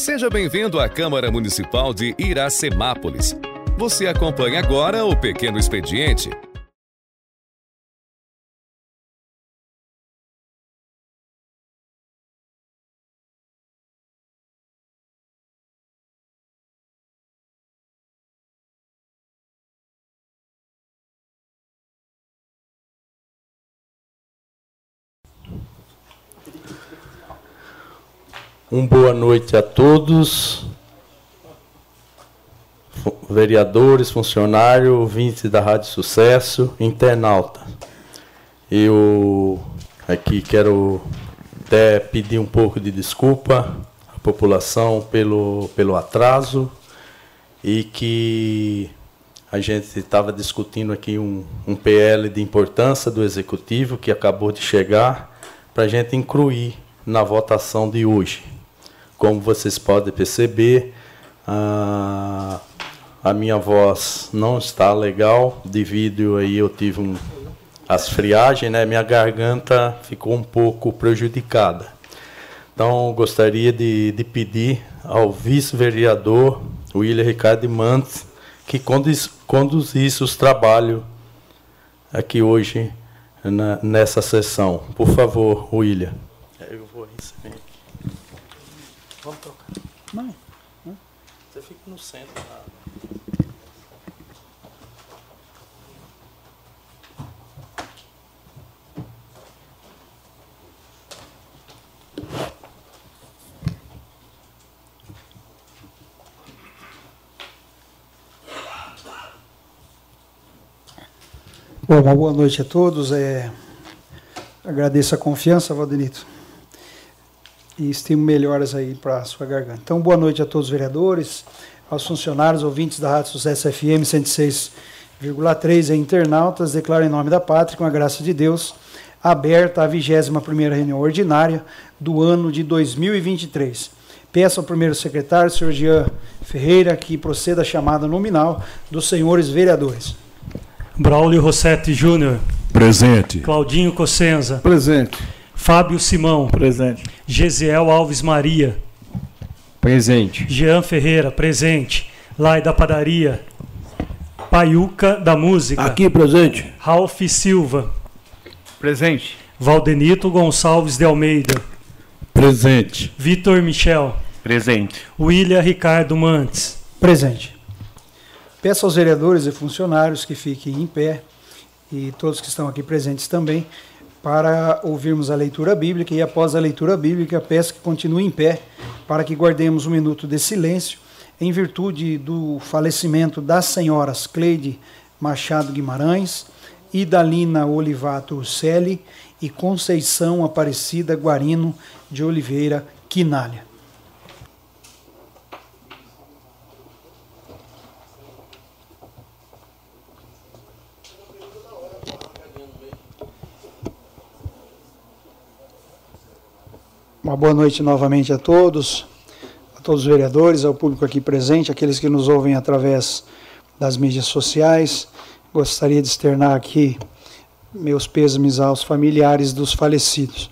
Seja bem-vindo à Câmara Municipal de Iracemápolis. Você acompanha agora o Pequeno Expediente Um boa noite a todos, vereadores, funcionários, ouvintes da Rádio Sucesso, internauta. Eu aqui quero até pedir um pouco de desculpa à população pelo, pelo atraso e que a gente estava discutindo aqui um, um PL de importância do Executivo que acabou de chegar para a gente incluir na votação de hoje. Como vocês podem perceber, a, a minha voz não está legal, devido aí eu tive um, as friagens, né? Minha garganta ficou um pouco prejudicada. Então, gostaria de, de pedir ao vice-vereador William Ricardo Mantes que conduz, conduzisse os trabalhos aqui hoje na, nessa sessão. Por favor, William. Eu vou receber. Vamos trocar. Não. Tá? Bom, uma boa noite a todos. É, agradeço a confiança, Valdenito e estimo melhoras aí para a sua garganta. Então, boa noite a todos os vereadores, aos funcionários, ouvintes da Rádio Sucesso FM 106,3 e internautas. Declaro em nome da pátria, com a graça de Deus, aberta a 21ª reunião ordinária do ano de 2023. Peço ao primeiro secretário, senhor Jean Ferreira, que proceda a chamada nominal dos senhores vereadores. Braulio Rossetti Júnior. Presente. Claudinho Cossenza. Presente. Fábio Simão. Presente. Gesiel Alves Maria. Presente. Jean Ferreira, presente. Lai da Padaria. Paiuca da Música. Aqui, presente. Ralph Silva. Presente. Valdenito Gonçalves de Almeida. Presente. Vitor Michel. Presente. William Ricardo Mantes. Presente. Peço aos vereadores e funcionários que fiquem em pé e todos que estão aqui presentes também para ouvirmos a leitura bíblica e após a leitura bíblica peço que continue em pé para que guardemos um minuto de silêncio em virtude do falecimento das senhoras Cleide Machado Guimarães, Idalina Olivato Celi e Conceição Aparecida Guarino de Oliveira Quinalha. Uma boa noite novamente a todos, a todos os vereadores, ao público aqui presente, aqueles que nos ouvem através das mídias sociais. Gostaria de externar aqui meus pêsames aos familiares dos falecidos.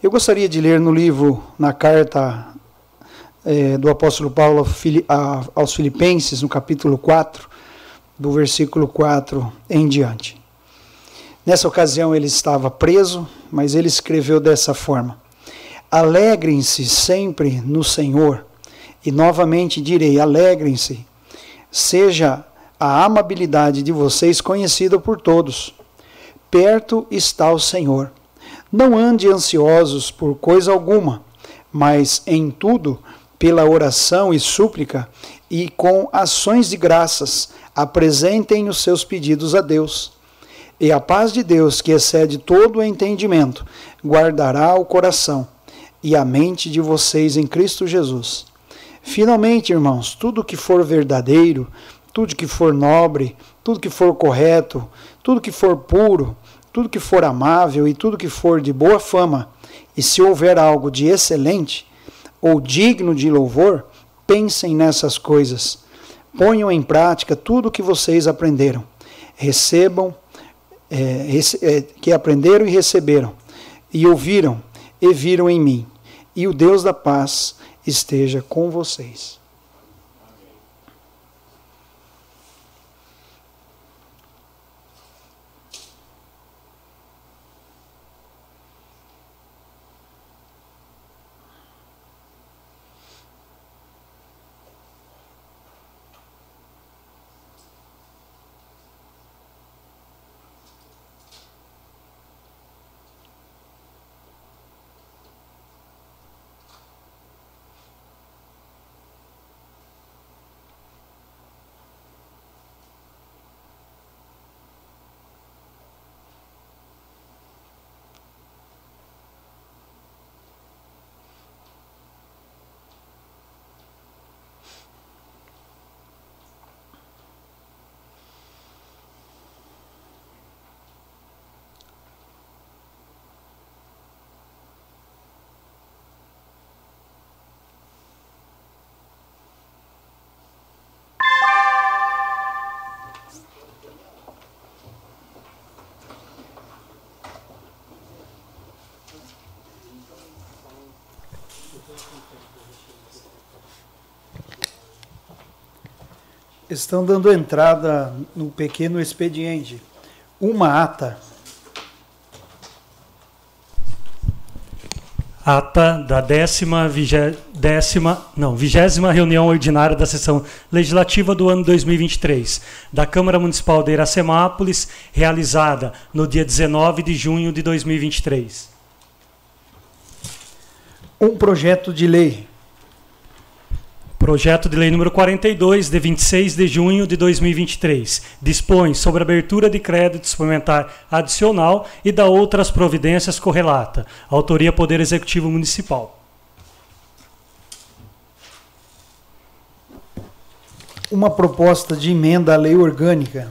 Eu gostaria de ler no livro, na carta é, do apóstolo Paulo aos Filipenses, no capítulo 4, do versículo 4 em diante. Nessa ocasião ele estava preso, mas ele escreveu dessa forma: Alegrem-se sempre no Senhor. E novamente direi: alegrem-se. Seja a amabilidade de vocês conhecida por todos. Perto está o Senhor. Não ande ansiosos por coisa alguma, mas em tudo, pela oração e súplica e com ações de graças, apresentem os seus pedidos a Deus. E a paz de Deus, que excede todo o entendimento, guardará o coração e a mente de vocês em Cristo Jesus. Finalmente, irmãos, tudo que for verdadeiro, tudo que for nobre, tudo que for correto, tudo que for puro, tudo que for amável e tudo que for de boa fama, e se houver algo de excelente ou digno de louvor, pensem nessas coisas. Ponham em prática tudo o que vocês aprenderam. Recebam, é, é, que aprenderam e receberam, e ouviram e viram em mim. E o Deus da paz esteja com vocês. Estão dando entrada no pequeno expediente. Uma ata. Ata da décima, vigé, décima, não, vigésima reunião ordinária da sessão legislativa do ano 2023 da Câmara Municipal de Iracemápolis, realizada no dia 19 de junho de 2023. Um projeto de lei Projeto de Lei número 42, de 26 de junho de 2023, dispõe sobre abertura de crédito suplementar adicional e da outras providências correlata. Autoria Poder Executivo Municipal. Uma proposta de emenda à lei orgânica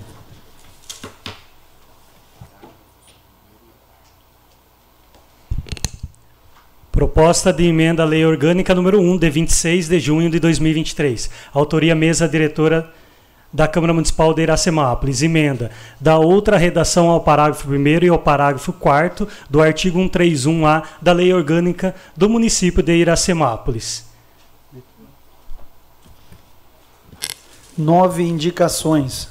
Proposta de emenda à Lei Orgânica número 1, de 26 de junho de 2023. Autoria mesa diretora da Câmara Municipal de Iracemápolis. Emenda da outra redação ao parágrafo 1 e ao parágrafo 4 do artigo 131-A da Lei Orgânica do município de Iracemápolis. Nove indicações.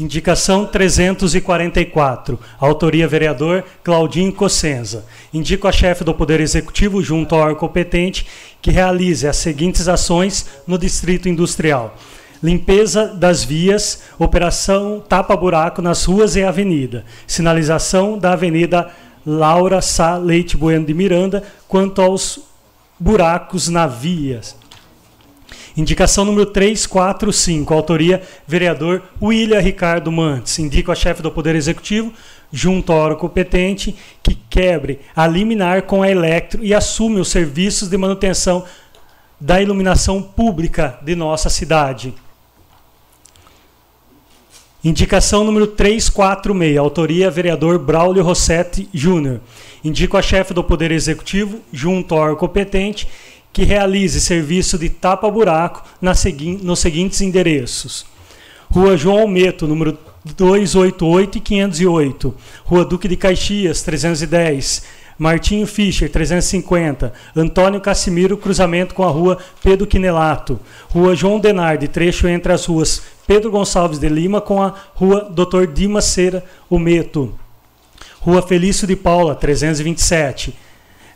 Indicação 344. Autoria vereador Claudinho Cossenza. Indico a chefe do Poder Executivo, junto ao órgão competente, que realize as seguintes ações no Distrito Industrial. Limpeza das vias, operação tapa-buraco nas ruas e avenida. Sinalização da Avenida Laura Sá Leite Bueno de Miranda quanto aos buracos na vias Indicação número 345, autoria vereador William Ricardo Mantes. Indico a chefe do Poder Executivo, junto ao órgão competente, que quebre a liminar com a Electro e assume os serviços de manutenção da iluminação pública de nossa cidade. Indicação número 346, autoria vereador Braulio Rossetti Júnior. Indico a chefe do Poder Executivo, junto ao órgão competente, que realize serviço de tapa-buraco nos seguintes endereços: Rua João Almeto, número 288 e 508, Rua Duque de Caxias, 310, Martinho Fischer, 350, Antônio Cassimiro, cruzamento com a Rua Pedro Quinelato, Rua João Denardi, trecho entre as ruas Pedro Gonçalves de Lima com a Rua Dr. Dimas Cera Ometo, Rua Felício de Paula, 327,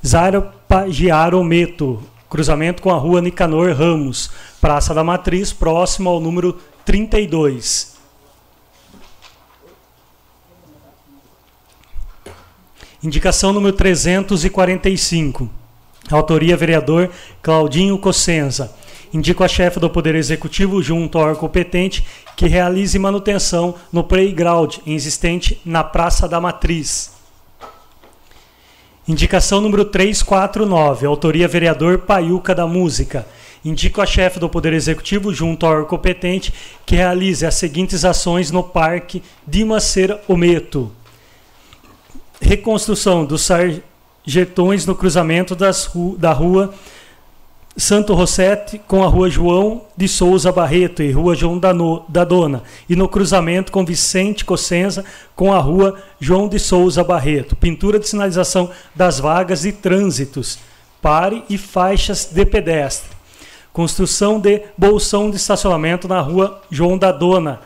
Zara Pagiaro Ometo, cruzamento com a rua Nicanor Ramos, Praça da Matriz, próximo ao número 32. Indicação número 345. Autoria vereador Claudinho Cossenza. Indico a chefe do Poder Executivo, junto ao competente, que realize manutenção no playground existente na Praça da Matriz. Indicação número 349, autoria vereador Paiuca da Música. Indico a chefe do Poder Executivo, junto ao órgão competente, que realize as seguintes ações no Parque Dimacer Ometo. Reconstrução dos sarjetões no cruzamento das ru da rua Santo Rossetti com a Rua João de Souza Barreto e Rua João da Dona, e no cruzamento com Vicente Cossenza com a Rua João de Souza Barreto. Pintura de sinalização das vagas e trânsitos, pare e faixas de pedestre. Construção de bolsão de estacionamento na Rua João da Dona.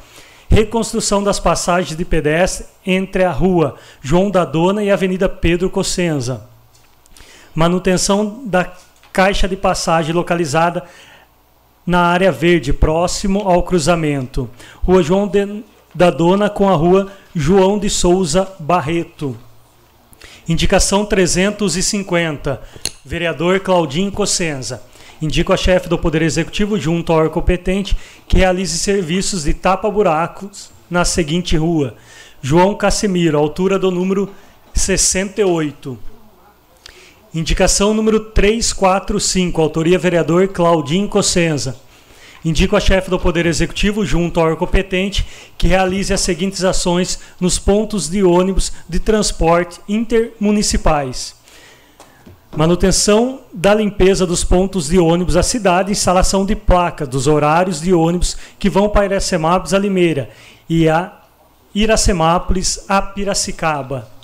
Reconstrução das passagens de pedestre entre a Rua João da Dona e a Avenida Pedro Cossenza. Manutenção da caixa de passagem localizada na área verde, próximo ao cruzamento. Rua João de, da Dona com a Rua João de Souza Barreto. Indicação 350. Vereador Claudinho Cossenza. Indico a chefe do Poder Executivo, junto ao competente, que realize serviços de tapa-buracos na seguinte rua. João Casemiro, altura do número 68. Indicação número 345, autoria vereador Claudinho Cossenza. Indico a chefe do Poder Executivo, junto ao órgão competente, que realize as seguintes ações nos pontos de ônibus de transporte intermunicipais. Manutenção da limpeza dos pontos de ônibus da cidade, instalação de placas dos horários de ônibus que vão para Iracemápolis a Limeira e a Iracemápolis a Piracicaba.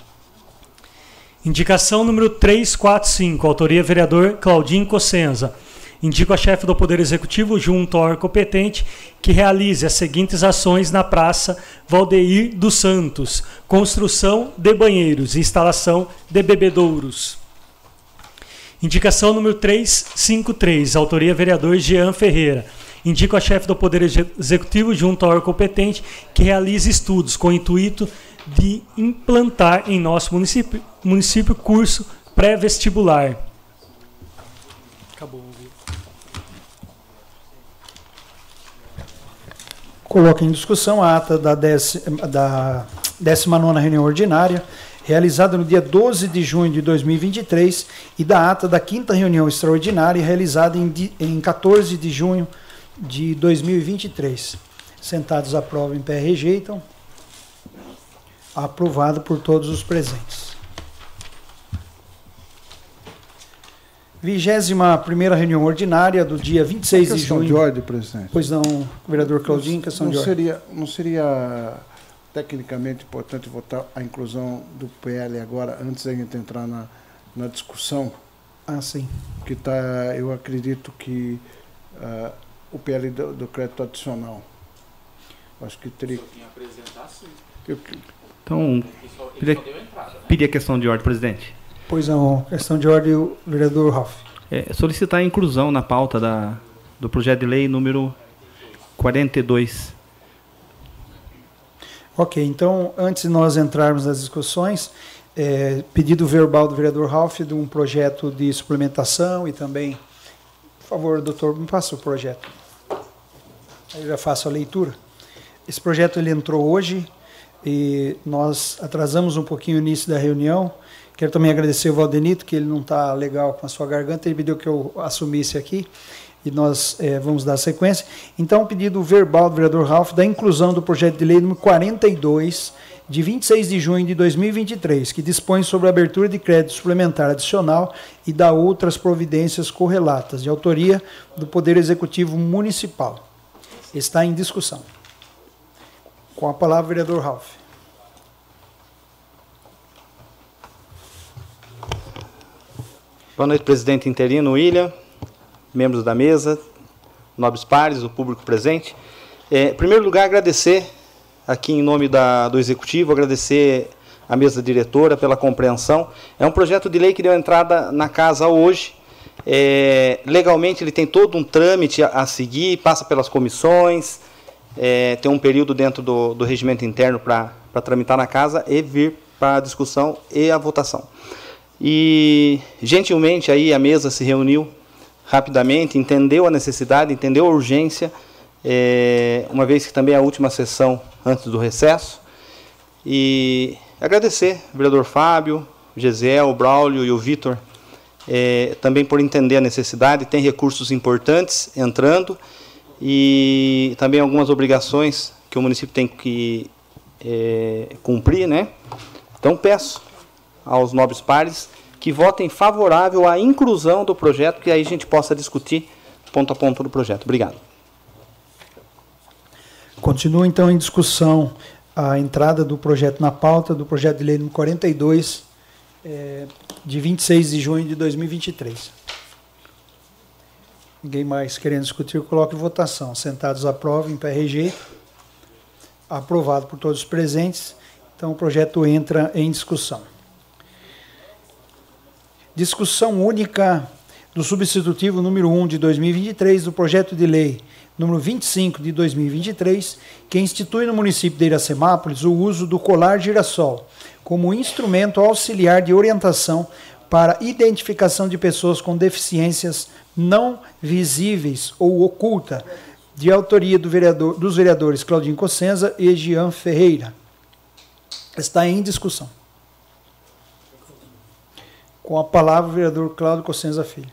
Indicação número 345, autoria vereador Claudinho Cossenza. Indico a chefe do Poder Executivo, junto ao órgão competente, que realize as seguintes ações na Praça Valdeir dos Santos: construção de banheiros e instalação de bebedouros. Indicação número 353, autoria vereador Jean Ferreira. Indico a chefe do Poder Executivo, junto ao órgão competente, que realize estudos com o intuito de implantar em nosso município, município curso pré-vestibular. Acabou. Coloca em discussão a ata da, da 19 reunião ordinária, realizada no dia 12 de junho de 2023, e da ata da quinta reunião extraordinária, realizada em, em 14 de junho de 2023. Sentados aprovam, em pé rejeitam. Aprovado por todos os presentes. Vigésima primeira reunião ordinária do dia 26 de junho. de ordem, presidente. Pois não, vereador Claudinho, questão não de ordem. Seria, não seria tecnicamente importante votar a inclusão do PL agora, antes da gente entrar na, na discussão? Ah, sim. Que tá, eu acredito que uh, o PL do, do, crédito adicional. Acho que teria. que apresentar sim. Eu, então, pedir a questão de ordem, presidente. Pois não, questão de ordem, o vereador Ralph. É, solicitar a inclusão na pauta da, do projeto de lei número 42. Ok, então, antes de nós entrarmos nas discussões, é, pedido verbal do vereador Ralph de um projeto de suplementação e também, por favor, doutor, me passa o projeto. Eu já faço a leitura. Esse projeto ele entrou hoje e nós atrasamos um pouquinho o início da reunião. Quero também agradecer o Valdenito, que ele não está legal com a sua garganta, ele pediu que eu assumisse aqui e nós é, vamos dar sequência. Então, o pedido verbal do vereador Ralph da inclusão do projeto de lei número 42, de 26 de junho de 2023, que dispõe sobre a abertura de crédito suplementar adicional e da outras providências correlatas, de autoria do Poder Executivo Municipal. Está em discussão. Com a palavra, vereador Ralph. Boa noite, presidente interino William, membros da mesa, nobres pares, o público presente. É, em primeiro lugar, agradecer aqui em nome da, do Executivo, agradecer a mesa diretora pela compreensão. É um projeto de lei que deu entrada na casa hoje. É, legalmente, ele tem todo um trâmite a, a seguir, passa pelas comissões, é, tem um período dentro do, do regimento interno para tramitar na casa e vir para a discussão e a votação. E gentilmente aí a mesa se reuniu rapidamente, entendeu a necessidade, entendeu a urgência, é, uma vez que também é a última sessão antes do recesso. E agradecer o vereador Fábio, Gesiel, Braulio e o Vitor é, também por entender a necessidade, tem recursos importantes entrando e também algumas obrigações que o município tem que é, cumprir, né? Então peço aos nobres pares que votem favorável à inclusão do projeto, que aí a gente possa discutir ponto a ponto do projeto. Obrigado. Continua então em discussão a entrada do projeto na pauta do projeto de lei número 42, é, de 26 de junho de 2023. Ninguém mais querendo discutir, coloque em votação. Sentados aprovem, em pé. Aprovado por todos os presentes. Então o projeto entra em discussão. Discussão única do substitutivo número 1 de 2023 do projeto de lei número 25 de 2023, que institui no município de Iracemápolis o uso do colar girassol como instrumento auxiliar de orientação para identificação de pessoas com deficiências não visíveis ou oculta, de autoria do vereador, dos vereadores Claudinho Cossenza e Jean Ferreira. Está em discussão. Com a palavra o vereador Cláudio Cossenza Filho.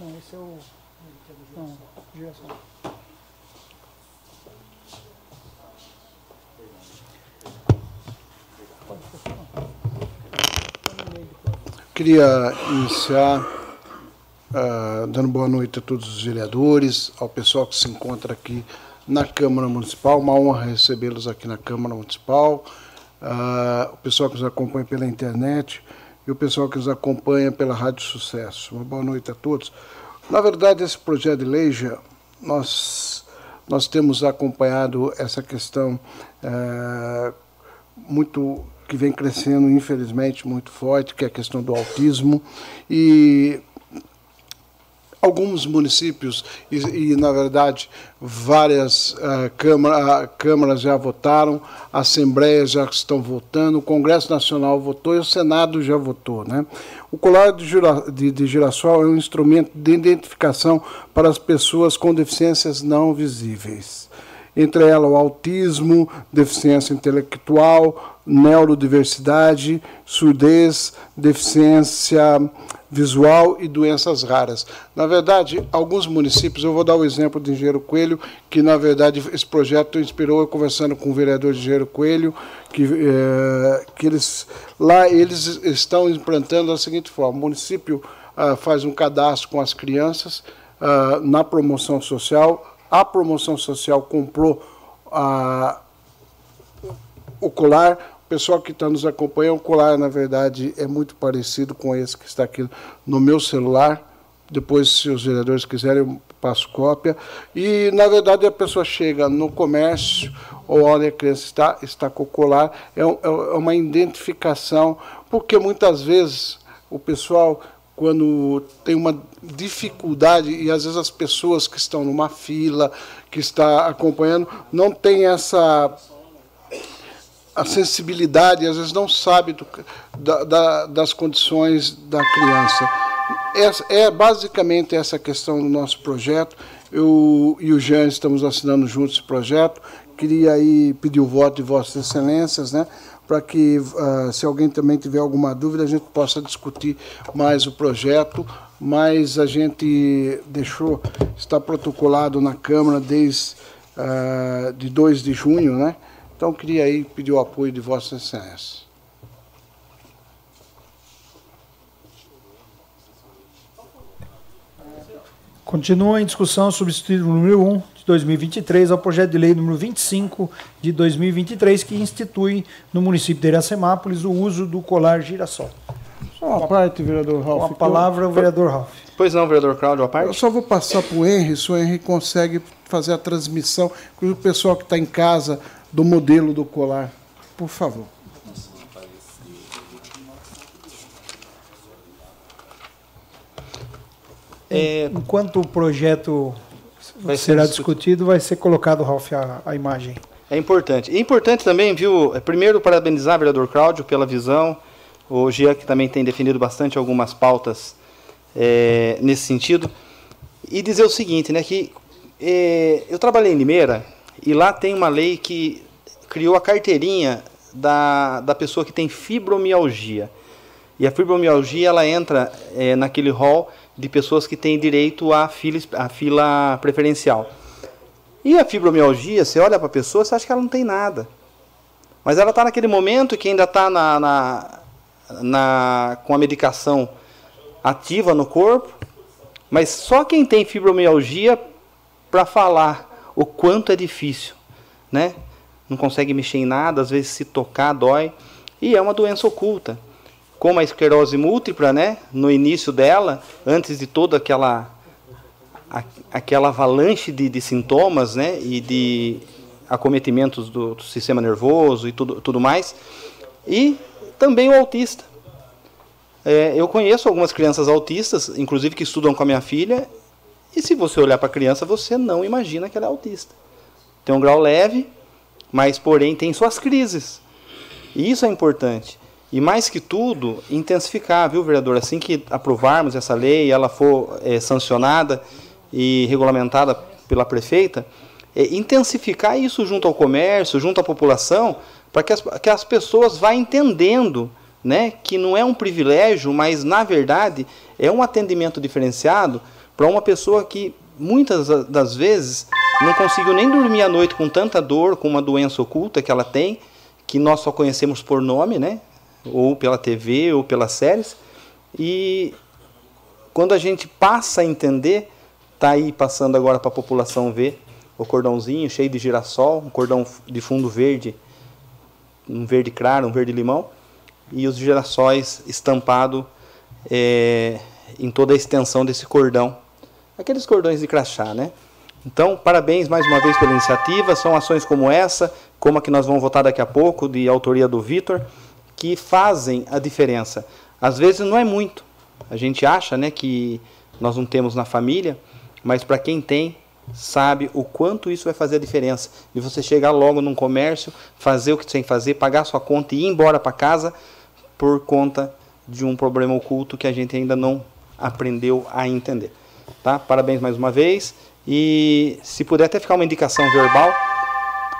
Não, esse é o. Não, geração. Queria iniciar uh, dando boa noite a todos os vereadores, ao pessoal que se encontra aqui na Câmara Municipal. Uma honra recebê-los aqui na Câmara Municipal. Uh, o pessoal que nos acompanha pela internet e o pessoal que nos acompanha pela Rádio Sucesso. Uma boa noite a todos. Na verdade, esse projeto de lei, já, nós, nós temos acompanhado essa questão uh, muito que vem crescendo, infelizmente, muito forte, que é a questão do autismo. E alguns municípios e, e, na verdade várias uh, câmara, câmaras já votaram, assembleias já estão votando, o Congresso Nacional votou e o Senado já votou, né? O colar de, de, de girassol é um instrumento de identificação para as pessoas com deficiências não visíveis entre elas o autismo, deficiência intelectual, neurodiversidade, surdez, deficiência visual e doenças raras. Na verdade, alguns municípios, eu vou dar o exemplo de Engenheiro Coelho, que na verdade esse projeto inspirou eu conversando com o vereador de Engenheiro Coelho, que, é, que eles lá eles estão implantando da seguinte forma: o município ah, faz um cadastro com as crianças ah, na promoção social, a promoção social comprou a, o colar. Pessoal que está nos acompanhando, o colar, na verdade, é muito parecido com esse que está aqui no meu celular. Depois, se os vereadores quiserem, eu passo cópia. E, na verdade, a pessoa chega no comércio, ou onde a criança está, está com o colar. É, é uma identificação, porque muitas vezes o pessoal quando tem uma dificuldade e às vezes as pessoas que estão numa fila, que está acompanhando, não tem essa a sensibilidade, às vezes não sabe do, da, da, das condições da criança. Essa, é basicamente essa questão do nosso projeto. Eu e o Jean estamos assinando juntos esse projeto. Queria aí pedir o voto de Vossas Excelências, né? para que, uh, se alguém também tiver alguma dúvida, a gente possa discutir mais o projeto. Mas a gente deixou, está protocolado na Câmara desde uh, de 2 de junho, né? Então, queria aí pedir o apoio de Vossa Excelência. Continua em discussão o substitutivo número 1 2023 ao projeto de lei número 25 de 2023, que institui no município de Iracemápolis o uso do colar girassol. Só uma parte, vereador Ralf. Com a palavra, o vereador Ralf. Pois não, vereador Cláudio, a parte. Eu só vou passar para o Henry, se o Henry consegue fazer a transmissão, com o pessoal que está em casa, do modelo do colar. Por favor. É... Enquanto o projeto vai será discutido. discutido, vai ser colocado, Ralf, a, a imagem. É importante. É importante também, viu, é, primeiro parabenizar o vereador Cláudio pela visão, o Gia que também tem definido bastante algumas pautas é, nesse sentido, e dizer o seguinte, né, que é, eu trabalhei em Limeira e lá tem uma lei que criou a carteirinha da, da pessoa que tem fibromialgia. E a fibromialgia ela entra é, naquele rol de pessoas que têm direito à fila, à fila preferencial. E a fibromialgia, você olha para a pessoa, você acha que ela não tem nada. Mas ela está naquele momento que ainda está na, na, na, com a medicação ativa no corpo, mas só quem tem fibromialgia para falar o quanto é difícil, né? Não consegue mexer em nada, às vezes se tocar dói, e é uma doença oculta. Como a esclerose múltipla, né? No início dela, antes de toda aquela aquela avalanche de, de sintomas, né? E de acometimentos do, do sistema nervoso e tudo, tudo mais. E também o autista. É, eu conheço algumas crianças autistas, inclusive que estudam com a minha filha, e se você olhar para a criança, você não imagina que ela é autista. Tem um grau leve, mas porém tem suas crises. E isso é importante. E mais que tudo, intensificar, viu, vereador? Assim que aprovarmos essa lei, ela for é, sancionada e regulamentada pela prefeita, é, intensificar isso junto ao comércio, junto à população, para que as, que as pessoas vá entendendo né, que não é um privilégio, mas na verdade é um atendimento diferenciado para uma pessoa que muitas das vezes não conseguiu nem dormir à noite com tanta dor, com uma doença oculta que ela tem, que nós só conhecemos por nome, né, ou pela TV ou pelas séries. E quando a gente passa a entender, tá aí passando agora para a população ver o cordãozinho cheio de girassol, um cordão de fundo verde, um verde claro, um verde limão e os girassóis estampado é, em toda a extensão desse cordão. Aqueles cordões de crachá, né? Então, parabéns mais uma vez pela iniciativa. São ações como essa, como a que nós vamos votar daqui a pouco, de autoria do Vitor, que fazem a diferença. Às vezes não é muito. A gente acha né, que nós não temos na família, mas para quem tem, sabe o quanto isso vai fazer a diferença. E você chegar logo num comércio, fazer o que tem que fazer, pagar sua conta e ir embora para casa por conta de um problema oculto que a gente ainda não aprendeu a entender. Tá? Parabéns mais uma vez. E se puder até ficar uma indicação verbal,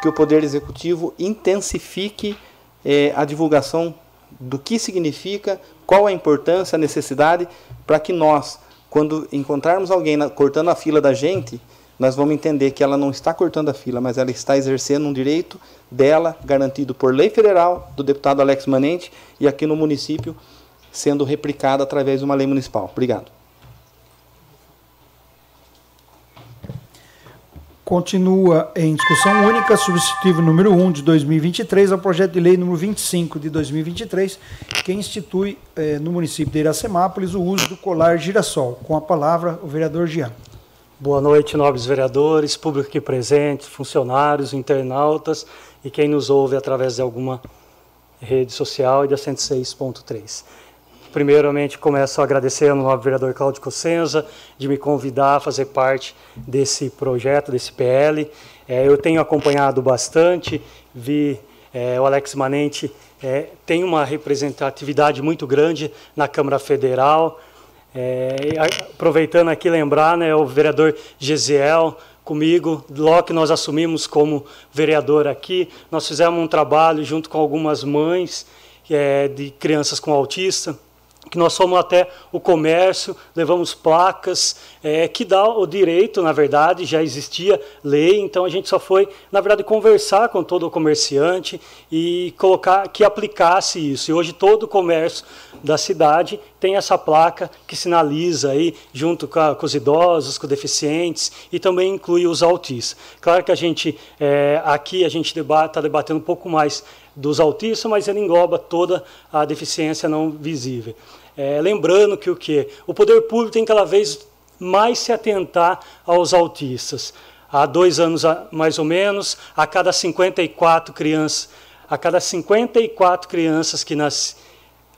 que o Poder Executivo intensifique eh, a divulgação do que significa, qual a importância, a necessidade, para que nós, quando encontrarmos alguém na, cortando a fila da gente, nós vamos entender que ela não está cortando a fila, mas ela está exercendo um direito dela, garantido por lei federal, do deputado Alex Manente, e aqui no município, sendo replicada através de uma lei municipal. Obrigado. Continua em discussão única, substitutivo número 1 de 2023 ao projeto de lei número 25 de 2023, que institui eh, no município de Iracemápolis o uso do colar girassol. Com a palavra, o vereador Jean. Boa noite, nobres vereadores, público aqui presente, funcionários, internautas e quem nos ouve através de alguma rede social e da 106.3. Primeiramente, começo agradecendo ao vereador Cláudio Cossenza de me convidar a fazer parte desse projeto, desse PL. É, eu tenho acompanhado bastante, vi é, o Alex Manente é, tem uma representatividade muito grande na Câmara Federal, é, aproveitando aqui lembrar, né, o vereador Gesiel comigo, logo que nós assumimos como vereador aqui, nós fizemos um trabalho junto com algumas mães é, de crianças com autista, que nós fomos até o comércio, levamos placas, é, que dá o direito, na verdade, já existia lei, então a gente só foi, na verdade, conversar com todo o comerciante e colocar que aplicasse isso. E hoje todo o comércio da cidade tem essa placa que sinaliza aí, junto com, a, com os idosos, com deficientes, e também inclui os autistas. Claro que a gente, é, aqui a gente está debate, debatendo um pouco mais dos autistas, mas ele engloba toda a deficiência não visível. É, lembrando que o que o poder público tem cada vez mais se atentar aos autistas. Há dois anos mais ou menos, a cada 54 crianças, a cada 54 crianças que nascem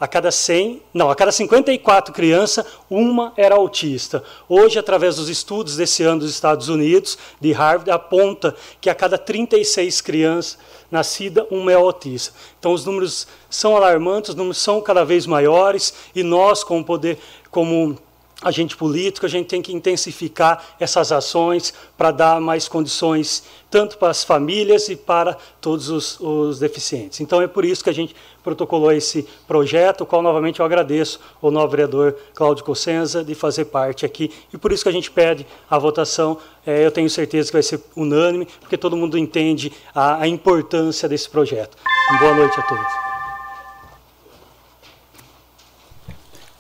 a cada 100, não, a cada 54 crianças, uma era autista. Hoje, através dos estudos desse ano dos Estados Unidos, de Harvard, aponta que a cada 36 crianças nascidas, uma é autista. Então, os números são alarmantes, os números são cada vez maiores, e nós, como poder, como agente político, a gente tem que intensificar essas ações para dar mais condições tanto para as famílias e para todos os, os, deficientes. Então é por isso que a gente protocolou esse projeto, o qual novamente eu agradeço ao novo vereador Cláudio Cossenza de fazer parte aqui, e por isso que a gente pede a votação, é, eu tenho certeza que vai ser unânime, porque todo mundo entende a, a importância desse projeto. Boa noite a todos.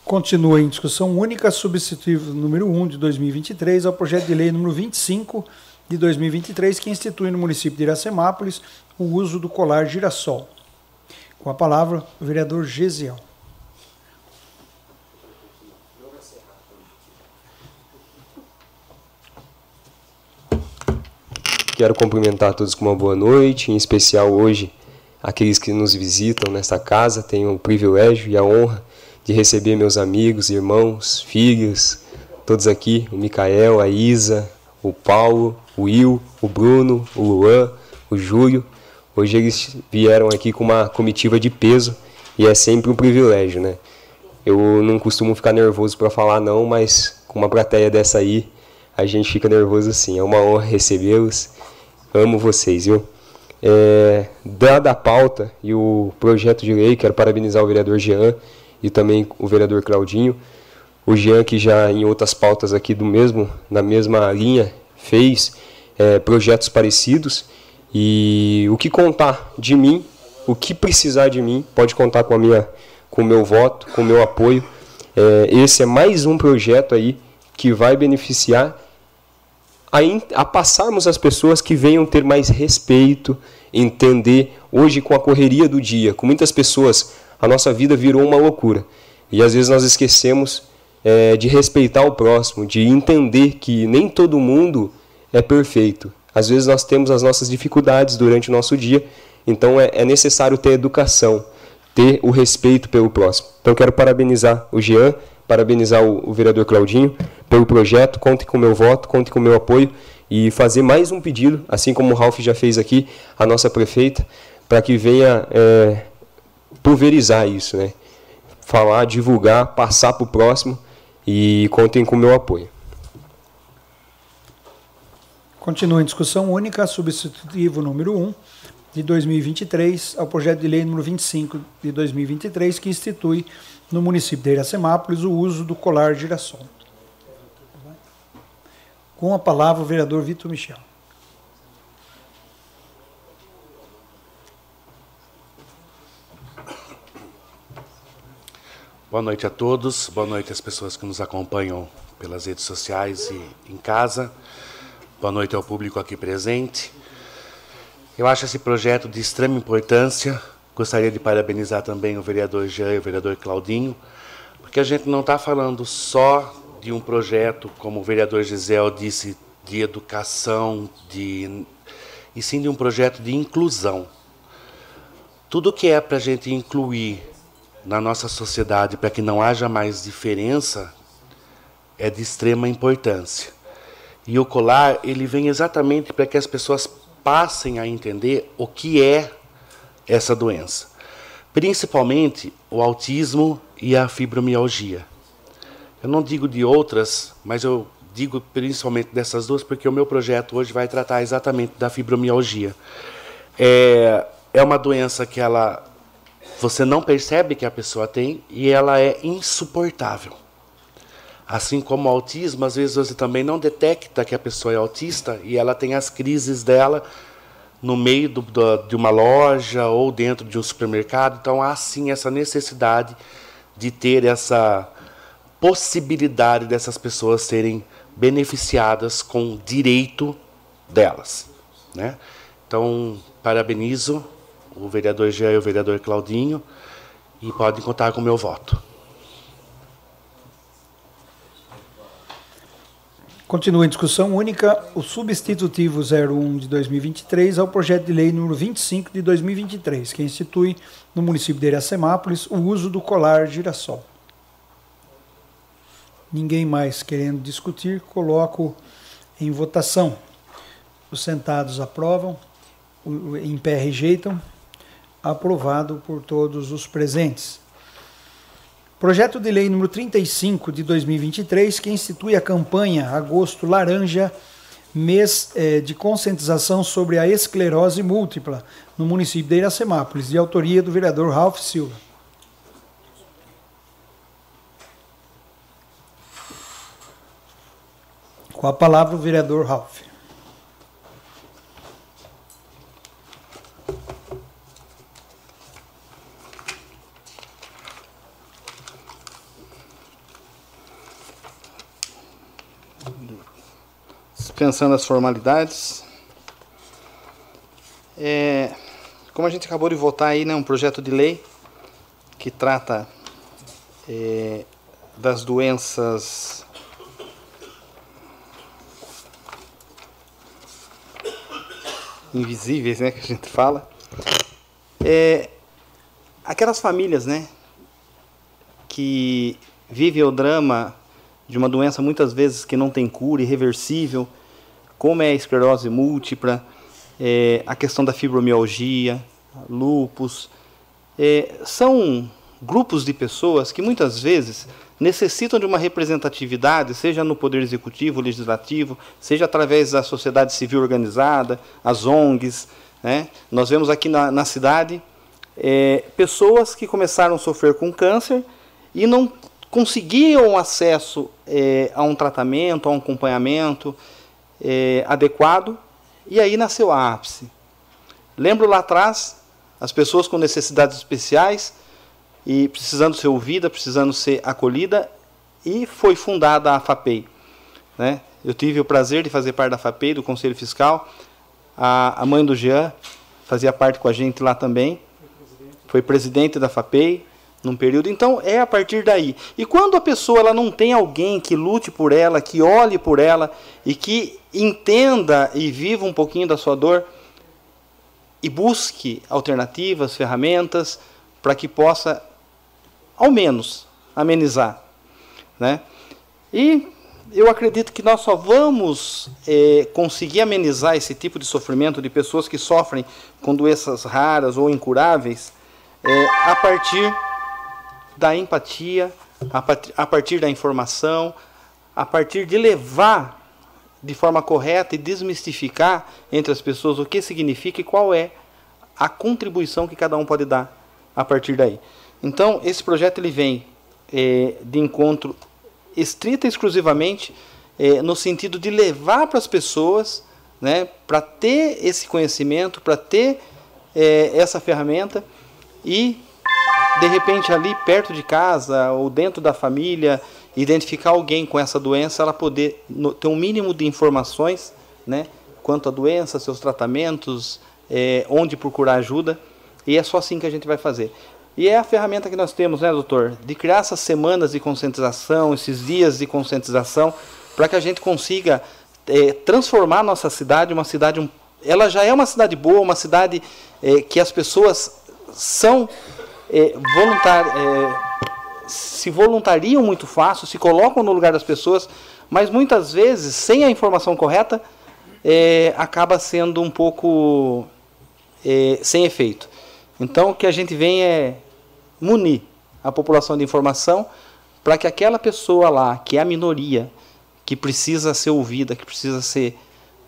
Continua em discussão única substitutivo número 1 de 2023 ao projeto de lei número 25 de 2023 que institui no município de Iracemápolis o uso do colar girassol. Com a palavra, o vereador Gesiel. Quero cumprimentar todos com uma boa noite, em especial hoje aqueles que nos visitam nesta casa. Tenho o privilégio e a honra de receber meus amigos, irmãos, filhos, todos aqui, o Micael, a Isa, o Paulo, o Will, o Bruno, o Luan, o Júlio. Hoje eles vieram aqui com uma comitiva de peso e é sempre um privilégio, né? Eu não costumo ficar nervoso para falar não, mas com uma plateia dessa aí, a gente fica nervoso sim. É uma honra recebê-los Amo vocês, viu? É, dada a pauta e o projeto de lei, quero parabenizar o vereador Jean e também o vereador Claudinho. O Jean, que já em outras pautas aqui do mesmo, na mesma linha, fez é, projetos parecidos. E o que contar de mim, o que precisar de mim, pode contar com a minha, com o meu voto, com o meu apoio. É, esse é mais um projeto aí que vai beneficiar a, a passarmos as pessoas que venham ter mais respeito, entender. Hoje, com a correria do dia, com muitas pessoas, a nossa vida virou uma loucura. E às vezes nós esquecemos é, de respeitar o próximo, de entender que nem todo mundo é perfeito. Às vezes nós temos as nossas dificuldades durante o nosso dia, então é, é necessário ter educação, ter o respeito pelo próximo. Então quero parabenizar o Jean parabenizar o, o vereador Claudinho pelo projeto, contem com o meu voto, contem com o meu apoio e fazer mais um pedido, assim como o Ralf já fez aqui, a nossa prefeita, para que venha é, pulverizar isso, né? Falar, divulgar, passar para o próximo e contem com o meu apoio. Continua em discussão única, substitutivo número 1 de 2023 ao projeto de lei número 25 de 2023, que institui no município de Iracemápolis o uso do colar girassol. Com a palavra o vereador Vitor Michel. Boa noite a todos, boa noite às pessoas que nos acompanham pelas redes sociais e em casa. Boa noite ao público aqui presente. Eu acho esse projeto de extrema importância, Gostaria de parabenizar também o vereador Jean e o vereador Claudinho, porque a gente não está falando só de um projeto, como o vereador Gisel disse, de educação, de, e sim de um projeto de inclusão. Tudo que é para a gente incluir na nossa sociedade para que não haja mais diferença é de extrema importância. E o colar ele vem exatamente para que as pessoas passem a entender o que é essa doença. Principalmente o autismo e a fibromialgia. Eu não digo de outras, mas eu digo principalmente dessas duas porque o meu projeto hoje vai tratar exatamente da fibromialgia. É, é uma doença que ela você não percebe que a pessoa tem e ela é insuportável. Assim como o autismo, às vezes você também não detecta que a pessoa é autista e ela tem as crises dela no meio do, do, de uma loja ou dentro de um supermercado. Então há sim essa necessidade de ter essa possibilidade dessas pessoas serem beneficiadas com o direito delas. Né? Então, parabenizo o vereador Jean e o vereador Claudinho e podem contar com o meu voto. Continua em discussão única o substitutivo 01 de 2023 ao projeto de lei número 25 de 2023, que institui no município de Iracemápolis o uso do colar girassol. Ninguém mais querendo discutir, coloco em votação. Os sentados aprovam, em pé rejeitam. Aprovado por todos os presentes. Projeto de Lei número 35 de 2023, que institui a campanha Agosto Laranja, mês eh, de conscientização sobre a esclerose múltipla no município de Iracemápolis, de autoria do vereador Ralph Silva. Com a palavra o vereador Ralph. Cansando as formalidades. É, como a gente acabou de votar aí, né, um projeto de lei que trata é, das doenças invisíveis, né, que a gente fala. É, aquelas famílias, né, que vivem o drama de uma doença muitas vezes que não tem cura, irreversível, como é a esclerose múltipla, é, a questão da fibromialgia, lupus, é, são grupos de pessoas que muitas vezes necessitam de uma representatividade, seja no poder executivo, legislativo, seja através da sociedade civil organizada, as ONGs. Né? Nós vemos aqui na, na cidade é, pessoas que começaram a sofrer com câncer e não conseguiam acesso é, a um tratamento, a um acompanhamento é, adequado, e aí nasceu a ápice. Lembro lá atrás, as pessoas com necessidades especiais e precisando ser ouvida, precisando ser acolhida, e foi fundada a FAPEI. Né? Eu tive o prazer de fazer parte da FAPEI, do Conselho Fiscal. A, a mãe do Jean fazia parte com a gente lá também. Foi presidente da FAPEI num período. Então é a partir daí. E quando a pessoa ela não tem alguém que lute por ela, que olhe por ela e que entenda e viva um pouquinho da sua dor e busque alternativas, ferramentas para que possa ao menos amenizar. Né? E eu acredito que nós só vamos é, conseguir amenizar esse tipo de sofrimento de pessoas que sofrem com doenças raras ou incuráveis é, a partir da empatia, a partir da informação, a partir de levar de forma correta e desmistificar entre as pessoas o que significa e qual é a contribuição que cada um pode dar a partir daí. Então, esse projeto ele vem é, de encontro estrita e exclusivamente é, no sentido de levar para as pessoas, né, para ter esse conhecimento, para ter é, essa ferramenta e, de repente, ali perto de casa ou dentro da família, identificar alguém com essa doença, ela poder ter um mínimo de informações né, quanto à doença, seus tratamentos, é, onde procurar ajuda. E é só assim que a gente vai fazer. E é a ferramenta que nós temos, né, doutor? De criar essas semanas de conscientização, esses dias de conscientização, para que a gente consiga é, transformar nossa cidade uma cidade. Ela já é uma cidade boa, uma cidade é, que as pessoas são é, voluntar, é, se voluntariam muito fácil, se colocam no lugar das pessoas, mas muitas vezes, sem a informação correta, é, acaba sendo um pouco é, sem efeito. Então, o que a gente vem é munir a população de informação para que aquela pessoa lá, que é a minoria, que precisa ser ouvida, que precisa ser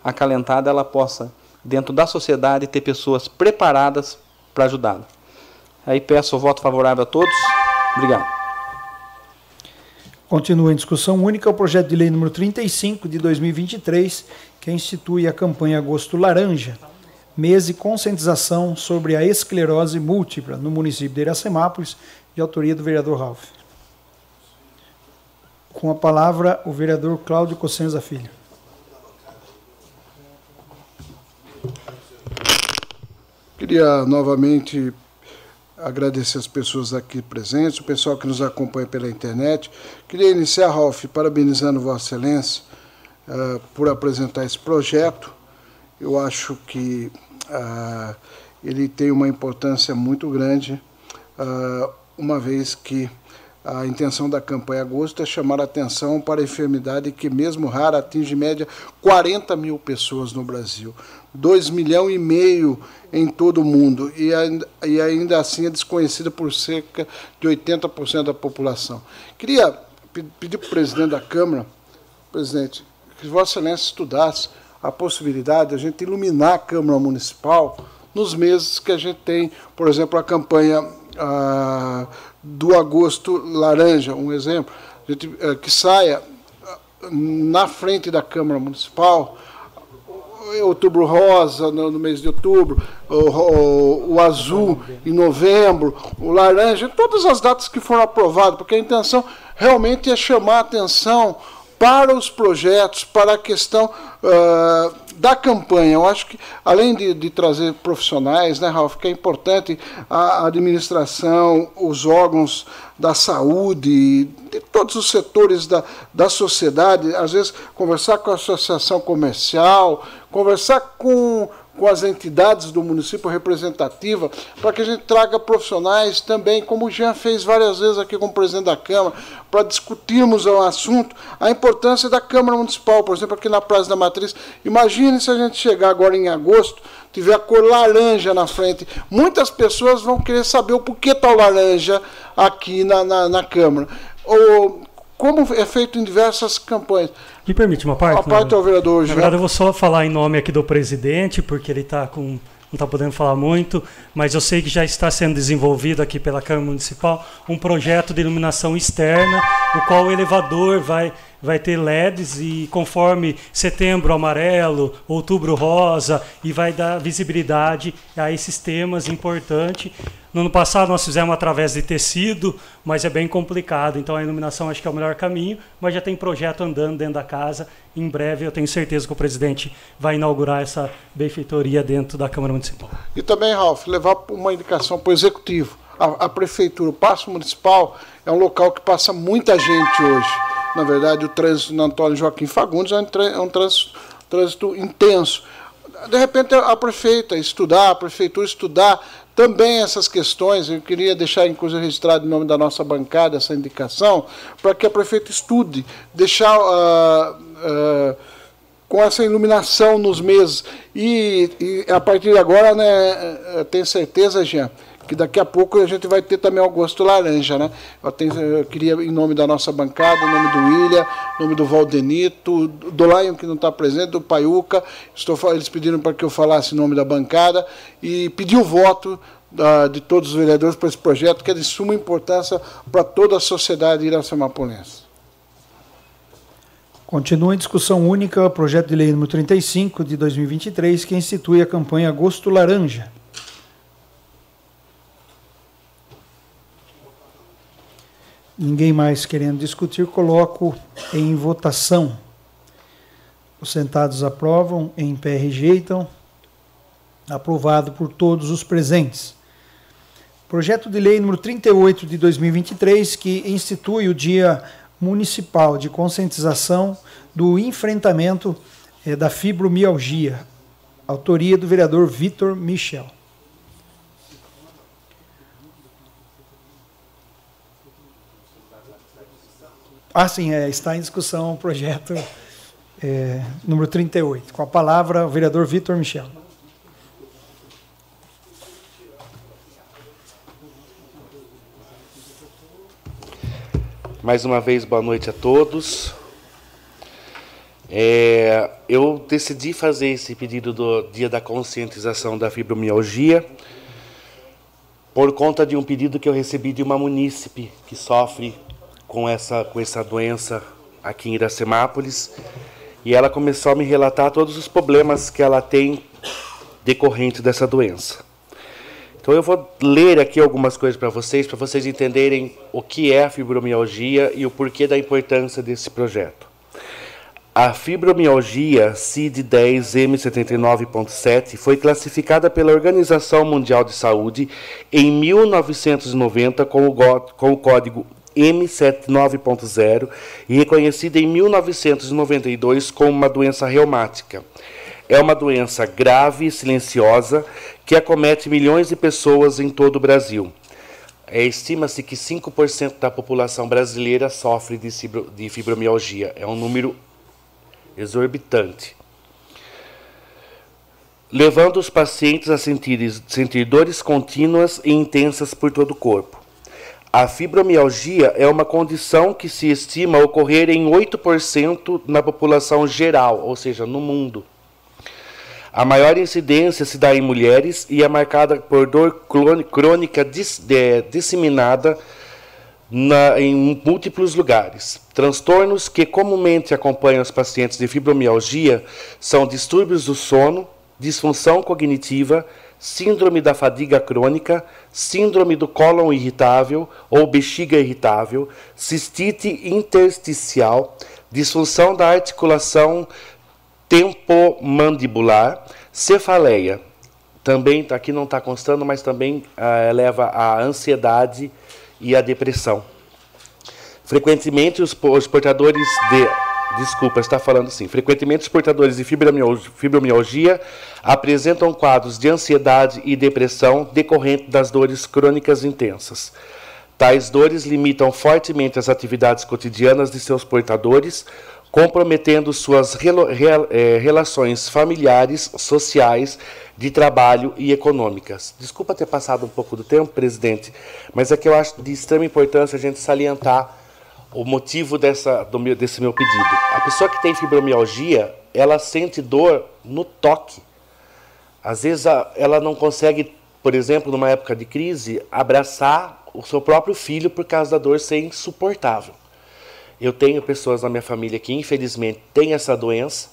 acalentada, ela possa, dentro da sociedade, ter pessoas preparadas para ajudá-la. Aí peço o voto favorável a todos. Obrigado. Continua em discussão única o projeto de lei número 35 de 2023, que institui a campanha Agosto Laranja mês de conscientização sobre a esclerose múltipla no município de Iracemápolis, de autoria do vereador Ralph. Com a palavra, o vereador Cláudio Cossenza Filho. Queria novamente agradecer as pessoas aqui presentes, o pessoal que nos acompanha pela internet. Queria iniciar, Ralf, parabenizando Vossa Excelência uh, por apresentar esse projeto eu acho que uh, ele tem uma importância muito grande, uh, uma vez que a intenção da campanha Agosto é chamar a atenção para a enfermidade que, mesmo rara, atinge em média 40 mil pessoas no Brasil, 2 milhões e meio em todo o mundo, e ainda, e ainda assim é desconhecida por cerca de 80% da população. Queria pedir para o presidente da Câmara, presidente, que Vossa Excelência estudasse a possibilidade de a gente iluminar a Câmara Municipal nos meses que a gente tem, por exemplo, a campanha ah, do agosto laranja, um exemplo, gente, eh, que saia ah, na frente da Câmara Municipal, outubro rosa no, no mês de outubro, o, o, o, azul em novembro, o laranja, todas as datas que foram aprovadas, porque a intenção realmente é chamar a atenção para os projetos, para a questão uh, da campanha. Eu acho que, além de, de, trazer profissionais, né, Ralf, que é importante a administração, os órgãos da saúde, de todos os setores da, da sociedade, às vezes conversar com a associação comercial, conversar com com as entidades do município representativa, para que a gente traga profissionais também, como o Jean fez várias vezes aqui com o presidente da Câmara, para discutirmos o assunto, a importância da Câmara Municipal, por exemplo, aqui na Praça da Matriz. Imagine se a gente chegar agora em agosto, tiver a cor laranja na frente. Muitas pessoas vão querer saber o porquê tal tá laranja aqui na, na, na Câmara. Ou como é feito em diversas campanhas. Me permite uma parte? A parte ao vereador Na verdade, eu vou só falar em nome aqui do presidente, porque ele está com não está podendo falar muito, mas eu sei que já está sendo desenvolvido aqui pela Câmara Municipal um projeto de iluminação externa, o qual o elevador vai vai ter LEDs e conforme setembro amarelo, outubro rosa e vai dar visibilidade a esses temas importantes. No ano passado nós fizemos através de tecido, mas é bem complicado, então a iluminação acho que é o melhor caminho, mas já tem projeto andando dentro da casa. Em breve eu tenho certeza que o presidente vai inaugurar essa benfeitoria dentro da Câmara Municipal. E também, Ralf, levar uma indicação para o executivo. A, a prefeitura, o Passo Municipal, é um local que passa muita gente hoje na verdade, o trânsito na Antônio Joaquim Fagundes é um trânsito, trânsito intenso. De repente, a prefeita estudar, a prefeitura estudar também essas questões, eu queria deixar inclusive registrado em nome da nossa bancada essa indicação, para que a prefeita estude, deixar uh, uh, com essa iluminação nos meses. E, e, a partir de agora, né, tenho certeza, Jean, que daqui a pouco a gente vai ter também o gosto laranja, né? Eu, tenho, eu queria, em nome da nossa bancada, em nome do William, em nome do Valdenito, do Lion que não está presente, do Paiuca, estou, eles pediram para que eu falasse em nome da bancada e pedi o voto da, de todos os vereadores para esse projeto, que é de suma importância para toda a sociedade iracemapolense. Continua em discussão única o projeto de lei número 35 de 2023, que institui a campanha Agosto Laranja. Ninguém mais querendo discutir, coloco em votação. Os sentados aprovam, em pé rejeitam. Aprovado por todos os presentes. Projeto de lei número 38 de 2023, que institui o Dia Municipal de Conscientização do Enfrentamento eh, da Fibromialgia. Autoria do vereador Vitor Michel. Ah, sim, é, está em discussão o projeto é, número 38. Com a palavra, o vereador Vitor Michel. Mais uma vez, boa noite a todos. É, eu decidi fazer esse pedido do Dia da Conscientização da Fibromialgia por conta de um pedido que eu recebi de uma munícipe que sofre com essa, com essa doença aqui em Iracemápolis e ela começou a me relatar todos os problemas que ela tem decorrente dessa doença. Então eu vou ler aqui algumas coisas para vocês, para vocês entenderem o que é a fibromialgia e o porquê da importância desse projeto. A fibromialgia CID-10-M79.7 foi classificada pela Organização Mundial de Saúde em 1990 com o, com o código M79.0 e reconhecida em 1992 como uma doença reumática. É uma doença grave e silenciosa que acomete milhões de pessoas em todo o Brasil. É, Estima-se que 5% da população brasileira sofre de fibromialgia. É um número exorbitante. Levando os pacientes a sentir, sentir dores contínuas e intensas por todo o corpo. A fibromialgia é uma condição que se estima ocorrer em 8% na população geral, ou seja, no mundo. A maior incidência se dá em mulheres e é marcada por dor crônica disseminada na, em múltiplos lugares. Transtornos que comumente acompanham os pacientes de fibromialgia são distúrbios do sono, disfunção cognitiva, síndrome da fadiga crônica, síndrome do cólon irritável ou bexiga irritável, cistite intersticial, disfunção da articulação tempomandibular, cefaleia. Também, aqui não está constando, mas também ah, leva à ansiedade e à depressão. Frequentemente, os portadores de Desculpa, está falando assim. Frequentemente, os portadores de fibromialgia apresentam quadros de ansiedade e depressão decorrente das dores crônicas intensas. Tais dores limitam fortemente as atividades cotidianas de seus portadores, comprometendo suas eh, relações familiares, sociais, de trabalho e econômicas. Desculpa ter passado um pouco do tempo, presidente, mas é que eu acho de extrema importância a gente salientar o motivo dessa, meu, desse meu pedido. A pessoa que tem fibromialgia, ela sente dor no toque. Às vezes ela não consegue, por exemplo, numa época de crise, abraçar o seu próprio filho por causa da dor ser insuportável. Eu tenho pessoas na minha família que, infelizmente, têm essa doença.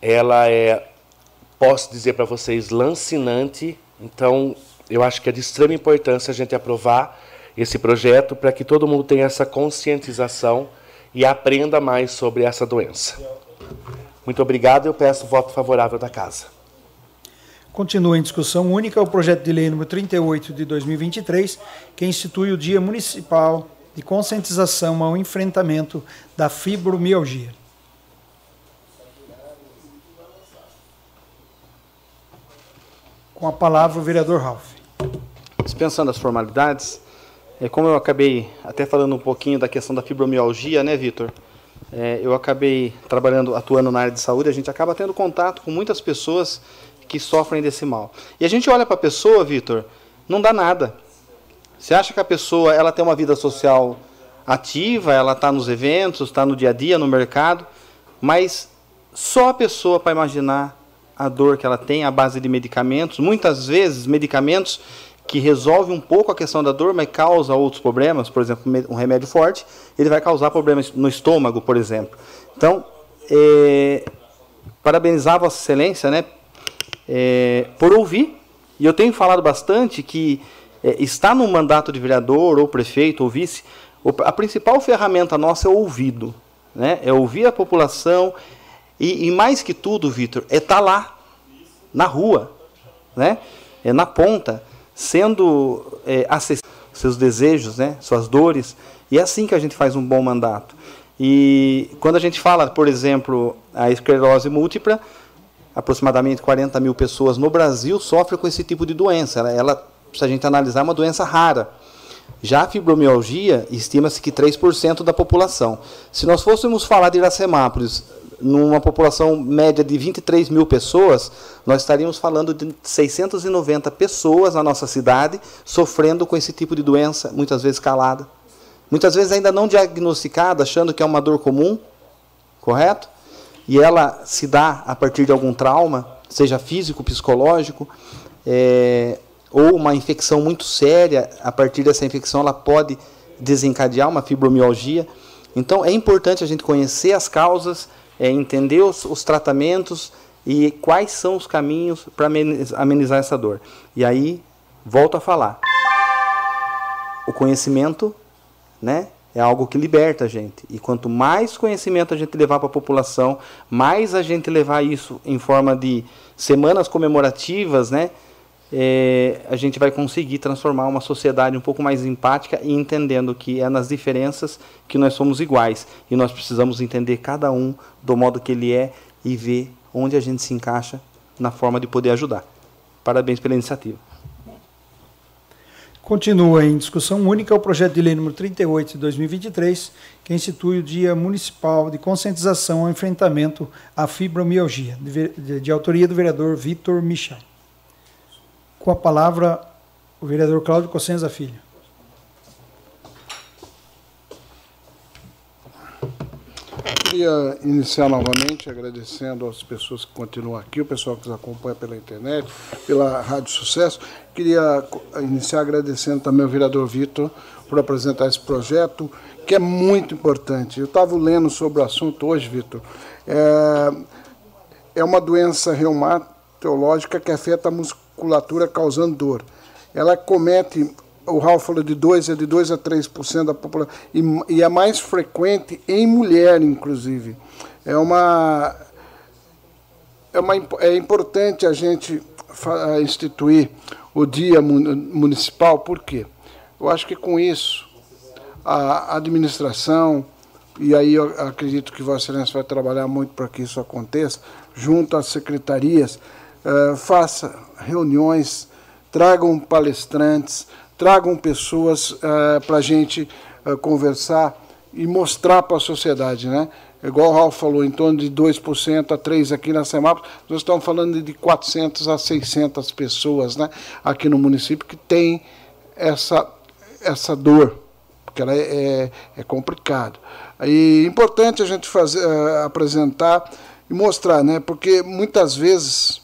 Ela é, posso dizer para vocês, lancinante. Então, eu acho que é de extrema importância a gente aprovar esse projeto para que todo mundo tenha essa conscientização e aprenda mais sobre essa doença. Muito obrigado. Eu peço voto favorável da casa. Continua em discussão única o projeto de lei número 38 de 2023, que institui o Dia Municipal de conscientização ao enfrentamento da fibromialgia. Com a palavra o vereador Ralph. Dispensando as formalidades, é, como eu acabei até falando um pouquinho da questão da fibromialgia, né, Vitor? É, eu acabei trabalhando, atuando na área de saúde, a gente acaba tendo contato com muitas pessoas que sofrem desse mal. E a gente olha para a pessoa, Vitor, não dá nada. Você acha que a pessoa ela tem uma vida social ativa, ela está nos eventos, está no dia a dia, no mercado, mas só a pessoa para imaginar a dor que ela tem à base de medicamentos, muitas vezes medicamentos que resolve um pouco a questão da dor, mas causa outros problemas, por exemplo, um remédio forte, ele vai causar problemas no estômago, por exemplo. Então, é, parabenizar Vossa Excelência né, é, por ouvir, e eu tenho falado bastante que é, está no mandato de vereador, ou prefeito, ou vice, a principal ferramenta nossa é o ouvido, né? é ouvir a população, e, e mais que tudo, Vitor, é estar tá lá, na rua, né? é na ponta, sendo é, seus desejos, né? suas dores, e é assim que a gente faz um bom mandato. E quando a gente fala, por exemplo, a esclerose múltipla, aproximadamente 40 mil pessoas no Brasil sofrem com esse tipo de doença. Ela, ela se a gente analisar, é uma doença rara. Já a fibromialgia, estima-se que 3% da população. Se nós fôssemos falar de Iracemápolis, numa população média de 23 mil pessoas, nós estaríamos falando de 690 pessoas na nossa cidade sofrendo com esse tipo de doença, muitas vezes calada. Muitas vezes ainda não diagnosticada, achando que é uma dor comum, correto? E ela se dá a partir de algum trauma, seja físico, psicológico, é, ou uma infecção muito séria, a partir dessa infecção ela pode desencadear uma fibromialgia. Então é importante a gente conhecer as causas, é, entender os, os tratamentos e quais são os caminhos para amenizar essa dor. E aí, volto a falar. O conhecimento né, é algo que liberta a gente. E quanto mais conhecimento a gente levar para a população, mais a gente levar isso em forma de semanas comemorativas, né, é, a gente vai conseguir transformar uma sociedade um pouco mais empática e entendendo que é nas diferenças que nós somos iguais. E nós precisamos entender cada um do modo que ele é e ver onde a gente se encaixa na forma de poder ajudar. Parabéns pela iniciativa. Continua em discussão única o projeto de lei número 38 de 2023, que institui o Dia Municipal de Conscientização ao Enfrentamento à Fibromialgia, de, de, de autoria do vereador Vitor Michel. Com a palavra, o vereador Cláudio Cossenza Filho. Queria iniciar novamente agradecendo às pessoas que continuam aqui, o pessoal que nos acompanha pela internet, pela Rádio Sucesso. Queria iniciar agradecendo também ao vereador Vitor por apresentar esse projeto, que é muito importante. Eu estava lendo sobre o assunto hoje, Vitor. É, é uma doença reumatológica que afeta a musculatura causando dor. Ela comete o Raul falou de 2, é de 2 a 3% da população, e, e é mais frequente em mulher, inclusive. É uma. É, uma, é importante a gente instituir o Dia Municipal, por quê? Eu acho que com isso a administração, e aí eu acredito que Vossa Excelência vai trabalhar muito para que isso aconteça, junto às secretarias, uh, faça reuniões, tragam palestrantes, tragam pessoas uh, para a gente uh, conversar e mostrar para a sociedade, né? Igual o Raul falou, em torno de 2% a 3% aqui na Semap, nós estamos falando de 400 a 600 pessoas né, aqui no município que tem essa, essa dor, porque ela é, é, é complicado. E é importante a gente fazer, apresentar e mostrar, né, porque muitas vezes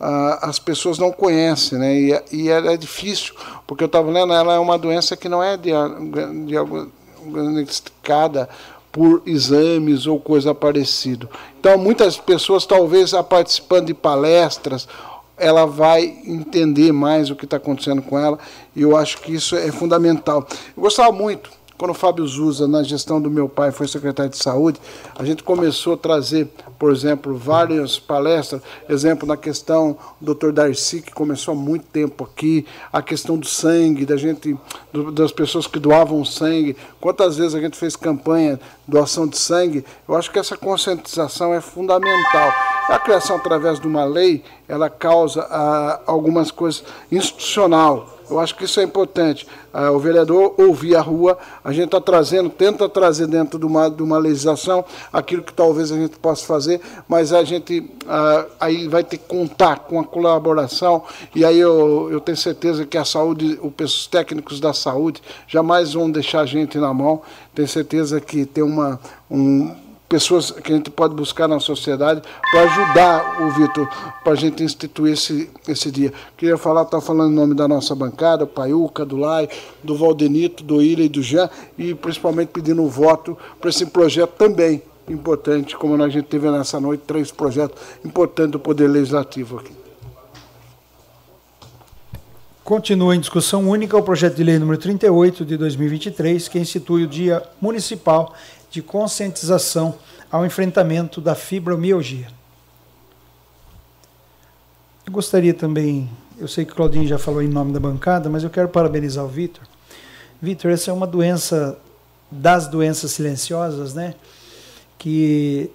uh, as pessoas não conhecem, né, e, e ela é difícil, porque eu estava lendo, ela é uma doença que não é diagnosticada por exames ou coisa parecida. Então, muitas pessoas, talvez, participando de palestras, ela vai entender mais o que está acontecendo com ela, e eu acho que isso é fundamental. Eu gostava muito quando o Fábio Zusa, na gestão do meu pai, foi secretário de saúde, a gente começou a trazer, por exemplo, várias palestras, exemplo na questão do Dr. Darcy, que começou há muito tempo aqui, a questão do sangue, da gente, do, das pessoas que doavam sangue, quantas vezes a gente fez campanha doação de sangue, eu acho que essa conscientização é fundamental. A criação através de uma lei, ela causa ah, algumas coisas institucional, eu acho que isso é importante. Ah, o vereador ouvir a rua, a gente está trazendo, tenta trazer dentro de uma, de uma legislação aquilo que talvez a gente possa fazer, mas a gente ah, aí vai ter que contar com a colaboração, e aí eu, eu tenho certeza que a saúde, os técnicos da saúde jamais vão deixar a gente na mão. Tenho certeza que tem uma. Um, pessoas que a gente pode buscar na sociedade para ajudar o Vitor, para a gente instituir esse, esse dia. Queria falar, estar tá falando em nome da nossa bancada, Paiuca, do Lai, do Valdenito, do Ilha e do Jean, e principalmente pedindo um voto para esse projeto também importante, como a gente teve nessa noite, três projetos importantes do Poder Legislativo aqui. Continua em discussão única o projeto de lei número 38 de 2023, que institui o Dia Municipal de conscientização ao enfrentamento da fibromialgia. Eu gostaria também, eu sei que Claudinho já falou em nome da bancada, mas eu quero parabenizar o Vitor. Vitor, essa é uma doença das doenças silenciosas, né? Que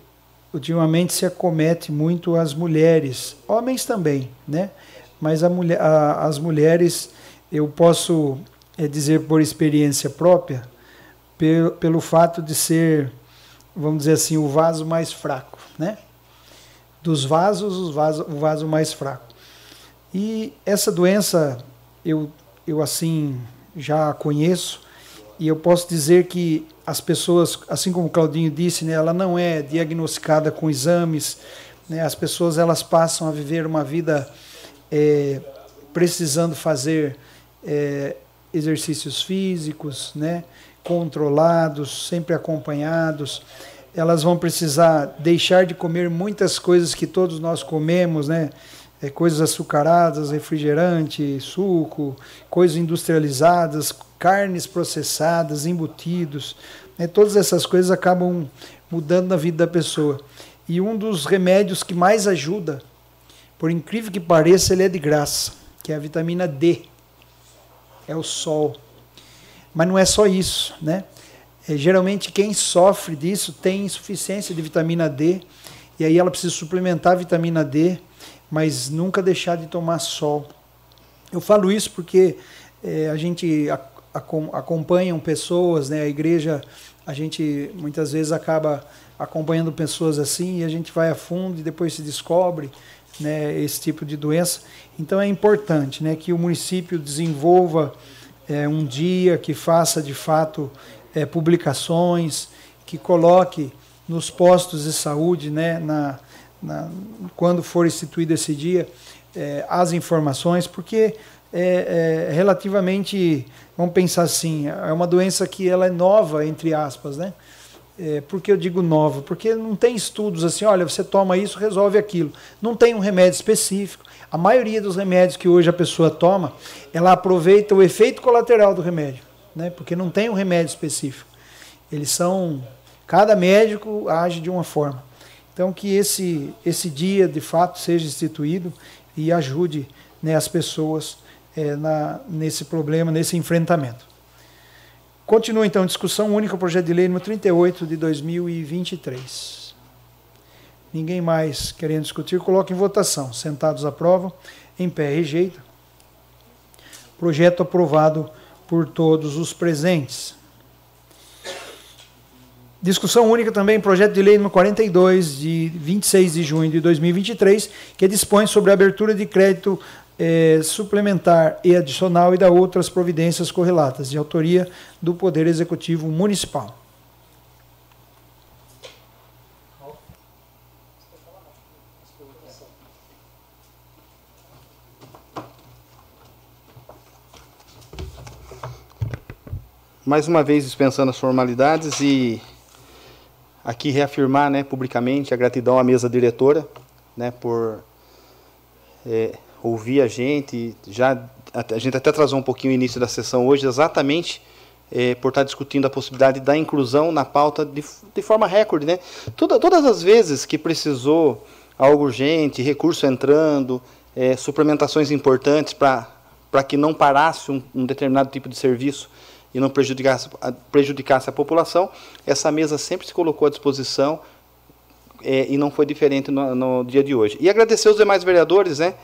ultimamente se acomete muito as mulheres, homens também, né? Mas a mulher, a, as mulheres, eu posso é, dizer por experiência própria, pelo, pelo fato de ser, vamos dizer assim, o vaso mais fraco, né? Dos vasos, o vaso, o vaso mais fraco. E essa doença, eu, eu assim já conheço, e eu posso dizer que as pessoas, assim como o Claudinho disse, né, ela não é diagnosticada com exames, né, as pessoas elas passam a viver uma vida é, precisando fazer é, exercícios físicos, né, controlados, sempre acompanhados. Elas vão precisar deixar de comer muitas coisas que todos nós comemos, né? É, coisas açucaradas, refrigerante, suco, coisas industrializadas, carnes processadas, embutidos. Né? Todas essas coisas acabam mudando a vida da pessoa. E um dos remédios que mais ajuda, por incrível que pareça, ele é de graça, que é a vitamina D. É o sol. Mas não é só isso, né? É, geralmente quem sofre disso tem insuficiência de vitamina D e aí ela precisa suplementar a vitamina D, mas nunca deixar de tomar sol. Eu falo isso porque é, a gente a, a, acompanha pessoas, né? A igreja, a gente muitas vezes acaba acompanhando pessoas assim e a gente vai a fundo e depois se descobre né, esse tipo de doença. Então é importante né, que o município desenvolva é, um dia, que faça de fato é, publicações, que coloque nos postos de saúde, né, na, na quando for instituído esse dia, é, as informações, porque é, é, relativamente, vamos pensar assim, é uma doença que ela é nova, entre aspas, né? É, por que eu digo nova? Porque não tem estudos assim, olha, você toma isso, resolve aquilo. Não tem um remédio específico. A maioria dos remédios que hoje a pessoa toma, ela aproveita o efeito colateral do remédio, né? porque não tem um remédio específico. Eles são. Cada médico age de uma forma. Então, que esse, esse dia, de fato, seja instituído e ajude né, as pessoas é, na, nesse problema, nesse enfrentamento. Continua então discussão única, projeto de lei número 38 de 2023. Ninguém mais querendo discutir, coloca em votação. Sentados aprovam, em pé rejeita. Projeto aprovado por todos os presentes. Discussão única também, projeto de lei número 42, de 26 de junho de 2023, que dispõe sobre a abertura de crédito eh, suplementar e adicional e da outras providências correlatas, de autoria do Poder Executivo Municipal. Mais uma vez dispensando as formalidades e aqui reafirmar né, publicamente a gratidão à mesa diretora né, por é, ouvir a gente. Já, a gente até atrasou um pouquinho o início da sessão hoje, exatamente é, por estar discutindo a possibilidade da inclusão na pauta de, de forma recorde. Né? Toda, todas as vezes que precisou algo urgente, recurso entrando, é, suplementações importantes para que não parasse um, um determinado tipo de serviço e não prejudicasse, prejudicasse a população, essa mesa sempre se colocou à disposição é, e não foi diferente no, no, dia de hoje. E agradecer os demais vereadores né,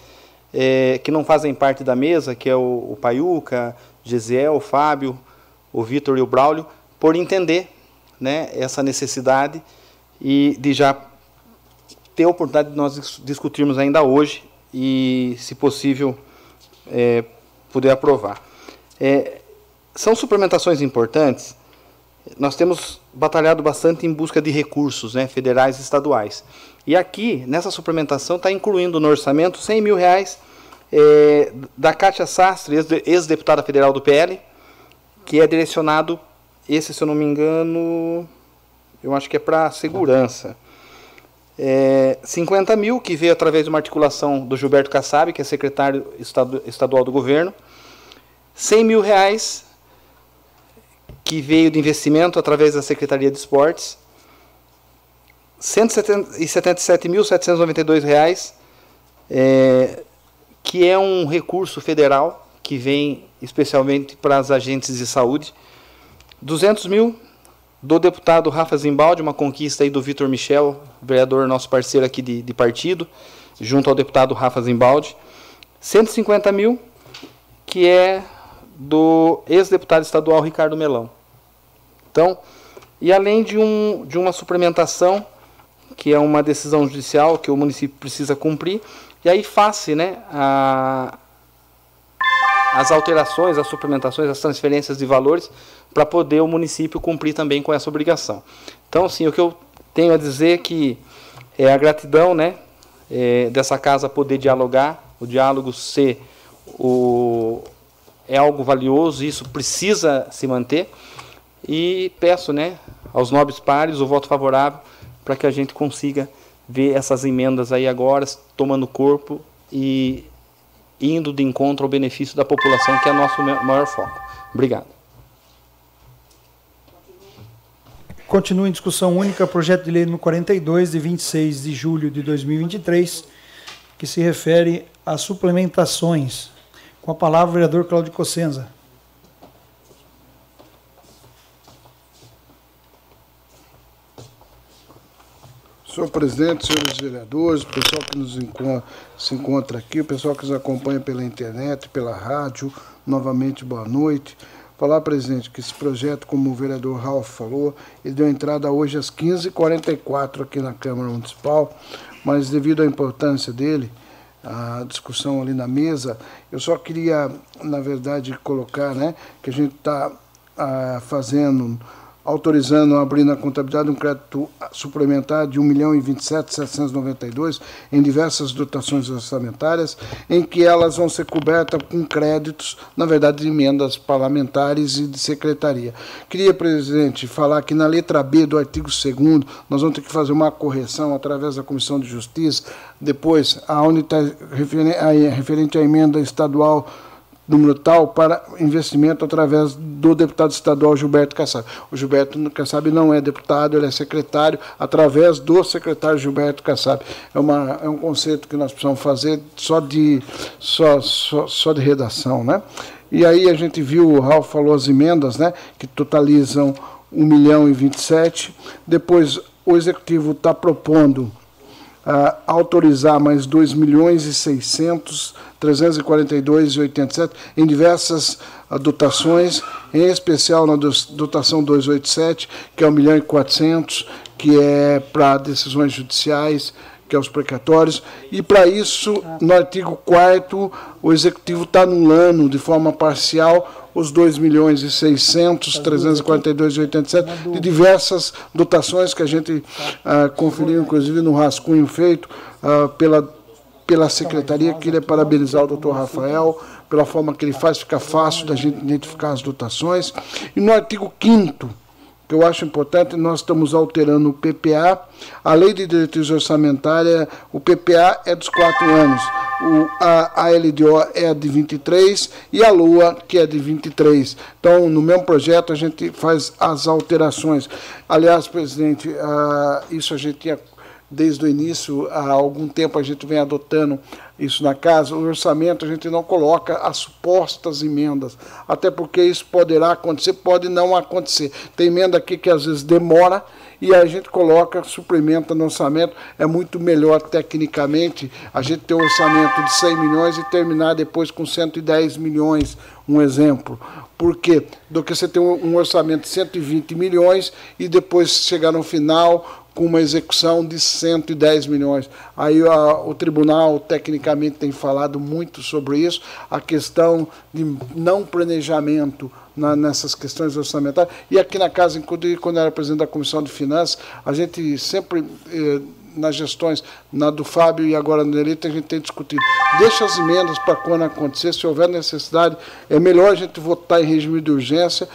é, que não fazem parte da mesa, que é o, o Paiuca, Gesiel, o Fábio, o Vitor e o Braulio, por entender né, essa necessidade e de já ter a oportunidade de nós discutirmos ainda hoje e, se possível, é, poder aprovar. É, são suplementações importantes. Nós temos batalhado bastante em busca de recursos né, federais e estaduais. E aqui, nessa suplementação, está incluindo no orçamento 100 mil reais é, da Kátia Sastre, ex-deputada federal do PL, que é direcionado, esse, se eu não me engano, eu acho que é para segurança. É, 50 mil, que veio através de uma articulação do Gilberto Kassab, que é secretário estadual do governo. 100 mil reais que veio de investimento através da Secretaria de Esportes. R$ 177.792, é, que é um recurso federal que vem especialmente para as agentes de saúde. 200 mil do deputado Rafa Zimbaldi, uma conquista aí do Vitor Michel, vereador nosso parceiro aqui de, de partido, junto ao deputado Rafa Zimbaldi. 150 mil, que é do ex-deputado estadual Ricardo Melão. Então, e além de, um, de uma suplementação, que é uma decisão judicial que o município precisa cumprir, e aí face né, as alterações, as suplementações, as transferências de valores, para poder o município cumprir também com essa obrigação. Então, sim, o que eu tenho a dizer que é a gratidão né, é, dessa casa poder dialogar, o diálogo ser o, é algo valioso, isso precisa se manter. E peço né, aos nobres pares o voto favorável para que a gente consiga ver essas emendas aí agora tomando corpo e indo de encontro ao benefício da população, que é nosso maior foco. Obrigado. Continua em discussão única projeto de lei no 42, de 26 de julho de 2023, que se refere às suplementações. Com a palavra o vereador Cláudio Cossenza. Senhor presidente, senhores vereadores, pessoal que nos encontra, se encontra aqui, o pessoal que nos acompanha pela internet, pela rádio, novamente boa noite. Falar, presidente, que esse projeto, como o vereador Ralf falou, ele deu entrada hoje às 15h44 aqui na Câmara Municipal, mas devido à importância dele, a discussão ali na mesa, eu só queria, na verdade, colocar né, que a gente está ah, fazendo autorizando, abrindo a contabilidade um crédito suplementar de 1 milhão e 27.792 em diversas dotações orçamentárias, em que elas vão ser cobertas com créditos, na verdade, de emendas parlamentares e de secretaria. Queria, presidente, falar que na letra B do artigo 2 nós vamos ter que fazer uma correção através da Comissão de Justiça, depois, a unidade referente à emenda estadual número tal para investimento através do deputado estadual Gilberto Kassab. O Gilberto Kassab não é deputado, ele é secretário, através do secretário Gilberto Kassab. É, uma, é um conceito que nós precisamos fazer só de, só, só, só de redação. Né? E aí a gente viu, o Ralf falou as emendas, né, que totalizam 1 milhão e 27. Depois o executivo está propondo uh, autorizar mais 2 milhões e 600 342,87 em diversas dotações, em especial na dotação 287, que é 1 milhão e 400, que é para decisões judiciais, que é os precatórios, e para isso, no artigo 4 o Executivo está anulando de forma parcial os 2 milhões e 600, 342,87 de diversas dotações que a gente uh, conferiu, inclusive no rascunho feito uh, pela pela secretaria, queria parabenizar o doutor Rafael pela forma que ele faz, fica fácil da gente identificar as dotações. E no artigo 5 que eu acho importante, nós estamos alterando o PPA. A lei de diretriz orçamentária, o PPA é dos quatro anos, o, a, a LDO é de 23 e a LUA, que é de 23. Então, no mesmo projeto, a gente faz as alterações. Aliás, presidente, uh, isso a gente tinha desde o início, há algum tempo a gente vem adotando isso na casa, o orçamento a gente não coloca as supostas emendas, até porque isso poderá acontecer, pode não acontecer. Tem emenda aqui que às vezes demora e a gente coloca, suplementa no orçamento, é muito melhor tecnicamente a gente ter um orçamento de 100 milhões e terminar depois com 110 milhões, um exemplo. Por quê? Do que você ter um orçamento de 120 milhões e depois chegar no final com uma execução de 110 milhões. Aí a, o tribunal, tecnicamente, tem falado muito sobre isso, a questão de não planejamento na, nessas questões orçamentárias. E aqui na casa, inclusive, quando eu era presidente da Comissão de Finanças, a gente sempre. Eh, nas gestões, na do Fábio e agora na Elite, a gente tem discutido. Deixa as emendas para quando acontecer, se houver necessidade, é melhor a gente votar em regime de urgência,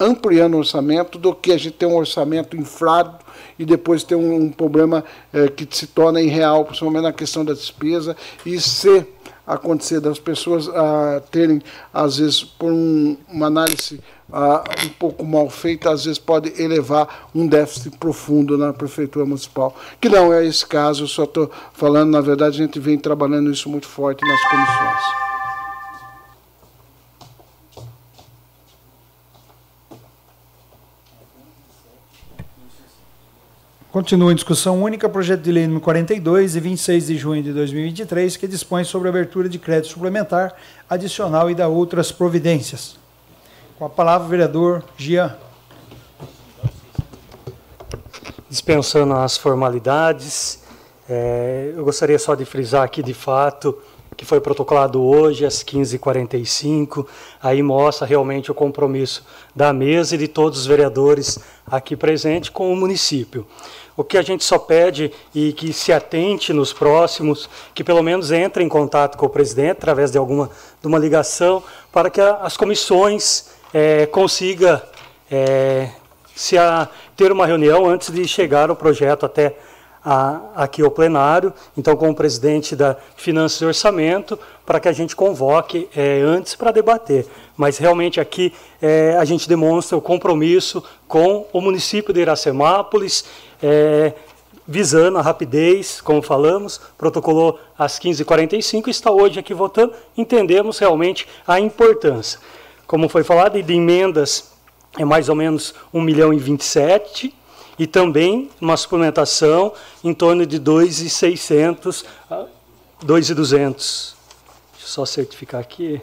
ampliando o orçamento, do que a gente ter um orçamento inflado e depois ter um, um problema é, que se torna irreal, principalmente na questão da despesa, e se acontecer das pessoas ah, terem, às vezes, por um, uma análise ah, um pouco mal feita, às vezes pode elevar um déficit profundo na prefeitura municipal. Que não é esse caso, eu só estou falando, na verdade, a gente vem trabalhando isso muito forte nas comissões. Continua em discussão única projeto de lei número 42, de 26 de junho de 2023, que dispõe sobre a abertura de crédito suplementar, adicional e da outras providências. Com a palavra, o vereador Gian. Dispensando as formalidades, é, eu gostaria só de frisar aqui, de fato, que foi protocolado hoje às 15h45. Aí mostra realmente o compromisso da mesa e de todos os vereadores aqui presentes com o município. O que a gente só pede e que se atente nos próximos, que pelo menos entre em contato com o presidente através de alguma de uma ligação, para que a, as comissões é, consiga é, se a, ter uma reunião antes de chegar o projeto até a, aqui ao plenário, então com o presidente da Finanças e Orçamento, para que a gente convoque é, antes para debater. Mas realmente aqui é, a gente demonstra o compromisso com o município de Iracemápolis, é, visando a rapidez, como falamos, protocolou às 15h45 e está hoje aqui votando, entendemos realmente a importância. Como foi falado, de emendas é mais ou menos 1 milhão e 27 e também uma suplementação em torno de 2,600, 2,200. Deixa eu só certificar aqui.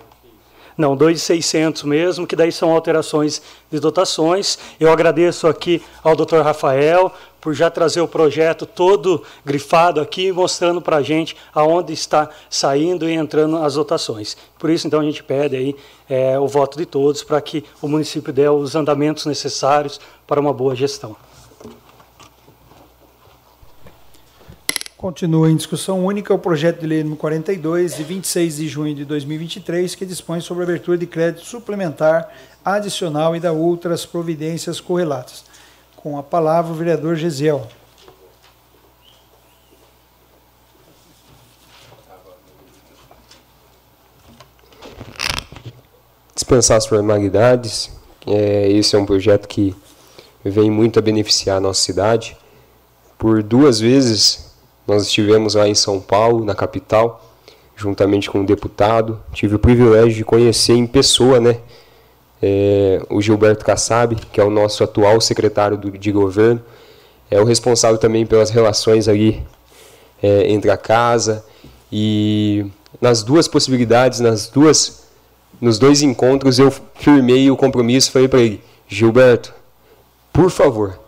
Não, 2,600 mesmo, que daí são alterações de dotações. Eu agradeço aqui ao Dr. Rafael por já trazer o projeto todo grifado aqui, mostrando para a gente aonde está saindo e entrando as votações. Por isso, então, a gente pede aí é, o voto de todos para que o município dê os andamentos necessários para uma boa gestão. Continua em discussão única o projeto de lei número 42, de 26 de junho de 2023, que dispõe sobre a abertura de crédito suplementar, adicional e da outras providências correlatas. Com a palavra, o vereador Gesiel. Dispensar as formalidades. É, esse é um projeto que vem muito a beneficiar a nossa cidade. Por duas vezes nós estivemos lá em São Paulo, na capital, juntamente com um deputado. Tive o privilégio de conhecer em pessoa, né, é, o Gilberto Kassab, que é o nosso atual secretário do, de governo. É o responsável também pelas relações ali é, entre a casa e nas duas possibilidades, nas duas, nos dois encontros eu firmei o compromisso, falei para ele, Gilberto, por favor,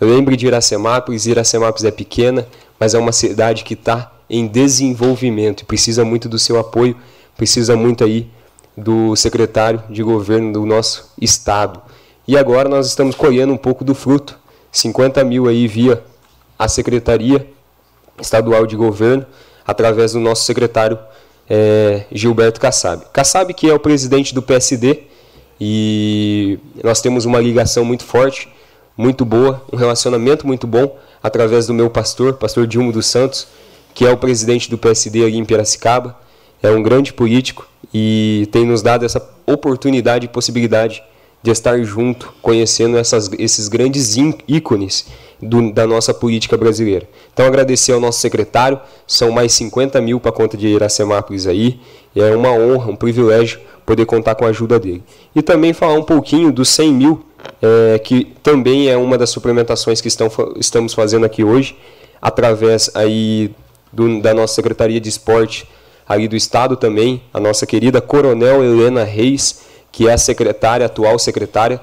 lembre de Iracemápolis, Iracemápolis é pequena, mas é uma cidade que está em desenvolvimento e precisa muito do seu apoio, precisa muito aí do secretário de governo do nosso estado. E agora nós estamos colhendo um pouco do fruto, 50 mil aí via a Secretaria Estadual de Governo, através do nosso secretário é, Gilberto Kassab. Kassab que é o presidente do PSD e nós temos uma ligação muito forte, muito boa, um relacionamento muito bom através do meu pastor, pastor Dilmo dos Santos, que é o presidente do PSD ali em Piracicaba. É um grande político e tem nos dado essa oportunidade e possibilidade de estar junto, conhecendo essas, esses grandes ícones do, da nossa política brasileira. Então, agradecer ao nosso secretário, são mais 50 mil para a conta de Iracemápolis aí, é uma honra, um privilégio poder contar com a ajuda dele. E também falar um pouquinho dos 100 mil é, que também é uma das suplementações que estão, estamos fazendo aqui hoje, através aí do, da nossa Secretaria de Esporte ali do Estado também, a nossa querida Coronel Helena Reis, que é a secretária, atual secretária,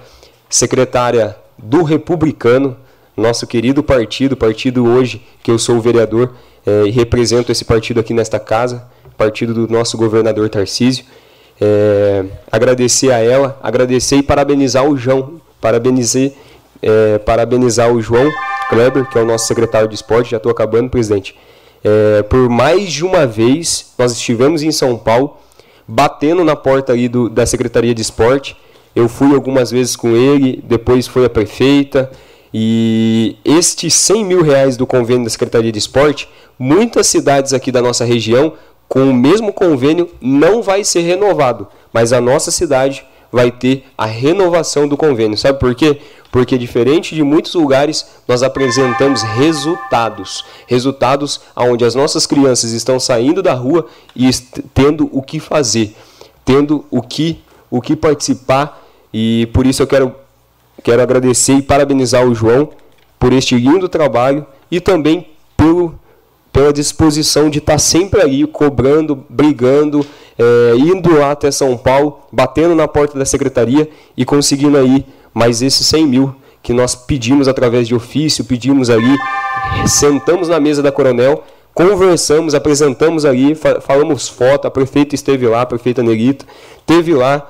secretária do Republicano, nosso querido partido, partido hoje que eu sou vereador é, e represento esse partido aqui nesta casa, partido do nosso governador Tarcísio. É, agradecer a ela, agradecer e parabenizar o João, Parabenizar, é, parabenizar o João Kleber, que é o nosso secretário de esporte, já estou acabando, presidente. É, por mais de uma vez, nós estivemos em São Paulo, batendo na porta ali do, da Secretaria de Esporte. Eu fui algumas vezes com ele, depois foi a prefeita. E estes 100 mil reais do convênio da Secretaria de Esporte, muitas cidades aqui da nossa região, com o mesmo convênio, não vai ser renovado. Mas a nossa cidade vai ter a renovação do convênio. Sabe por quê? Porque diferente de muitos lugares, nós apresentamos resultados, resultados onde as nossas crianças estão saindo da rua e tendo o que fazer, tendo o que o que participar e por isso eu quero quero agradecer e parabenizar o João por este lindo trabalho e também pelo pela disposição de estar sempre ali cobrando, brigando, é, indo lá até São Paulo, batendo na porta da secretaria e conseguindo aí mais esses 100 mil que nós pedimos através de ofício, pedimos ali, sentamos na mesa da Coronel, conversamos, apresentamos ali, falamos foto, a prefeita esteve lá, a prefeita Nerita, esteve lá,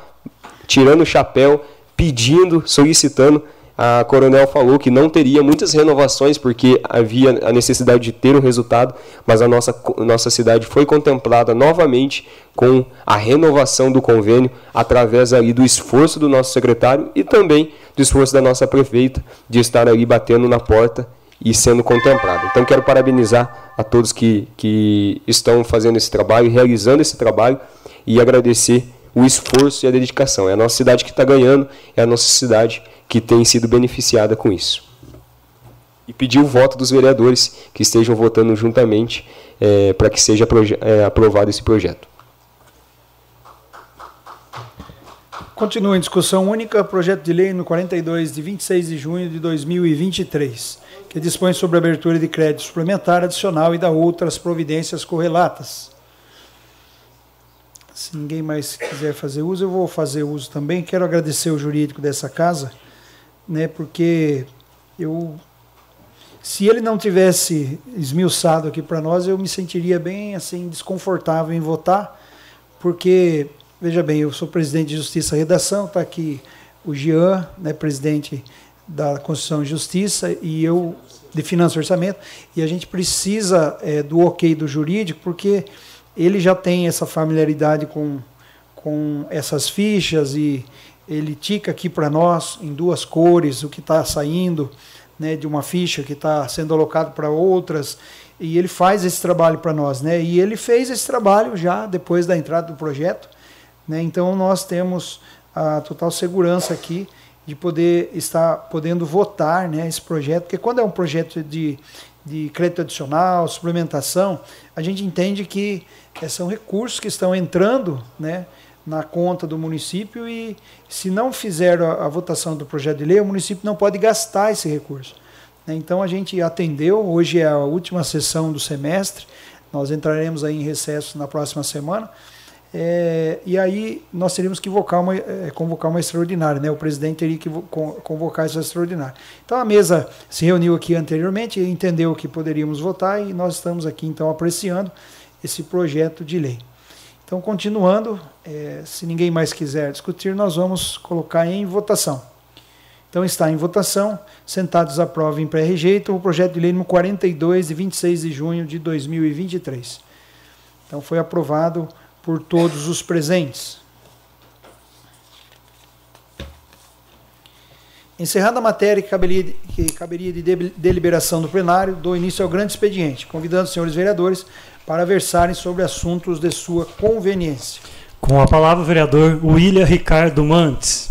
tirando o chapéu, pedindo, solicitando a Coronel falou que não teria muitas renovações porque havia a necessidade de ter um resultado, mas a nossa, nossa cidade foi contemplada novamente com a renovação do convênio através ali do esforço do nosso secretário e também do esforço da nossa prefeita de estar ali batendo na porta e sendo contemplado. Então quero parabenizar a todos que, que estão fazendo esse trabalho, realizando esse trabalho e agradecer o esforço e a dedicação. É a nossa cidade que está ganhando, é a nossa cidade que tem sido beneficiada com isso. E pedir o voto dos vereadores que estejam votando juntamente é, para que seja é, aprovado esse projeto. Continua em discussão única projeto de lei no 42 de 26 de junho de 2023, que dispõe sobre a abertura de crédito suplementar adicional e da outras providências correlatas. Se ninguém mais quiser fazer uso, eu vou fazer uso também. Quero agradecer o jurídico dessa casa né? Porque eu se ele não tivesse esmiuçado aqui para nós, eu me sentiria bem assim desconfortável em votar, porque veja bem, eu sou presidente de Justiça Redação, está aqui o Jean, né, presidente da Constituição e Justiça, e eu de Finanças e Orçamento, e a gente precisa é, do ok do jurídico, porque ele já tem essa familiaridade com, com essas fichas e ele tica aqui para nós em duas cores o que está saindo né, de uma ficha que está sendo alocado para outras e ele faz esse trabalho para nós, né? E ele fez esse trabalho já depois da entrada do projeto, né? Então nós temos a total segurança aqui de poder estar podendo votar, né, esse projeto, porque quando é um projeto de de crédito adicional, suplementação, a gente entende que eh, são recursos que estão entrando, né, na conta do município e se não fizer a, a, votação do projeto de lei, o município não pode gastar esse recurso. Né? Então a gente atendeu, hoje é a última sessão do semestre, nós entraremos aí em recesso na próxima semana, é, e aí nós teríamos que uma, é, convocar uma extraordinária, né? o presidente teria que convocar essa extraordinária. Então a mesa se reuniu aqui anteriormente, entendeu que poderíamos votar e nós estamos aqui então apreciando esse projeto de lei. Então, continuando, é, se ninguém mais quiser discutir, nós vamos colocar em votação. Então, está em votação, sentados à prova em pré-rejeito, o projeto de lei número 42, de 26 de junho de 2023. Então, foi aprovado por todos os presentes. Encerrada a matéria que caberia, que caberia de deliberação do plenário, dou início ao grande expediente, convidando os senhores vereadores para versarem sobre assuntos de sua conveniência. Com a palavra o vereador William Ricardo Mantes.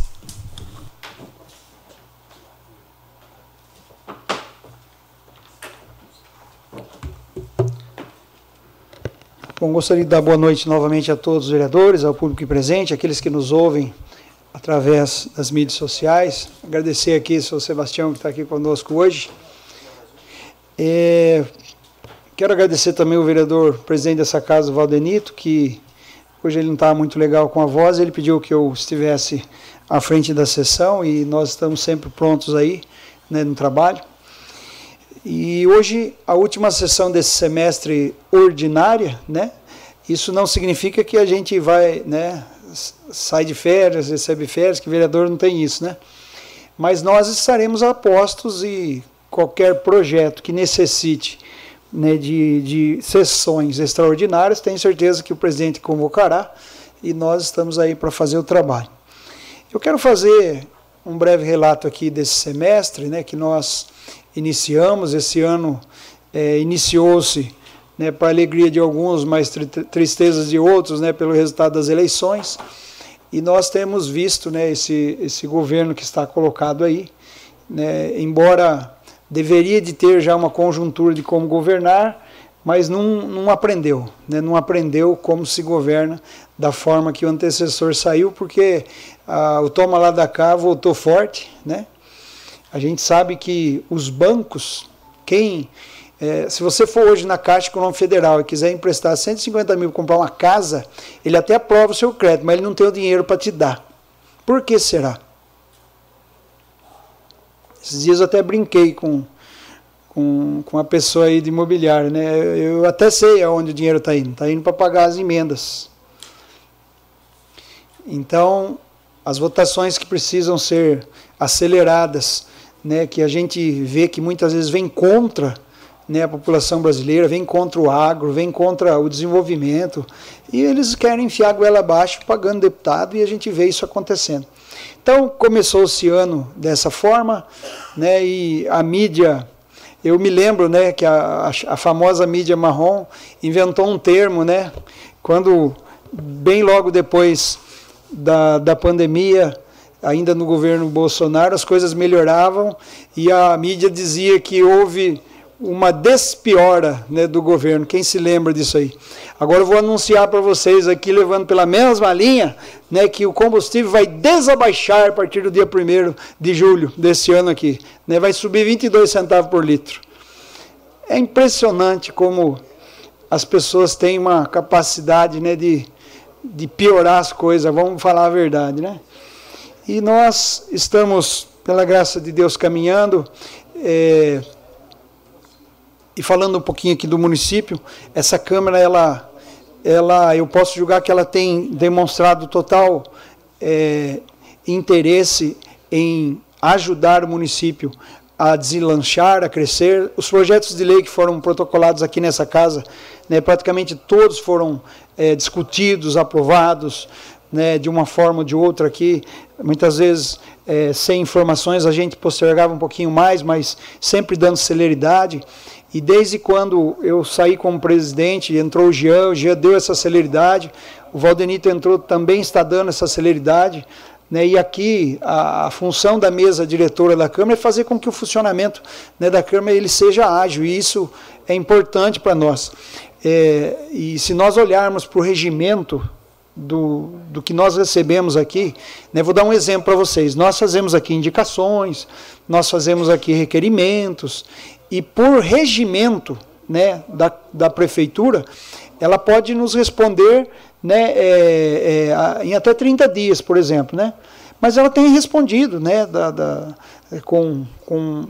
Bom, gostaria de dar boa noite novamente a todos os vereadores, ao público presente, aqueles que nos ouvem através das mídias sociais. Agradecer aqui ao seu Sebastião que está aqui conosco hoje. É, Quero agradecer também o vereador presidente dessa casa, Valdenito, que hoje ele não está muito legal com a voz, ele pediu que eu estivesse à frente da sessão e nós estamos sempre prontos aí né, no trabalho. E hoje, a última sessão desse semestre ordinária, né? Isso não significa que a gente vai, né, sai de férias, recebe férias, que vereador não tem isso, né? Mas nós estaremos a postos e qualquer projeto que necessite né, de, de sessões extraordinárias, tenho certeza que o presidente convocará e nós estamos aí para fazer o trabalho. Eu quero fazer um breve relato aqui desse semestre, né, que nós iniciamos. Esse ano é, iniciou-se, né, para alegria de alguns, mas tri tristezas de outros, né, pelo resultado das eleições. E nós temos visto né, esse, esse governo que está colocado aí, né, embora deveria de ter já uma conjuntura de como governar, mas não, não aprendeu, né? não aprendeu como se governa da forma que o antecessor saiu, porque ah, o toma lá da cá voltou forte. Né? A gente sabe que os bancos, quem. É, se você for hoje na Caixa Econômica Federal e quiser emprestar 150 mil para comprar uma casa, ele até aprova o seu crédito, mas ele não tem o dinheiro para te dar. Por que será? Esses dias eu até brinquei com, com, com uma pessoa aí de imobiliário, né? Eu até sei aonde o dinheiro está indo. Está indo para pagar as emendas. Então, as votações que precisam ser aceleradas, né, que a gente vê que muitas vezes vem contra né, a população brasileira, vem contra o agro, vem contra o desenvolvimento, e eles querem enfiar a goela abaixo pagando deputado, e a gente vê isso acontecendo. Então começou esse ano dessa forma, né, e a mídia, eu me lembro né, que a, a, famosa mídia marrom inventou um termo, né, quando bem logo depois da, da pandemia, ainda no governo Bolsonaro, as coisas melhoravam e a mídia dizia que houve uma despiora né, do governo. Quem se lembra disso aí? Agora eu vou anunciar para vocês aqui, levando pela mesma linha, né, que o combustível vai desabaixar a partir do dia 1 de julho desse ano aqui. Né, vai subir 22 centavos por litro. É impressionante como as pessoas têm uma capacidade né, de, de piorar as coisas, vamos falar a verdade. Né? E nós estamos, pela graça de Deus, caminhando. É, e falando um pouquinho aqui do município, essa Câmara, ela, ela, eu posso julgar que ela tem demonstrado total é, interesse em ajudar o município a deslanchar, a crescer. Os projetos de lei que foram protocolados aqui nessa casa, né, praticamente todos foram é, discutidos, aprovados, né, de uma forma ou de outra aqui. Muitas vezes, é, sem informações, a gente postergava um pouquinho mais, mas sempre dando celeridade. E desde quando eu saí como presidente, entrou o Jean, o Jean deu essa celeridade, o Valdenito entrou, também está dando essa celeridade. Né, e aqui a, a, função da mesa diretora da Câmara é fazer com que o funcionamento né, da Câmara ele seja ágil, e isso é importante para nós. É, e se nós olharmos para o regimento do, do que nós recebemos aqui, né, vou dar um exemplo para vocês. Nós fazemos aqui indicações, nós fazemos aqui requerimentos, e por regimento né, da, da prefeitura, ela pode nos responder né, é, é, em até 30 dias, por exemplo. Né? Mas ela tem respondido né, da, da, com, com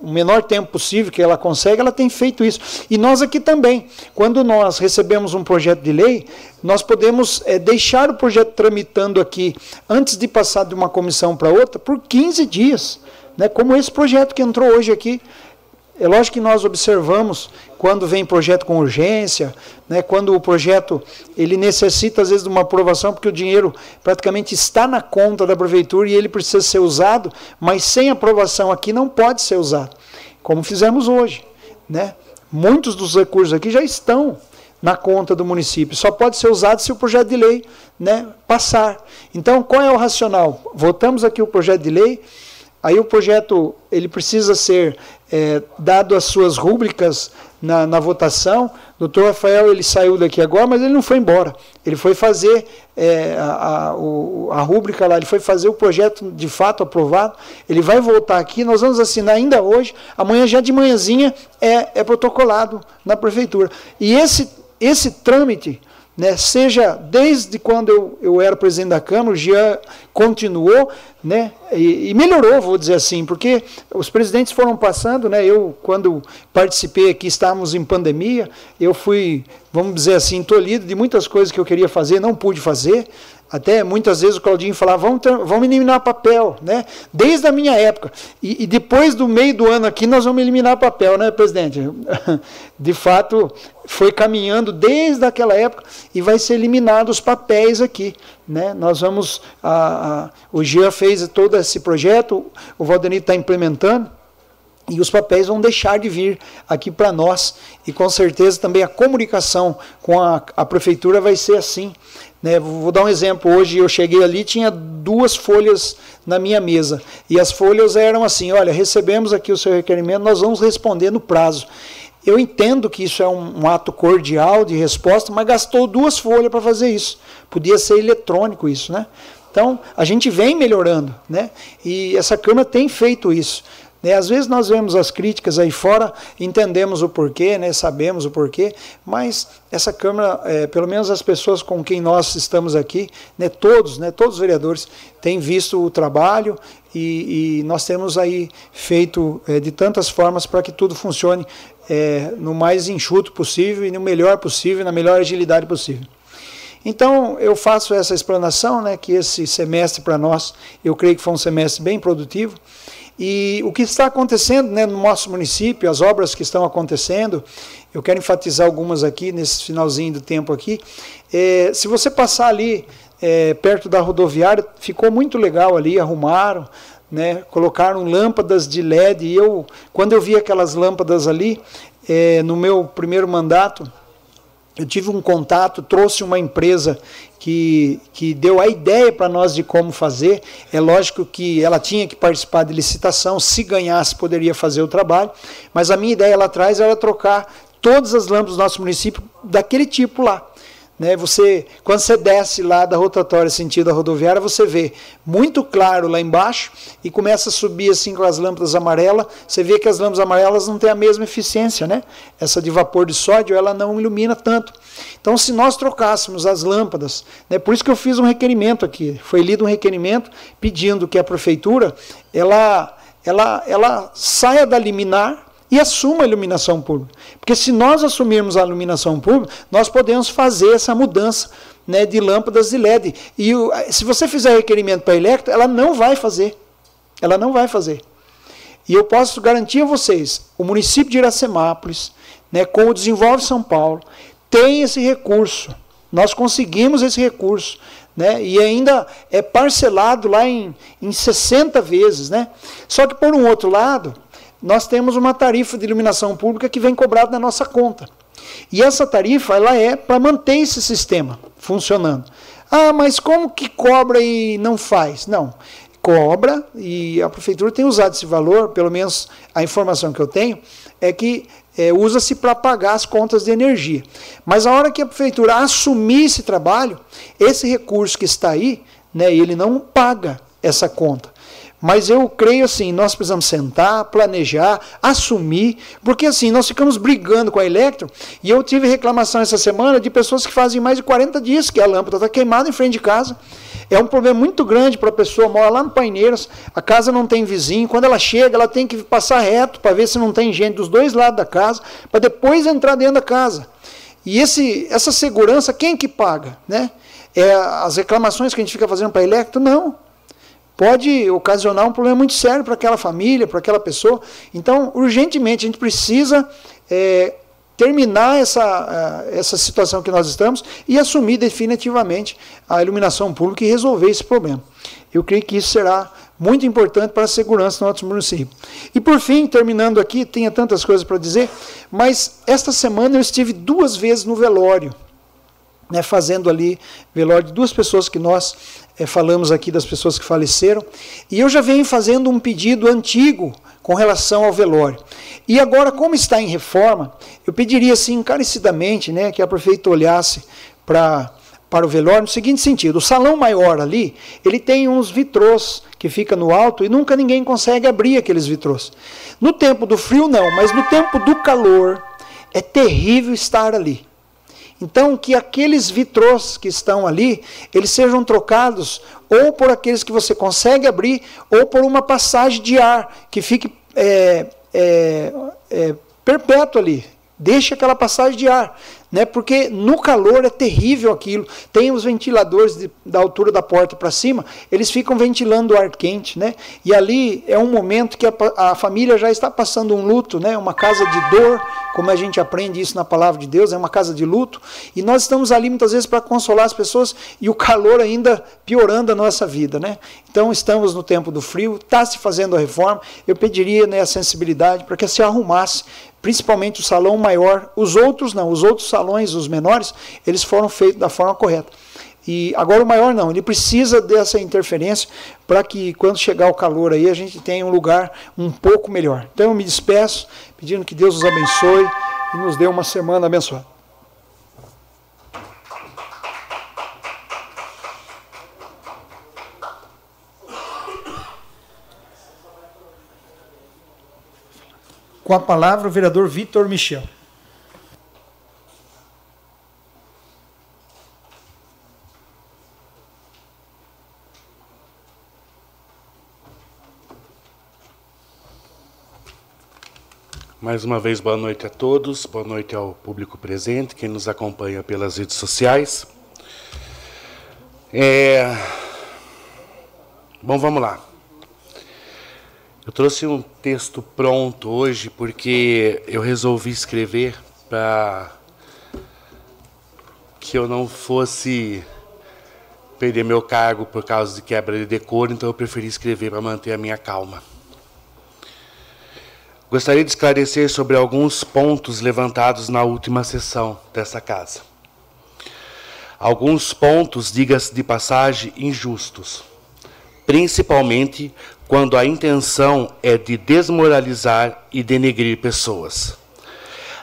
o menor tempo possível que ela consegue, ela tem feito isso. E nós aqui também, quando nós recebemos um projeto de lei, nós podemos é, deixar o projeto tramitando aqui, antes de passar de uma comissão para outra, por 15 dias. Né, como esse projeto que entrou hoje aqui, é lógico que nós observamos quando vem projeto com urgência, né, quando o projeto ele necessita às vezes de uma aprovação porque o dinheiro praticamente está na conta da prefeitura e ele precisa ser usado, mas sem aprovação aqui não pode ser usado, como fizemos hoje, né? Muitos dos recursos aqui já estão na conta do município, só pode ser usado se o projeto de lei, né, passar. Então, qual é o racional? Votamos aqui o projeto de lei, Aí o projeto ele precisa ser é, dado as suas rúbricas na, na, votação. O doutor Rafael ele saiu daqui agora, mas ele não foi embora. Ele foi fazer é, a, a, a rúbrica lá, ele foi fazer o projeto de fato aprovado. Ele vai voltar aqui, nós vamos assinar ainda hoje. Amanhã, já de manhãzinha, é, é protocolado na prefeitura. E esse, esse trâmite né, seja desde quando eu, eu era presidente da Câmara, o Jean continuou né, e, e, melhorou, vou dizer assim, porque os presidentes foram passando, né, eu quando participei aqui, estávamos em pandemia, eu fui, vamos dizer assim, tolhido de muitas coisas que eu queria fazer, não pude fazer, até muitas vezes o Claudinho falava, vamos, vamos eliminar papel, né? Desde a minha época. E, e, depois do meio do ano aqui, nós vamos eliminar papel, né, presidente? De fato, foi caminhando desde aquela época e vai ser eliminado os papéis aqui. Né? Nós vamos. A, a, o GIA fez todo esse projeto, o Valdenito está implementando. E os papéis vão deixar de vir aqui para nós. E com certeza também a comunicação com a, a prefeitura vai ser assim. Né? Vou dar um exemplo. Hoje eu cheguei ali tinha duas folhas na minha mesa. E as folhas eram assim: olha, recebemos aqui o seu requerimento, nós vamos responder no prazo. Eu entendo que isso é um, um ato cordial de resposta, mas gastou duas folhas para fazer isso. Podia ser eletrônico isso, né? Então, a gente vem melhorando, né? E essa Câmara tem feito isso. Né? Às vezes nós vemos as críticas aí fora, entendemos o porquê, né? sabemos o porquê, mas essa Câmara, é, pelo menos as pessoas com quem nós estamos aqui, né? todos, né? todos os vereadores, têm visto o trabalho e, e nós temos aí feito é, de tantas formas para que tudo funcione é, no mais enxuto possível e no melhor possível, na melhor agilidade possível. Então, eu faço essa explanação, né, que esse semestre para nós, eu creio que foi um semestre bem produtivo, e o que está acontecendo né, no nosso município, as obras que estão acontecendo, eu quero enfatizar algumas aqui nesse finalzinho do tempo aqui. É, se você passar ali é, perto da rodoviária, ficou muito legal ali, arrumaram, né, colocaram lâmpadas de LED. E eu, quando eu vi aquelas lâmpadas ali, é, no meu primeiro mandato, eu tive um contato, trouxe uma empresa que, que deu a ideia para nós de como fazer. É lógico que ela tinha que participar de licitação, se ganhasse, poderia fazer o trabalho, mas a minha ideia lá atrás era trocar todas as lâmpadas do nosso município daquele tipo lá. Né, você, quando você desce lá da rotatória sentido a rodoviária, você vê muito claro lá embaixo e começa a subir assim com as lâmpadas amarelas. Você vê que as lâmpadas amarelas não têm a mesma eficiência, né? Essa de vapor de sódio, ela não ilumina tanto. Então, se nós trocássemos as lâmpadas, né, por isso que eu fiz um requerimento aqui, foi lido um requerimento pedindo que a prefeitura ela, ela, ela saia da liminar e assuma a iluminação pública. Porque se nós assumirmos a iluminação pública, nós podemos fazer essa mudança né, de lâmpadas de LED. E o, se você fizer requerimento para a Electro, ela não vai fazer. Ela não vai fazer. E eu posso garantir a vocês, o município de Iracemápolis, né, com o Desenvolve São Paulo, tem esse recurso. Nós conseguimos esse recurso. Né? E ainda é parcelado lá em, em 60 vezes. Né? Só que, por um outro lado, nós temos uma tarifa de iluminação pública que vem cobrada na nossa conta. E essa tarifa ela é para manter esse sistema funcionando. Ah, mas como que cobra e não faz? Não. Cobra, e a prefeitura tem usado esse valor, pelo menos a informação que eu tenho, é que é, usa-se para pagar as contas de energia. Mas a hora que a prefeitura assumir esse trabalho, esse recurso que está aí, né, ele não paga essa conta. Mas eu creio assim, nós precisamos sentar, planejar, assumir, porque assim, nós ficamos brigando com a Electro, e eu tive reclamação essa semana de pessoas que fazem mais de 40 dias que a lâmpada está queimada em frente de casa. É um problema muito grande para a pessoa, mora lá no Paineiras, a casa não tem vizinho, quando ela chega, ela tem que passar reto para ver se não tem gente dos dois lados da casa, para depois entrar dentro da casa. E esse, essa segurança, quem que paga? Né? É as reclamações que a gente fica fazendo para a Electro? Não. Pode ocasionar um problema muito sério para aquela família, para aquela pessoa. Então, urgentemente, a gente precisa é, terminar essa, essa situação que nós estamos e assumir definitivamente a iluminação pública e resolver esse problema. Eu creio que isso será muito importante para a segurança do nosso município. E por fim, terminando aqui, tinha tantas coisas para dizer, mas esta semana eu estive duas vezes no velório, né, fazendo ali velório de duas pessoas que nós é, falamos aqui, das pessoas que faleceram, e eu já venho fazendo um pedido antigo com relação ao velório. E agora, como está em reforma, eu pediria assim encarecidamente né, que a prefeita olhasse para para o velório no seguinte sentido: o salão maior ali, ele tem uns vitrôs que fica no alto e nunca ninguém consegue abrir aqueles vitrôs. No tempo do frio não, mas no tempo do calor é terrível estar ali. Então, que aqueles vitrôs que estão ali, eles sejam trocados ou por aqueles que você consegue abrir, ou por uma passagem de ar que fique é, é, é, perpétua ali. Deixe aquela passagem de ar né? Porque no calor é terrível aquilo. Tem os ventiladores de, da altura da porta para cima, eles ficam ventilando o ar quente, né? E ali é um momento que a, a, família já está passando um luto, né? Uma casa de dor, como a gente aprende isso na palavra de Deus, é uma casa de luto. E nós estamos ali muitas vezes para consolar as pessoas e o calor ainda piorando a nossa vida, né? Então estamos no tempo do frio, está se fazendo a reforma. Eu pediria né, a sensibilidade para que se arrumasse principalmente o salão maior. Os outros não, os outros salões, os menores, eles foram feitos da forma correta. E agora o maior não, ele precisa dessa interferência para que quando chegar o calor aí a gente tenha um lugar um pouco melhor. Então eu me despeço, pedindo que Deus os abençoe e nos dê uma semana abençoada. Com a palavra, o vereador Vitor Michel. Mais uma vez, boa noite a todos, boa noite ao público presente, quem nos acompanha pelas redes sociais. É... Bom, vamos lá. Eu trouxe um texto pronto hoje porque eu resolvi escrever para que eu não fosse perder meu cargo por causa de quebra de decoro, então eu preferi escrever para manter a minha calma. Gostaria de esclarecer sobre alguns pontos levantados na última sessão dessa casa. Alguns pontos, diga-se de passagem, injustos, principalmente quando a intenção é de desmoralizar e denegrir pessoas.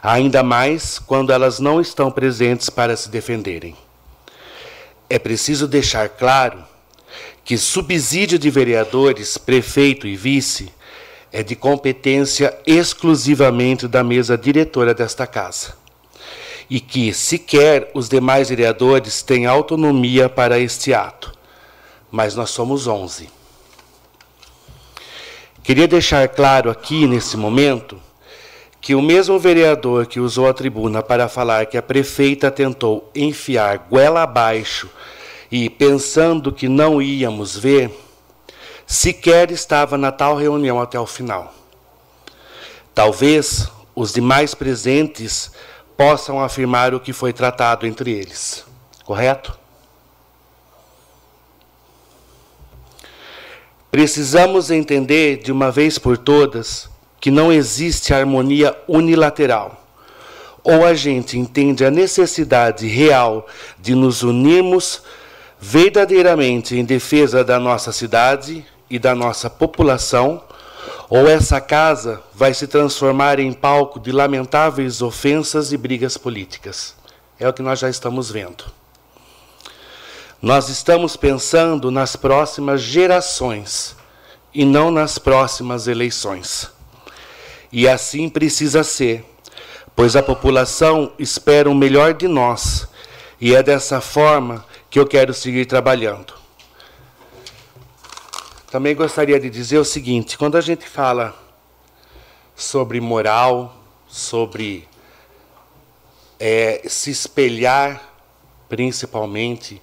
Ainda mais quando elas não estão presentes para se defenderem. É preciso deixar claro que subsídio de vereadores, prefeito e vice é de competência exclusivamente da mesa diretora desta casa. E que sequer os demais vereadores têm autonomia para este ato. Mas nós somos 11. Queria deixar claro aqui nesse momento que o mesmo vereador que usou a tribuna para falar que a prefeita tentou enfiar goela abaixo e pensando que não íamos ver, sequer estava na tal reunião até o final. Talvez os demais presentes possam afirmar o que foi tratado entre eles. Correto? Precisamos entender de uma vez por todas que não existe harmonia unilateral. Ou a gente entende a necessidade real de nos unirmos verdadeiramente em defesa da nossa cidade e da nossa população, ou essa casa vai se transformar em palco de lamentáveis ofensas e brigas políticas. É o que nós já estamos vendo. Nós estamos pensando nas próximas gerações e não nas próximas eleições. E assim precisa ser, pois a população espera o melhor de nós, e é dessa forma que eu quero seguir trabalhando. Também gostaria de dizer o seguinte: quando a gente fala sobre moral, sobre é, se espelhar, principalmente,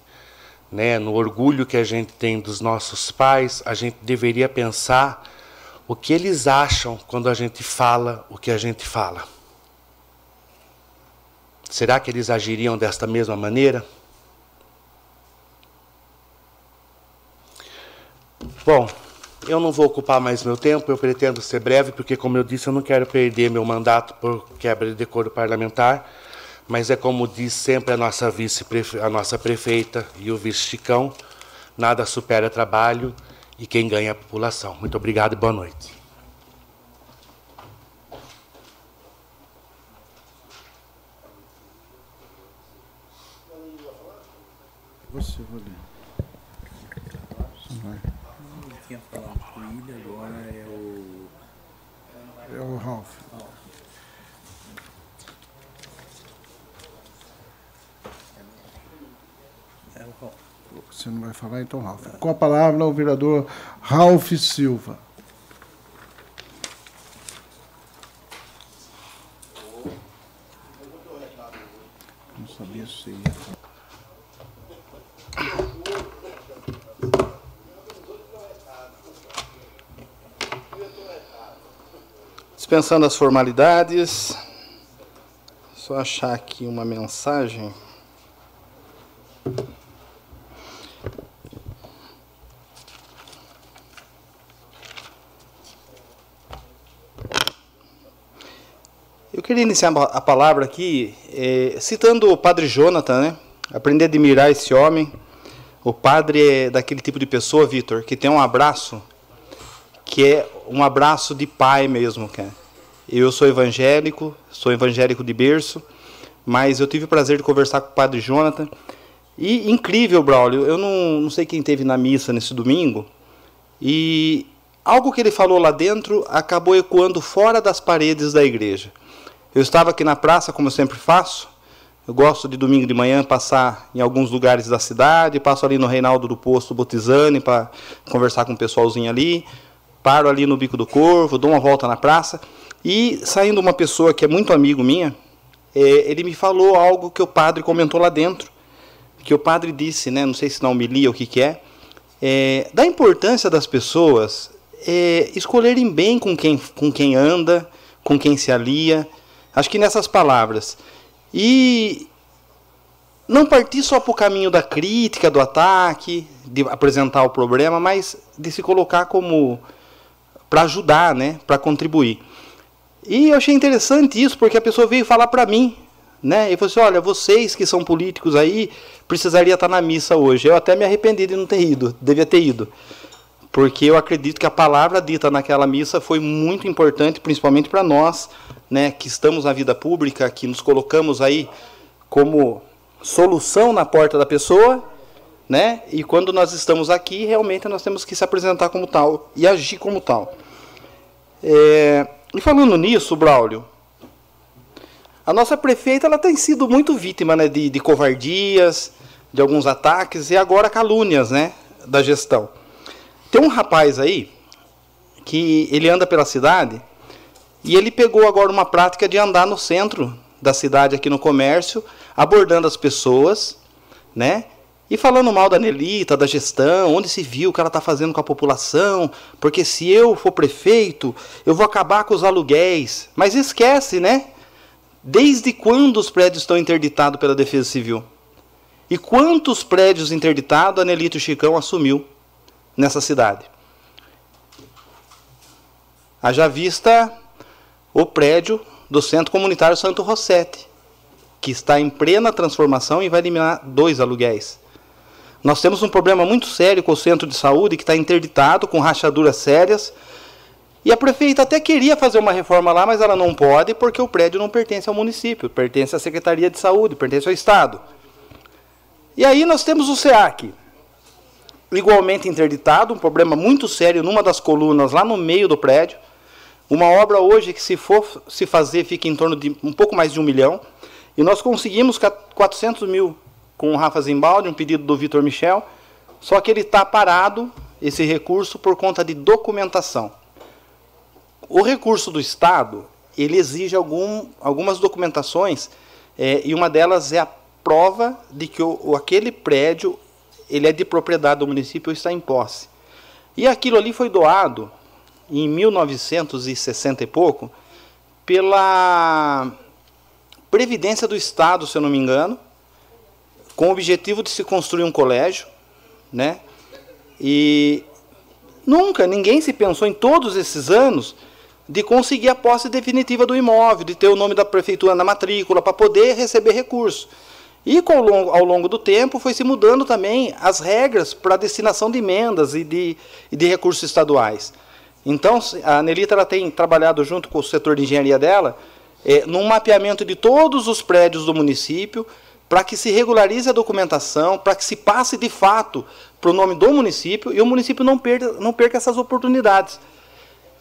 né, no orgulho que a gente tem dos nossos pais, a gente deveria pensar o que eles acham quando a gente fala o que a gente fala. Será que eles agiriam desta mesma maneira? Bom, eu não vou ocupar mais meu tempo, eu pretendo ser breve, porque, como eu disse, eu não quero perder meu mandato por quebra de decoro parlamentar, mas é como diz sempre a nossa vice, a nossa prefeita e o vice Chicão, nada supera trabalho e quem ganha é a população. Muito obrigado e boa noite. Você vai ler. Ele tinha falado com ele, agora é o. É o Ralph. É o Ralph. Você não vai falar, então, Ralph. Com a palavra, o vereador Ralph Silva. Não sabia se ia falar. Dispensando as formalidades, só achar aqui uma mensagem. Eu queria iniciar a palavra aqui eh, citando o padre Jonathan, né? Aprender a admirar esse homem. O padre é daquele tipo de pessoa, Vitor, que tem um abraço que é um abraço de pai mesmo. Eu sou evangélico, sou evangélico de berço, mas eu tive o prazer de conversar com o padre Jonathan. E incrível, Braulio, eu não, não sei quem teve na missa nesse domingo, e algo que ele falou lá dentro acabou ecoando fora das paredes da igreja. Eu estava aqui na praça, como eu sempre faço. Eu gosto de domingo de manhã passar em alguns lugares da cidade, passo ali no Reinaldo do Posto Botizane para conversar com o pessoalzinho ali, paro ali no Bico do Corvo, dou uma volta na praça e saindo uma pessoa que é muito amigo minha, é, ele me falou algo que o padre comentou lá dentro, que o padre disse, né, não sei se na homilia ou o que, que é, é, da importância das pessoas é, escolherem bem com quem, com quem anda, com quem se alia, Acho que nessas palavras. E não partir só para o caminho da crítica, do ataque, de apresentar o problema, mas de se colocar como para ajudar, né, para contribuir. E eu achei interessante isso, porque a pessoa veio falar para mim, né, e falou assim, olha, vocês que são políticos aí, precisaria estar na missa hoje. Eu até me arrependi de não ter ido, devia ter ido. Porque eu acredito que a palavra dita naquela missa foi muito importante, principalmente para nós, né, que estamos na vida pública, que nos colocamos aí como solução na porta da pessoa, né? E quando nós estamos aqui, realmente nós temos que se apresentar como tal e agir como tal. É, e falando nisso, Braulio, a nossa prefeita ela tem sido muito vítima né, de, de covardias, de alguns ataques e agora calúnias, né, da gestão. Tem um rapaz aí que ele anda pela cidade E ele pegou agora uma prática de andar no centro da cidade, aqui no comércio, abordando as pessoas, né? E falando mal da Nelita, da gestão, onde se viu o que ela está fazendo com a população, porque se eu for prefeito, eu vou acabar com os aluguéis. Mas esquece, né? Desde quando os prédios estão interditados pela Defesa Civil? E quantos prédios interditados a Nelito Chicão assumiu nessa cidade? Haja vista o prédio do Centro Comunitário Santo Rossetti, que está em plena transformação e vai eliminar dois aluguéis. Nós temos um problema muito sério com o centro de saúde, que está interditado, com rachaduras sérias. E a prefeita até queria fazer uma reforma lá, mas ela não pode, porque o prédio não pertence ao município, pertence à Secretaria de Saúde, pertence ao Estado. E aí nós temos o SEAC, igualmente interditado, um problema muito sério numa das colunas lá no meio do prédio. Uma obra hoje que, se for se fazer, fica em torno de um pouco mais de um milhão. E nós conseguimos 400 mil com o Rafa Zimbaldi, um pedido do Vitor Michel, só que ele está parado, esse recurso, por conta de documentação. O recurso do Estado, ele exige algum, algumas documentações, é, e uma delas é a prova de que o, aquele prédio ele é de propriedade do município está em posse. E aquilo ali foi doado em 1960 e pouco pela Previdência do Estado, se eu não me engano, com o objetivo de se construir um colégio, né? E nunca ninguém se pensou em todos esses anos de conseguir a posse definitiva do imóvel, de ter o nome da prefeitura na matrícula para poder receber recurso. E ao, longo, ao longo do tempo foi se mudando também as regras para a destinação de emendas e de, e de recursos estaduais. Então, a Nelita ela tem trabalhado junto com o setor de engenharia dela é, num mapeamento de todos os prédios do município, para que se regularize a documentação, para que se passe de fato para o nome do município e o município não perca, não perca essas oportunidades.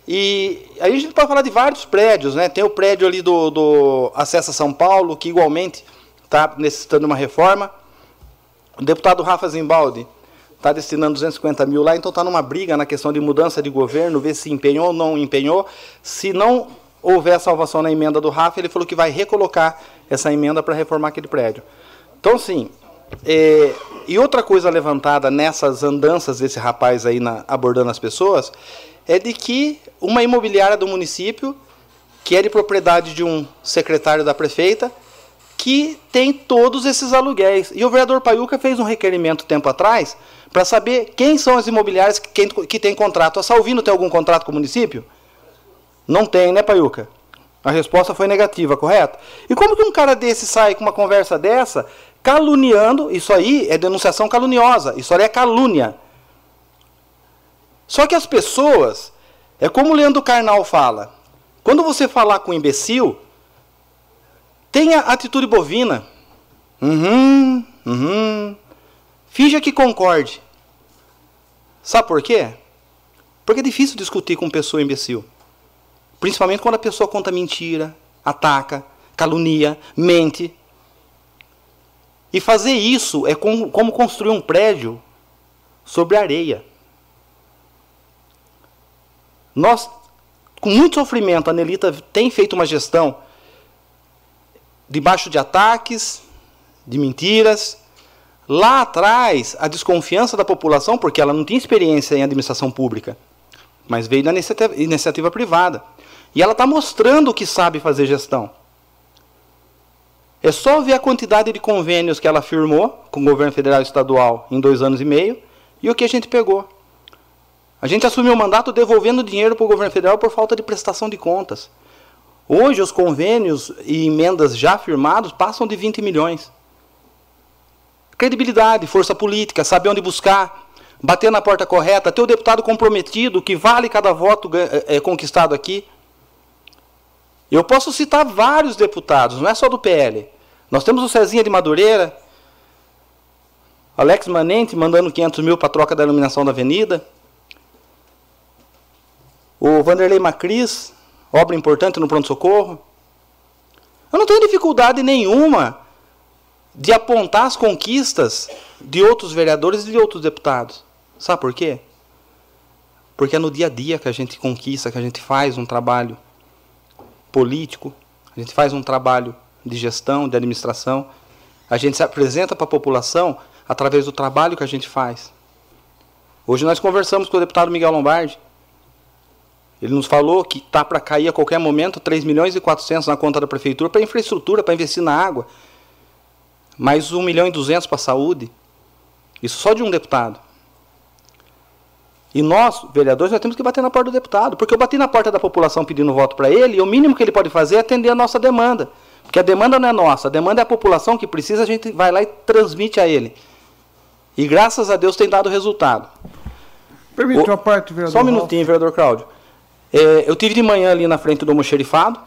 E aí a gente pode falar de vários prédios, né? Tem o prédio ali do, do Acesso a São Paulo, que igualmente está necessitando uma reforma. O deputado Rafa Zimbaldi está destinando 250 mil lá, então está numa briga na questão de mudança de governo, ver se empenhou ou não empenhou. Se não houver salvação na emenda do Rafa, ele falou que vai recolocar essa emenda para reformar aquele prédio. Então, sim. É, e outra coisa levantada nessas andanças desse rapaz aí na, abordando as pessoas é de que uma imobiliária do município, que é de propriedade de um secretário da prefeita, que tem todos esses aluguéis. E o vereador Paiuca fez um requerimento tempo atrás para saber quem são as imobiliárias que, que têm contrato. A Salvino tem algum contrato com o município? Não tem, né, Paiuca? A resposta foi negativa, correto? E como que um cara desse sai com uma conversa dessa caluniando, isso aí é denunciação caluniosa, isso aí é calúnia. Só que as pessoas, é como o Leandro Carnal fala, quando você falar com um imbecil, tenha atitude bovina. Uhum, uhum. Finja que concorde. Sabe por quê? Porque é difícil discutir com pessoa imbecil. Principalmente quando a pessoa conta mentira, ataca, calunia, mente. E fazer isso é como, construir um prédio sobre areia. Nós, com muito sofrimento, a Nelita tem feito uma gestão debaixo de ataques, de mentiras. Lá atrás, a desconfiança da população, porque ela não tinha experiência em administração pública, mas veio da iniciativa, iniciativa privada. E ela está mostrando que sabe fazer gestão. É só ver a quantidade de convênios que ela firmou com o governo federal e estadual em dois anos e meio e o que a gente pegou. A gente assumiu o mandato devolvendo dinheiro para o governo federal por falta de prestação de contas. Hoje, os convênios e emendas já firmados passam de 20 milhões. Credibilidade, força política, saber onde buscar, bater na porta correta, ter o deputado comprometido, que vale cada voto é, conquistado aqui. Eu posso citar vários deputados, não é só do PL. Nós temos o Cezinha de Madureira, Alex Manente mandando 500 mil para troca da iluminação da avenida, o Vanderlei Macris, obra importante no pronto-socorro. Eu não tenho dificuldade nenhuma de apontar as conquistas de outros vereadores e de outros deputados. Sabe por quê? Porque é no dia a dia que a gente conquista, que a gente faz um trabalho político, a gente faz um trabalho de gestão, de administração, a gente se apresenta para a população através do trabalho que a gente faz. Hoje nós conversamos com o deputado Miguel Lombardi. Ele nos falou que está para cair a qualquer momento 3 milhões e 400 na conta da prefeitura para infraestrutura, para investir na água. Mais 1 milhão e 200 para a saúde. Isso só de um deputado. E nós, vereadores, nós temos que bater na porta do deputado, porque eu bati na porta da população pedindo voto para ele, e o mínimo que ele pode fazer é atender a nossa demanda. Porque a demanda não é nossa, a demanda é a população que precisa, a gente vai lá e transmite a ele. E graças a Deus tem dado resultado. Permite uma parte, vereador. Só um minutinho, vereador Cláudio. É, eu tive de manhã ali na frente do almoxerifado,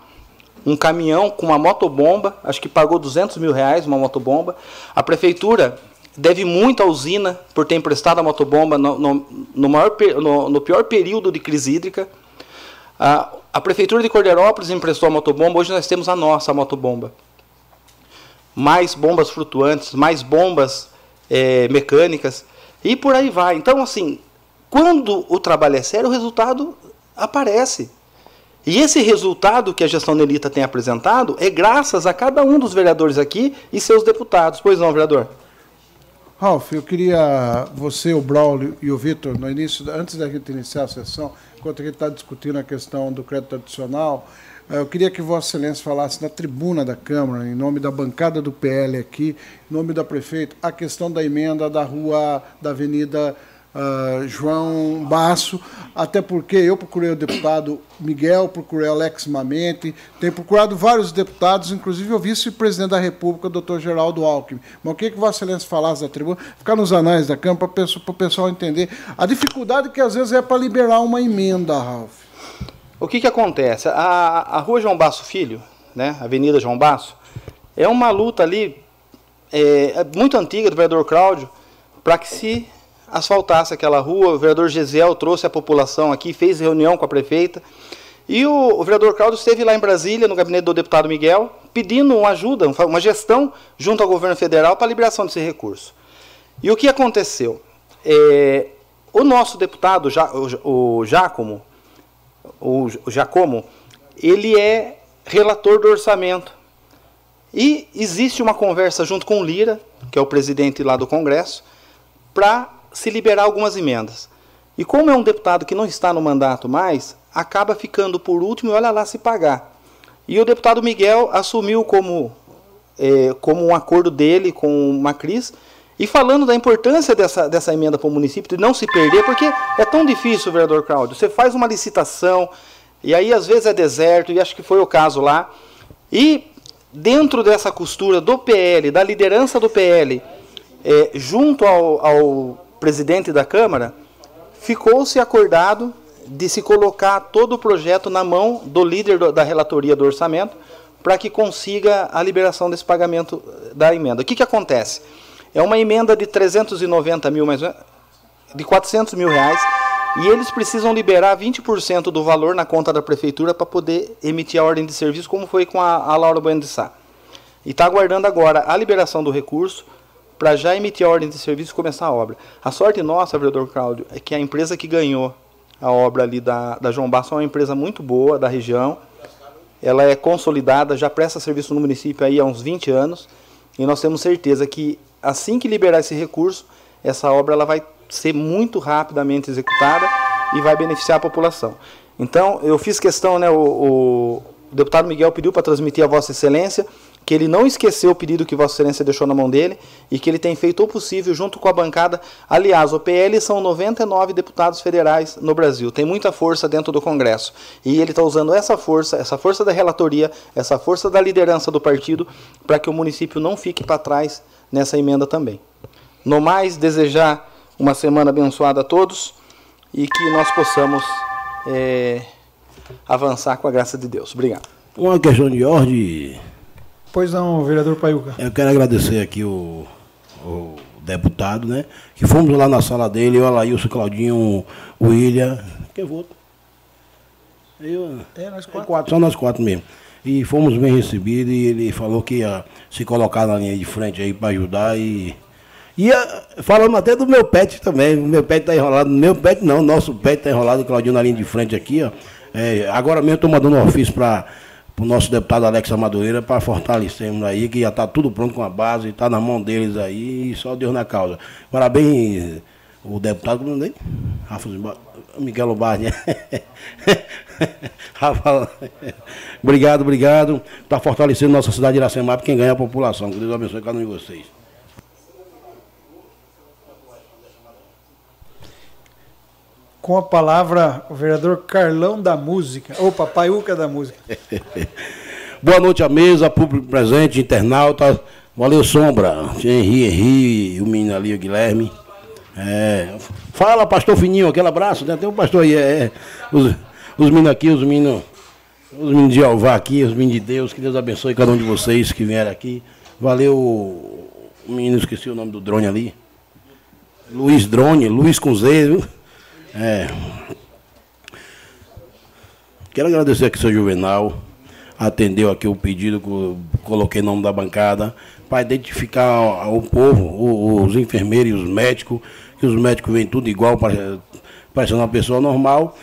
um caminhão com uma motobomba, acho que pagou 200 mil reais uma motobomba. A prefeitura deve muito à usina por ter emprestado a motobomba no, no, no, maior, no, no pior período de crise hídrica. A, a Prefeitura de Cordeirópolis emprestou a motobomba, hoje nós temos a nossa motobomba. Mais bombas flutuantes, mais bombas é, mecânicas e por aí vai. Então, assim, quando o trabalho é sério, o resultado aparece. E esse resultado que a gestão Nelita tem apresentado é graças a cada um dos vereadores aqui e seus deputados. Pois não, vereador? Ralf, eu queria você, o Braulio e o Vitor, no início, antes da gente iniciar a sessão, enquanto a gente está discutindo a questão do crédito adicional, eh, eu queria que Vossa Excelência falasse na tribuna da Câmara, em nome da bancada do PL aqui, em nome da prefeita, a questão da emenda da rua, da Avenida uh, João Basso, até porque eu procurei o deputado Miguel, procurei Alex Mamente, tenho procurado vários deputados, inclusive o vice-presidente da República, doutor Geraldo Alckmin. Mas o que, que Vossa Excelência falasse da tribuna? Ficar nos anais da Câmara para o pessoal entender a dificuldade que às vezes é para liberar uma emenda, Ralf. O que, que acontece? A, a rua João Basso Filho, né, Avenida João Basso, é uma luta ali é, é muito antiga do vereador Cláudio para que se asfaltasse aquela rua. O vereador Gesiel trouxe a população aqui, fez reunião com a prefeita. E o, o, vereador Cláudio esteve lá em Brasília, no gabinete do deputado Miguel, pedindo uma ajuda, uma gestão junto ao governo federal para a liberação desse recurso. E o que aconteceu? É, o nosso deputado, o, o Giacomo, o, o Giacomo, ele é relator do orçamento. E existe uma conversa junto com o Lira, que é o presidente lá do Congresso, para se liberar algumas emendas. E como é um deputado que não está no mandato mais, acaba ficando por último e olha lá se pagar. E o deputado Miguel assumiu como, é, como um acordo dele com o Macris, e falando da importância dessa, dessa emenda para o município, de não se perder, porque é tão difícil, vereador Cláudio. Você faz uma licitação, e aí às vezes é deserto, e acho que foi o caso lá. E dentro dessa costura do PL, da liderança do PL, é, junto ao, ao presidente da Câmara, ficou-se acordado de se colocar todo o projeto na mão do líder da relatoria do orçamento para que consiga a liberação desse pagamento da emenda. O que, que acontece? É uma emenda de 390 mil, mais de 400 mil reais, e eles precisam liberar 20% do valor na conta da prefeitura para poder emitir a ordem de serviço, como foi com a, a Laura Bueno de Sá. E está aguardando agora a liberação do recurso para já emitir a ordem de serviço e começar a obra. A sorte nossa, vereador Cláudio, é que a empresa que ganhou a obra ali da, da João Basso é uma empresa muito boa da região. Ela é consolidada, já presta serviço no município aí há uns 20 anos. E nós temos certeza que assim que liberar esse recurso, essa obra ela vai ser muito rapidamente executada e vai beneficiar a população. Então, eu fiz questão, né, o, o deputado Miguel pediu para transmitir a Vossa Excelência que ele não esqueceu o pedido que Vossa Excelência deixou na mão dele e que ele tem feito o possível junto com a bancada. Aliás, o PL são 99 deputados federais no Brasil, tem muita força dentro do Congresso. E ele está usando essa força, essa força da relatoria, essa força da liderança do partido, para que o município não fique para trás nessa emenda também. No mais, desejar uma semana abençoada a todos e que nós possamos é, avançar com a graça de Deus. Obrigado. Uma questão de ordem Pois não, vereador Paiuca. Eu quero agradecer aqui o, o deputado, né? Que fomos lá na sala dele, eu, Alailson, Claudinho, o William. Quem votou? Eu, é, nós quatro. quatro. Só nós quatro mesmo. E fomos bem recebidos e ele falou que ia se colocar na linha de frente aí para ajudar e. E falando até do meu pet também, o meu pet tá enrolado, meu pet não, nosso pet tá enrolado, Claudinho na linha de frente aqui, ó. É, agora mesmo estou mandando um ofício para para o nosso deputado Alex Madureira para fortalecermos aí, que já está tudo pronto com a base, está na mão deles aí, e só Deus na causa. Parabéns, o deputado, não nem? Rafa Miguel Lobardi. Rafa, obrigado, obrigado. Está fortalecendo nossa cidade de Iracemap, quem ganha é a população. Que Deus abençoe cada um de vocês. Com a palavra, o vereador Carlão da Música, ou Papaiuca da Música. Boa noite à mesa, público presente, internauta. Valeu, Sombra. Henri, Henri, o menino ali, o Guilherme. É, fala, pastor Fininho, aquele abraço, né? Tem um pastor aí, é, é, os, os meninos aqui, os meninos, os meninos de Alvá aqui, os meninos de Deus, que Deus abençoe cada um de vocês que vieram aqui. Valeu, o menino, esqueci o nome do drone ali. Luiz Drone, Luiz com Z, viu? É. Quero agradecer aqui ao seu Juvenal, atendeu aqui o pedido que eu coloquei o nome da bancada, para identificar o povo, os enfermeiros e os médicos, que os médicos vêm tudo igual, parecendo uma pessoa normal,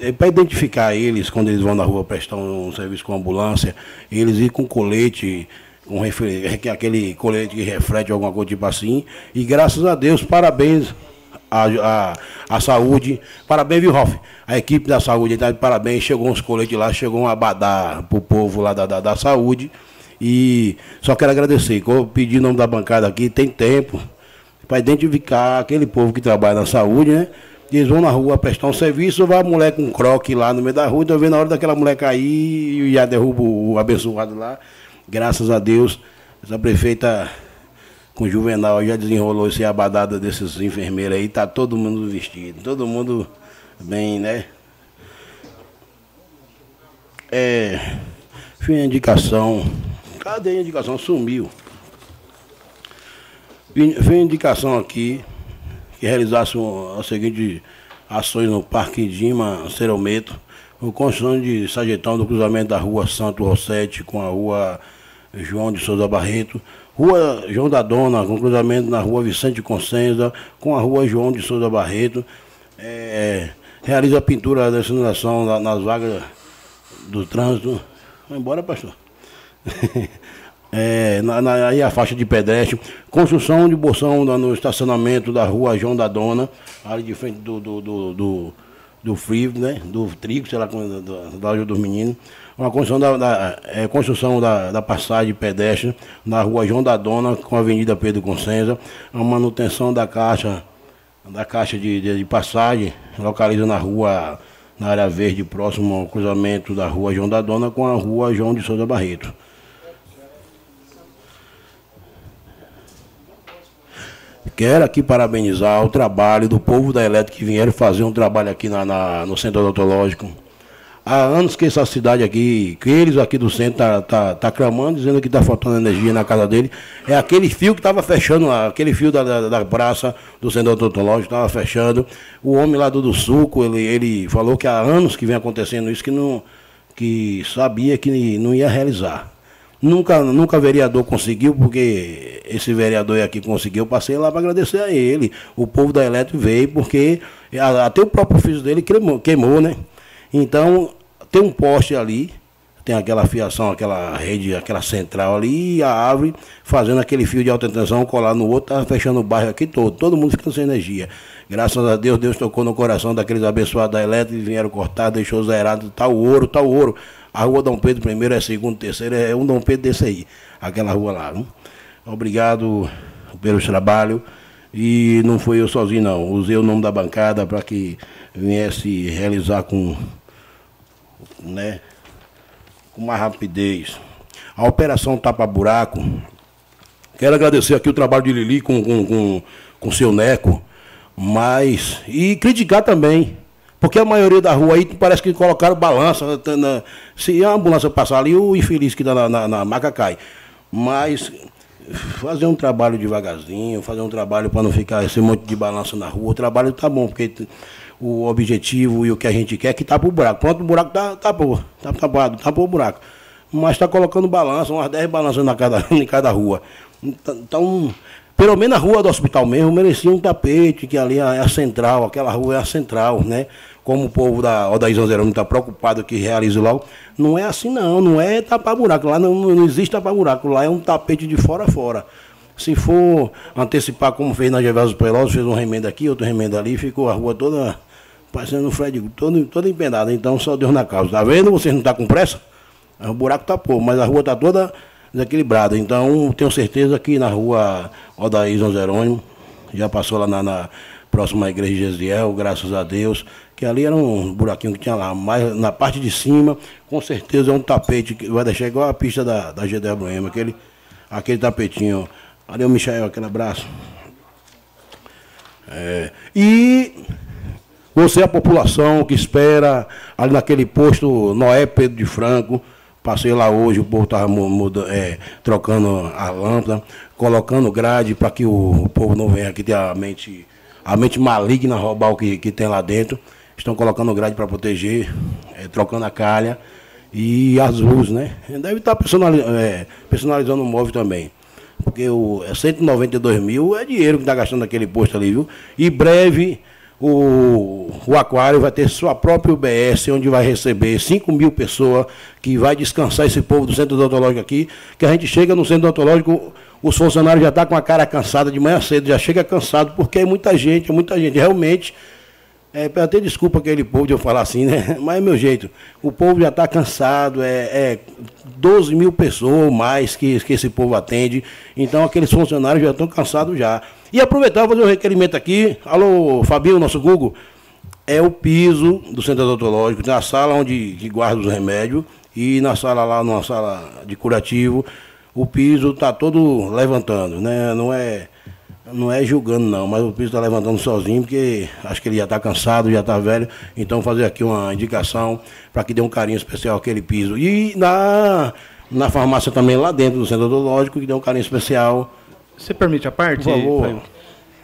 é para identificar eles quando eles vão na rua prestar um serviço com ambulância, eles ir com colete, com aquele colete que reflete alguma coisa tipo assim, e graças a Deus, parabéns a, a, a saúde. Parabéns, viu, Ralf? A equipe da saúde tá de parabéns. Chegou uns coletes lá, chegou um abadá pro povo lá da, da, da saúde. E só quero agradecer. Eu pedi o nome da bancada aqui, tem tempo para identificar aquele povo que trabalha na saúde, né? Eles vão na rua prestar um serviço, vai a mulher com um croque lá no meio da rua, então vendo na hora daquela mulher cair e já derruba o abençoado lá. Graças a Deus, essa prefeita com o Juvenal já desenrolou esse abadada desses enfermeiros aí, tá todo mundo vestido, todo mundo bem, né? É. Fim a indicação. Cadê a indicação? Sumiu. Fim a indicação aqui que realizasse as seguintes ações no Parque Dima Cerometo, com construção de sajetão do cruzamento da rua Santo Rossetti com a rua João de Souza Barreto, Rua João da Dona, com cruzamento na rua Vicente Consenza, com a rua João de Souza Barreto. É, realiza a pintura da sinalização nas vagas do trânsito. Vai embora, pastor. é, na, na, aí a faixa de pedestre. Construção de bolsão no estacionamento da rua João da Dona, ali de frente do, do, do, do, do frio, né? Do trigo, sei lá, da loja dos meninos uma construção da, da é, construção da, da, passagem pedestre na rua João da Dona com a Avenida Pedro Consenza, a manutenção da caixa, da caixa de, de, de, passagem, localiza na rua, na área verde, próximo ao cruzamento da rua João da Dona com a rua João de Souza Barreto. Quero aqui parabenizar o trabalho do povo da Elétrica que vieram fazer um trabalho aqui na, na no Centro Odontológico Há anos que essa cidade aqui, que eles aqui do centro tá, tá, tá clamando, dizendo que está faltando energia na casa dele. É aquele fio que estava fechando lá, aquele fio da, da, da praça do centro odontológico estava fechando. O homem lá do, do suco, ele, ele falou que há anos que vem acontecendo isso, que não que sabia que não ia realizar. Nunca, nunca vereador conseguiu, porque esse vereador aqui conseguiu, passei lá para agradecer a ele. O povo da Eletro veio, porque até o próprio filho dele queimou, queimou né? Então, tem um poste ali, tem aquela fiação, aquela rede, aquela central ali, e a árvore fazendo aquele fio de alta tensão colar no outro, tá fechando o bairro aqui todo, todo mundo ficando sem energia. Graças a Deus, Deus tocou no coração daqueles abençoados da elétrica, vieram cortar, deixou zerado, tá o ouro, tá o ouro. A rua Dom Pedro I é segundo, terceiro, é um Dom Pedro desse aí, aquela rua lá. Obrigado pelo trabalho. E não foi eu sozinho não, usei o nome da bancada para que viesse realizar com né, com mais rapidez. A operação Tapa Buraco, quero agradecer aqui o trabalho de Lili com com, com, com seu Neco, mas. E criticar também. Porque a maioria da rua aí parece que colocaram balança. Na, se a ambulância passar ali, o infeliz que está na, na, na maca cai. Mas fazer um trabalho devagarzinho, fazer um trabalho para não ficar esse monte de balança na rua. O trabalho tá bom, porque o objetivo e o que a gente quer, é que tá pro buraco. Pronto, o buraco tá, tá pô, tá tapado, tá pro buraco. Mas está colocando balança, umas 10 balanças na cada, em cada rua. Então, pelo menos na rua do hospital mesmo, merecia um tapete, que ali é a central, aquela rua é a central, né? como o povo da Odaí Zanzerão está preocupado que realize logo. Não é assim não, não é tapar buraco. Lá não, não existe tapar buraco, lá é um tapete de fora a fora. Se for antecipar como fez na Gervásio Peloso, fez um remendo aqui, outro remendo ali, ficou a rua toda parecendo um Fred, todo, toda empenada. Então só Deus na causa. Tá vendo? Vocês não estão tá com pressa? O buraco tapou, mas a rua está toda desequilibrada. Então tenho certeza que na rua Odaí Zanzerônimo, já passou lá na, na próxima igreja de Gesiel, graças a Deus, que ali era um buraquinho que tinha lá, mas na parte de cima, com certeza é um tapete que vai deixar igual a pista da, da Boema, aquele, aquele tapetinho. É o Michael, aquele abraço. É, e você, a população que espera ali naquele posto Noé Pedro de Franco, passei lá hoje, o povo estava é, trocando a lâmpada, colocando grade para que o, o, povo não venha aqui ter a mente, a mente maligna roubar o que, que tem lá dentro. Estão colocando grade para proteger, é, trocando a calha e as luzes, né? Deve estar tá personalizando, é, personalizando o móvel também. Porque o é 192 mil é dinheiro que está gastando aquele posto ali, viu? E breve o, o aquário vai ter sua própria UBS, onde vai receber 5 mil pessoas, que vai descansar esse povo do centro odontológico aqui, que a gente chega no centro odontológico, os funcionários já estão tá com a cara cansada de manhã cedo, já chega cansado, porque é muita gente, é muita gente. Realmente, é, até desculpa aquele povo de eu falar assim, né? Mas é meu jeito. O povo já está cansado, é, é 12 mil pessoas ou mais que, que esse povo atende. Então aqueles funcionários já estão cansados já. E aproveitar fazer um requerimento aqui. Alô, Fabinho, nosso Google. É o piso do centro odontológico, na sala onde que guarda os remédios e na sala lá, numa sala de curativo, o piso está todo levantando, né? Não é, não é julgando não, mas o piso está levantando sozinho, porque acho que ele já está cansado, já está velho. Então fazer aqui uma indicação para que dê um carinho especial àquele piso. E na, na farmácia também lá dentro do centro odontológico, que dê um carinho especial você permite a parte? Por favor.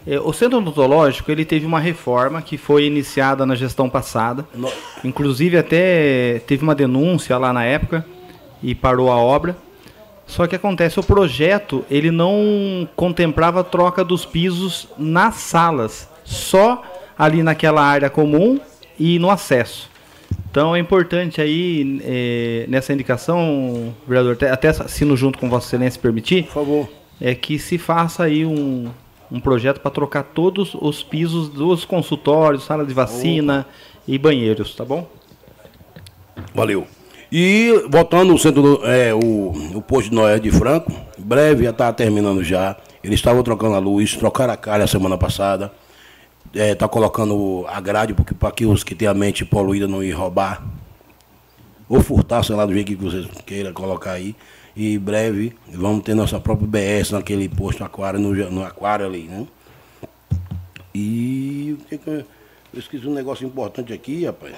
É, o centro odontológico ele teve uma reforma que foi iniciada na gestão passada. No... Inclusive até teve uma denúncia lá na época e parou a obra. Só que acontece o projeto ele não contemplava a troca dos pisos nas salas, só ali naquela área comum e no acesso. Então é importante aí é, nessa indicação, vereador, até, até assino junto com Vossa Excelência permitir. Por favor é que se faça aí um, um projeto para trocar todos os pisos dos consultórios, sala de vacina e banheiros, tá bom? Valeu. E voltando no centro é, o, o posto de Noé de Franco, breve já está terminando já. Eles estavam trocando a luz, trocaram a calha semana passada. Está é, tá colocando a grade para que os que têm a mente poluída não ir roubar. Ou furtar, sei lá, do jeito que vocês queiram colocar aí. E em breve vamos ter nossa própria BS naquele posto aquário, no, no aquário ali, né? E eu esqueci um negócio importante aqui, rapaz.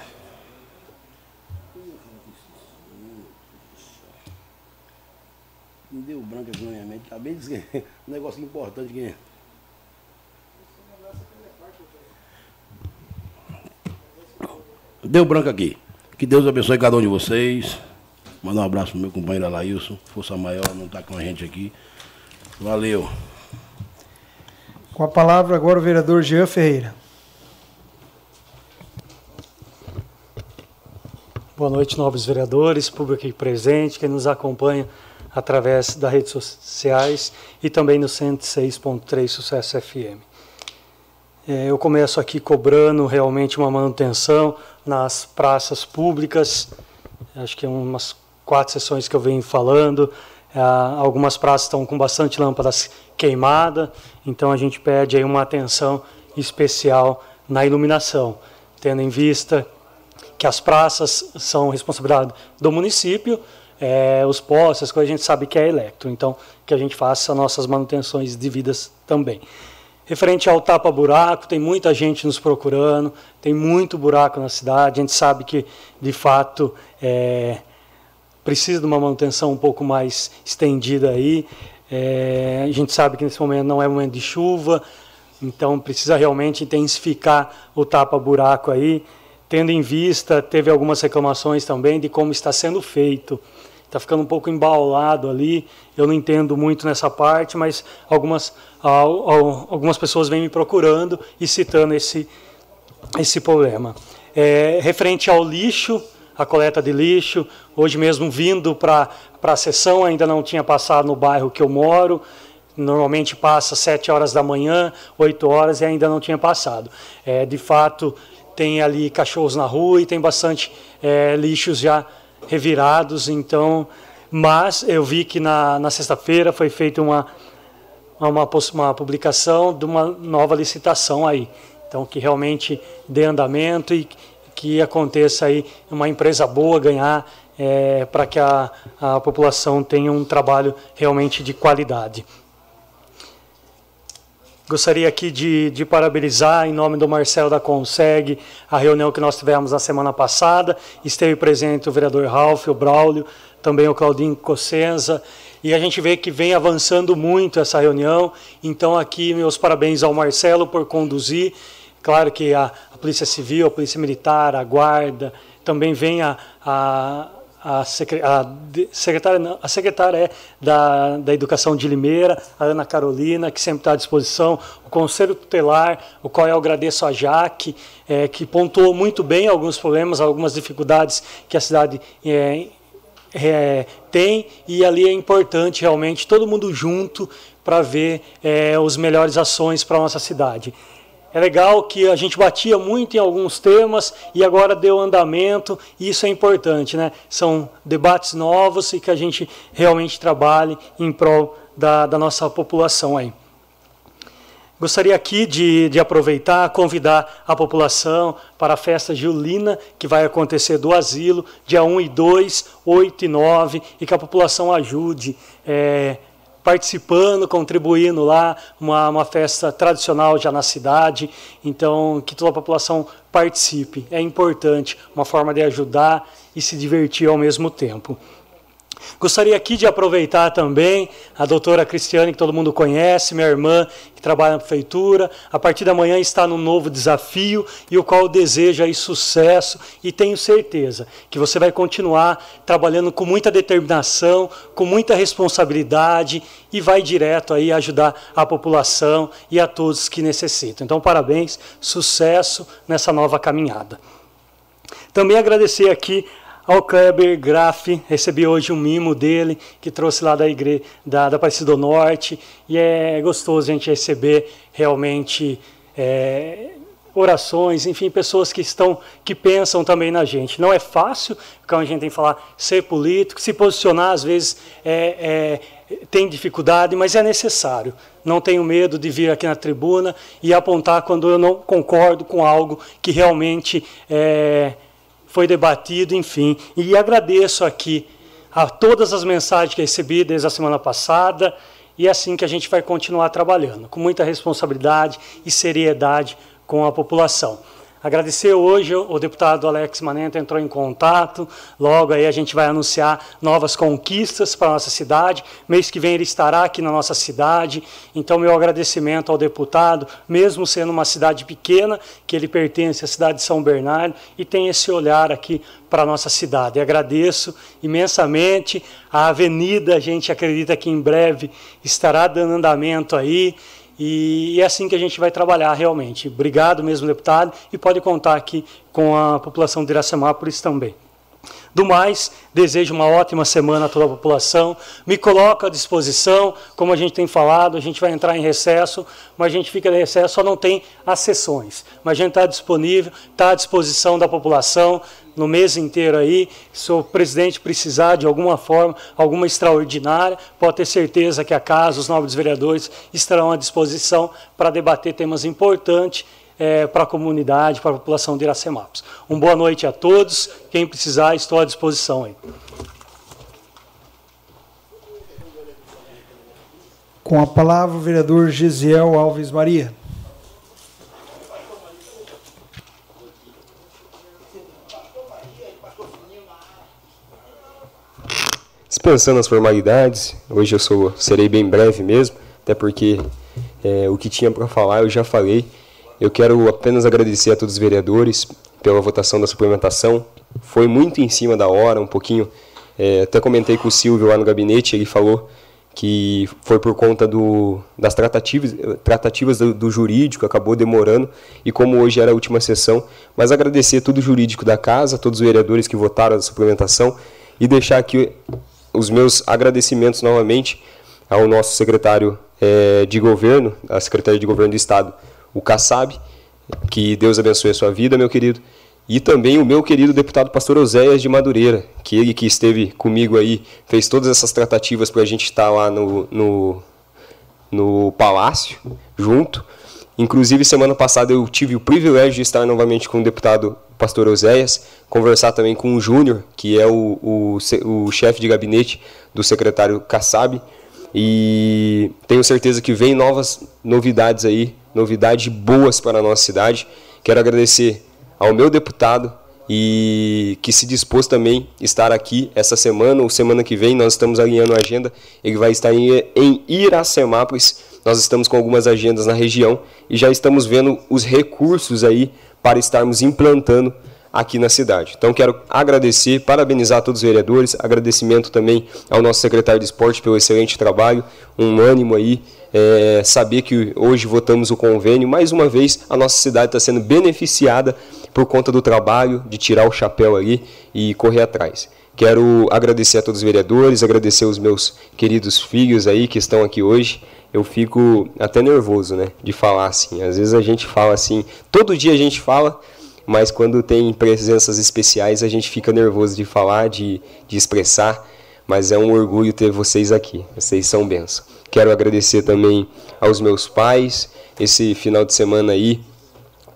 Me deu branco aqui na minha mente. Acabei de dizer um negócio importante aqui. Deu branco aqui. Que Deus abençoe cada um de vocês. Manda um abraço pro meu companheiro Alailson, Força Maior, não está com a gente aqui. Valeu. Com a palavra agora o vereador Jean Ferreira. Boa noite, nobres vereadores, público aqui presente, que nos acompanha através das redes sociais e também no 106.3 Sucesso FM. É, eu começo aqui cobrando realmente uma manutenção nas praças públicas, acho que é umas quatro sessões que eu venho falando. É, algumas praças estão com bastante lâmpadas queimadas, então a gente pede aí uma atenção especial na iluminação, tendo em vista que as praças são responsabilidade do município, é, os postes, coisas a gente sabe que é eletro, então que a gente faça nossas manutenções devidas também. Referente ao tapa-buraco, tem muita gente nos procurando, tem muito buraco na cidade, a gente sabe que, de fato, é, precisa de uma manutenção um pouco mais estendida aí. É, a gente sabe que nesse momento não é momento de chuva, então precisa realmente intensificar o tapa-buraco aí, tendo em vista, teve algumas reclamações também de como está sendo feito. Está ficando um pouco embaulado ali, eu não entendo muito nessa parte, mas algumas, algumas pessoas vêm me procurando e citando esse, esse problema. É, referente ao lixo, a coleta de lixo, hoje mesmo vindo para a sessão, ainda não tinha passado no bairro que eu moro, normalmente passa sete horas da manhã, oito horas e ainda não tinha passado. É, de fato, tem ali cachorros na rua e tem bastante é, lixos já revirados, então, mas eu vi que na, na sexta-feira foi feita uma, uma, uma publicação de uma nova licitação aí, então que realmente dê andamento e que aconteça aí uma empresa boa ganhar é, para que a, a população tenha um trabalho realmente de qualidade. Gostaria aqui de, de, parabenizar, em nome do Marcelo da Conseg, a reunião que nós tivemos na semana passada. Esteve presente o vereador Ralph, o Braulio, também o Claudinho Cossenza. E a gente vê que vem avançando muito essa reunião. Então, aqui, meus parabéns ao Marcelo por conduzir. Claro que a, a Polícia Civil, a Polícia Militar, a Guarda, também vem a, a a, secretária, a secretária é da, da Educação de Limeira, a Ana Carolina, que sempre está à disposição, o Conselho Tutelar, o qual eu agradeço a Jaque, é, que pontuou muito bem alguns problemas, algumas dificuldades que a cidade é, é, tem, e ali é importante realmente todo mundo junto para ver é, as melhores ações para a nossa cidade. É legal que a gente batia muito em alguns temas e agora deu andamento, e isso é importante, né? São debates novos e que a gente realmente trabalhe em prol da, da nossa população aí. Gostaria aqui de, de, aproveitar, convidar a população para a festa julina que vai acontecer do asilo, dia 1 e 2, 8 e 9, e que a população ajude. É, participando, contribuindo lá, uma, uma festa tradicional já na cidade, então que toda a população participe. É importante, uma forma de ajudar e se divertir ao mesmo tempo. Gostaria aqui de aproveitar também a doutora Cristiane, que todo mundo conhece, minha irmã, que trabalha na prefeitura. A partir da manhã está num novo desafio e o qual deseja sucesso e tenho certeza que você vai continuar trabalhando com muita determinação, com muita responsabilidade e vai direto aí ajudar a população e a todos que necessitam. Então, parabéns, sucesso nessa nova caminhada. Também agradecer aqui ao Kleber Graff, recebi hoje um mimo dele, que trouxe lá da igreja da, da Aparecida do Norte, e é gostoso a gente receber realmente é, orações, enfim, pessoas que estão, que pensam também na gente. Não é fácil, como a gente tem que falar, ser político, se posicionar às vezes é, é, tem dificuldade, mas é necessário. Não tenho medo de vir aqui na tribuna e apontar quando eu não concordo com algo que realmente é, foi debatido, enfim. E agradeço aqui a todas as mensagens que recebi desde a semana passada, e é assim que a gente vai continuar trabalhando, com muita responsabilidade e seriedade com a população. Agradecer hoje, o deputado Alex Manenta entrou em contato, logo aí a gente vai anunciar novas conquistas para a nossa cidade, mês que vem ele estará aqui na nossa cidade, então meu agradecimento ao deputado, mesmo sendo uma cidade pequena, que ele pertence à cidade de São Bernardo e tem esse olhar aqui para a nossa cidade. E agradeço imensamente. A avenida, a gente acredita que em breve estará dando andamento aí, e é assim que a gente vai trabalhar realmente. Obrigado mesmo, deputado, e pode contar aqui com a população de Iracemápolis também. Do mais, desejo uma ótima semana a toda a população. Me coloco à disposição, como a gente tem falado, a gente vai entrar em recesso, mas a gente fica em recesso, só não tem as sessões. Mas a gente está disponível, está à disposição da população no mês inteiro aí. Se o presidente precisar de alguma forma, alguma extraordinária, pode ter certeza que a casa, os nobres vereadores estarão à disposição para debater temas importantes é, para a comunidade, para a população de Iracemápolis. Uma boa noite a todos. Quem precisar, estou à disposição aí. Com a palavra, o vereador Gisiel Alves Maria. Dispensando as formalidades, hoje eu sou, serei bem breve mesmo, até porque é, o que tinha para falar eu já falei. Eu quero apenas agradecer a todos os vereadores pela votação da suplementação. Foi muito em cima da hora, um pouquinho. É, até comentei com o Silvio lá no gabinete, ele falou que foi por conta do, das tratativas, tratativas do, do, jurídico, acabou demorando, e como hoje era a última sessão, mas agradecer todo o jurídico da casa, todos os vereadores que votaram a suplementação, e deixar aqui os meus agradecimentos novamente ao nosso secretário é, de governo, a secretária de governo do Estado, o Kassab, que Deus abençoe a sua vida, meu querido, e também o meu querido deputado pastor Oséias de Madureira, que ele que esteve comigo aí, fez todas essas tratativas para a gente estar lá no, no, no palácio, junto. Inclusive, semana passada eu tive o privilégio de estar novamente com o deputado pastor Oséias, conversar também com o Júnior, que é o, o, o chefe de gabinete do secretário Kassab, e tenho certeza que vem novas novidades aí, novidades boas para a nossa cidade. Quero agradecer ao meu deputado e que se dispôs também estar aqui essa semana ou semana que vem. Nós estamos alinhando a agenda. Ele vai estar em, em Iracemápolis. Nós estamos com algumas agendas na região e já estamos vendo os recursos aí para estarmos implantando aqui na cidade. Então quero agradecer, parabenizar todos os vereadores, agradecimento também ao nosso secretário de esporte pelo excelente trabalho, um ânimo aí, é, saber que hoje votamos o convênio, mais uma vez a nossa cidade está sendo beneficiada por conta do trabalho, de tirar o chapéu ali e correr atrás. Quero agradecer a todos os vereadores, agradecer os meus queridos filhos aí que estão aqui hoje. Eu fico até nervoso, né, de falar assim. Às vezes a gente fala assim, todo dia a gente fala, mas quando tem presenças especiais a gente fica nervoso de falar, de, de expressar. Mas é um orgulho ter vocês aqui. Vocês são bênçãos. Quero agradecer também aos meus pais. Esse final de semana aí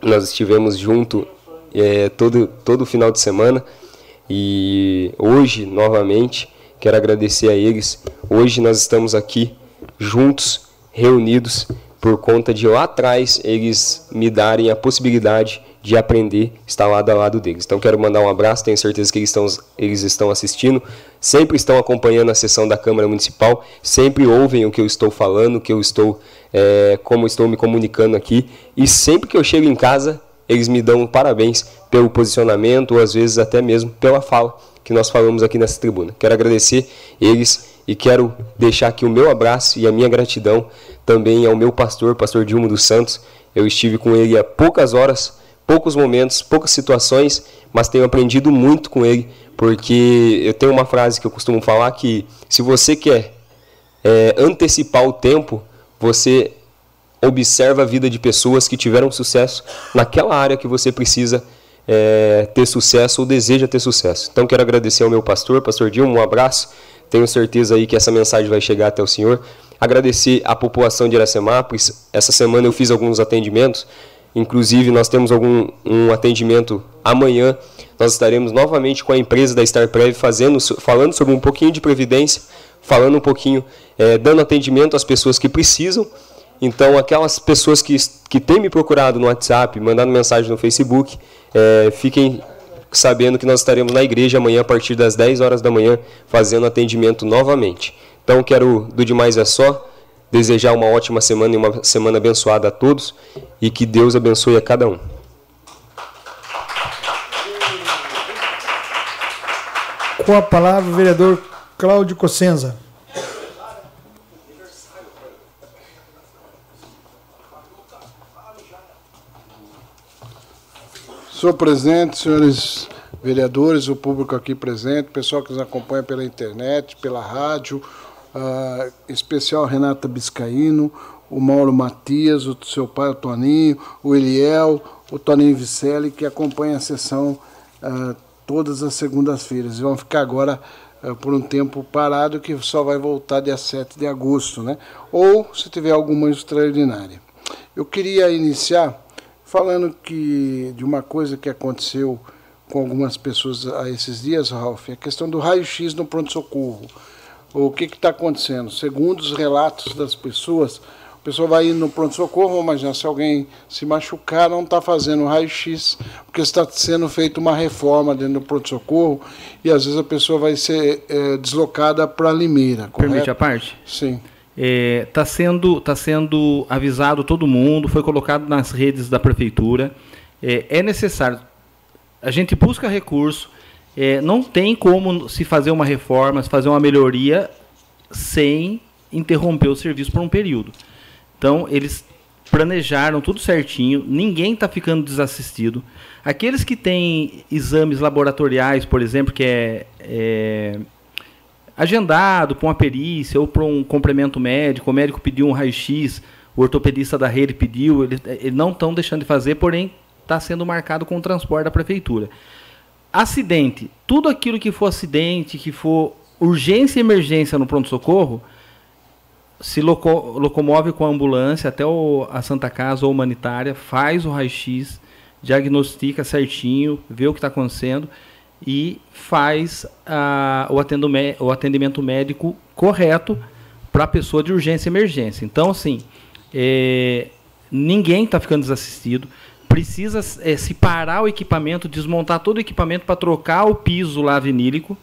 nós estivemos junto é, todo, todo final de semana. E hoje, novamente, quero agradecer a eles. Hoje nós estamos aqui juntos, reunidos, por conta de lá atrás eles me darem a possibilidade de aprender estar lado a lado deles. Então quero mandar um abraço, tenho certeza que eles estão, eles estão assistindo, sempre estão acompanhando a sessão da Câmara Municipal, sempre ouvem o que eu estou falando, o que eu estou, é, como estou me comunicando aqui, e sempre que eu chego em casa, eles me dão parabéns pelo posicionamento, ou às vezes até mesmo pela fala que nós falamos aqui nessa tribuna. Quero agradecer eles e quero deixar aqui o meu abraço e a minha gratidão também ao meu pastor, pastor Dilma dos Santos. Eu estive com ele há poucas horas, poucos momentos, poucas situações, mas tenho aprendido muito com ele, porque eu tenho uma frase que eu costumo falar que se você quer é, antecipar o tempo, você observa a vida de pessoas que tiveram sucesso naquela área que você precisa é, ter sucesso ou deseja ter sucesso. Então quero agradecer ao meu pastor, pastor Dilma, um abraço. Tenho certeza aí que essa mensagem vai chegar até o senhor. Agradecer à população de Iracemápolis. Essa semana eu fiz alguns atendimentos. Inclusive nós temos algum um atendimento amanhã. Nós estaremos novamente com a empresa da StarPrev fazendo, falando sobre um pouquinho de previdência, falando um pouquinho, é, dando atendimento às pessoas que precisam então, aquelas pessoas que, que têm me procurado no WhatsApp, mandando mensagem no Facebook, é, fiquem sabendo que nós estaremos na igreja amanhã a partir das 10 horas da manhã fazendo atendimento novamente. Então, quero, do demais é só, desejar uma ótima semana e uma semana abençoada a todos e que Deus abençoe a cada um. Com a palavra, o vereador Cláudio Cossenza. Senhor presidente, senhores vereadores, o público aqui presente, pessoal que nos acompanha pela internet, pela rádio, uh, especial Renata Biscaíno, o Mauro Matias, o seu pai, o Toninho, o Eliel, o Toninho Vicelli, que acompanha a sessão uh, todas as segundas-feiras. Vão ficar agora uh, por um tempo parado, que só vai voltar dia 7 de agosto, né? Ou se tiver alguma extraordinária. Eu queria iniciar falando que de uma coisa que aconteceu com algumas pessoas a esses dias, Ralf, é a questão do raio-x no pronto-socorro. O que está acontecendo? Segundo os relatos das pessoas, a pessoa vai indo no pronto-socorro, mas já se alguém se machucar, não está fazendo raio-x, porque está sendo feita uma reforma dentro do pronto-socorro e às vezes a pessoa vai ser é, deslocada para Limeira. Correto? Permite a parte? Sim. Está é, tá sendo, tá sendo avisado todo mundo, foi colocado nas redes da prefeitura. É, é necessário. A gente busca recurso. É, não tem como se fazer uma reforma, se fazer uma melhoria sem interromper o serviço por um período. Então, eles planejaram tudo certinho, ninguém está ficando desassistido. Aqueles que têm exames laboratoriais, por exemplo, que é, é agendado para uma perícia ou para um complemento médico, o médico pediu um raio-x, o ortopedista da rede pediu, eles, eles não estão deixando de fazer, porém está sendo marcado com o transporte da prefeitura. Acidente, tudo aquilo que for acidente, que for urgência e emergência no pronto-socorro, se loco, locomove com a ambulância até o, a Santa Casa ou humanitária, faz o raio-x, diagnostica certinho, vê o que está acontecendo e faz a, o, o atendimento médico correto para a pessoa de urgência e emergência. Então, assim, é, ninguém está ficando desassistido. Precisa é, parar o equipamento, desmontar todo o equipamento para trocar o piso lá vinílico.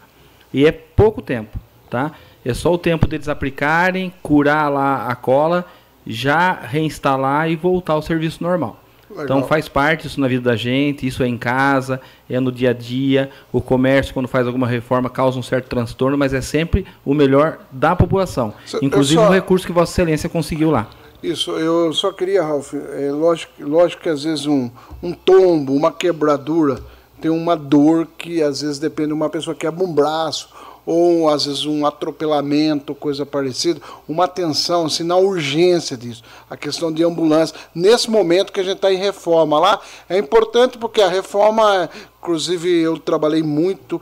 E é pouco tempo, tá? É só o tempo deles aplicarem, curar lá a cola, já reinstalar e voltar ao serviço normal. Legal. Então faz parte isso na vida da gente, isso é em casa, é no dia a dia. O comércio, quando faz alguma reforma, causa um certo transtorno, mas é sempre o melhor da população. Inclusive só... o recurso que Vossa Excelência conseguiu lá. Isso, eu só queria, Ralf, é lógico, lógico que às vezes um, um tombo, uma quebradura, tem uma dor que às vezes depende de uma pessoa que quebra um braço, ou às vezes um atropelamento, coisa parecida, uma atenção assim, na urgência disso, a questão de ambulância. Nesse momento que a gente está em reforma lá, é importante porque a reforma, inclusive eu trabalhei muito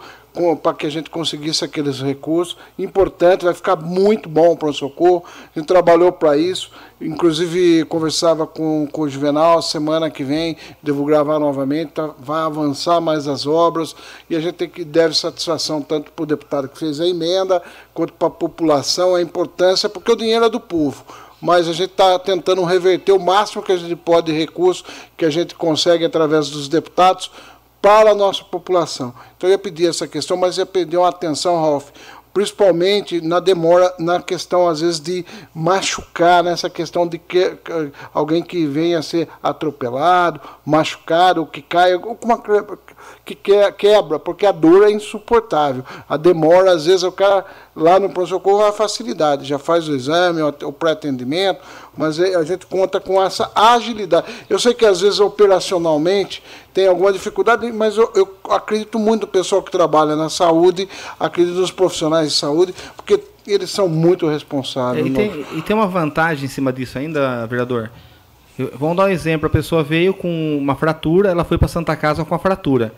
para que a gente conseguisse aqueles recursos. Importante, vai ficar muito bom para o socorro. A gente trabalhou para isso. Inclusive, conversava com, com o Juvenal, semana que vem, devo gravar novamente, tá, vai avançar mais as obras. E a gente tem que deve satisfação tanto para o deputado que fez a emenda, quanto para a população, a importância, porque o dinheiro é do povo mas a gente está tentando reverter o máximo que a gente pode de recursos que a gente consegue através dos deputados para a nossa população. Então eu ia pedir essa questão, mas ia pedir uma atenção, Ralf, principalmente na demora, na questão, às vezes, de machucar, nessa questão de que alguém que venha a ser atropelado, machucado, que caia, uma, que quebra, porque a dor é insuportável. A demora, às vezes, o cara lá no pronto-socorro é facilidade, já faz o exame, o pré-atendimento, mas é, a gente conta com essa agilidade. Eu sei que às vezes operacionalmente tem alguma dificuldade, mas eu, eu acredito muito no pessoal que trabalha na saúde, acredito nos profissionais de saúde, porque eles são muito responsáveis. E tem, e tem uma vantagem em cima disso ainda, vereador. Vamos dar um exemplo: a pessoa veio com uma fratura, ela foi para Santa Casa com a fratura.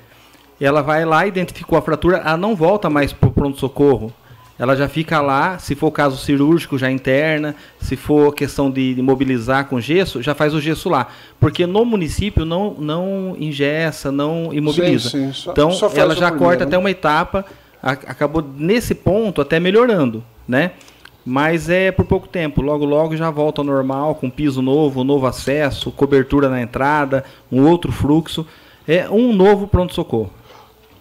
Ela vai lá, identificou a fratura, ela não volta mais para o pronto-socorro ela já fica lá, se for caso cirúrgico, já interna, se for questão de, mobilizar com gesso, já faz o gesso lá. Porque no município não, não ingessa, não imobiliza. Sim, sim. Só, então, só ela já corta né? até uma etapa, a, acabou nesse ponto até melhorando, né? Mas é por pouco tempo, logo logo já volta ao normal, com piso novo, novo acesso, cobertura na entrada, um outro fluxo. É um novo pronto-socorro.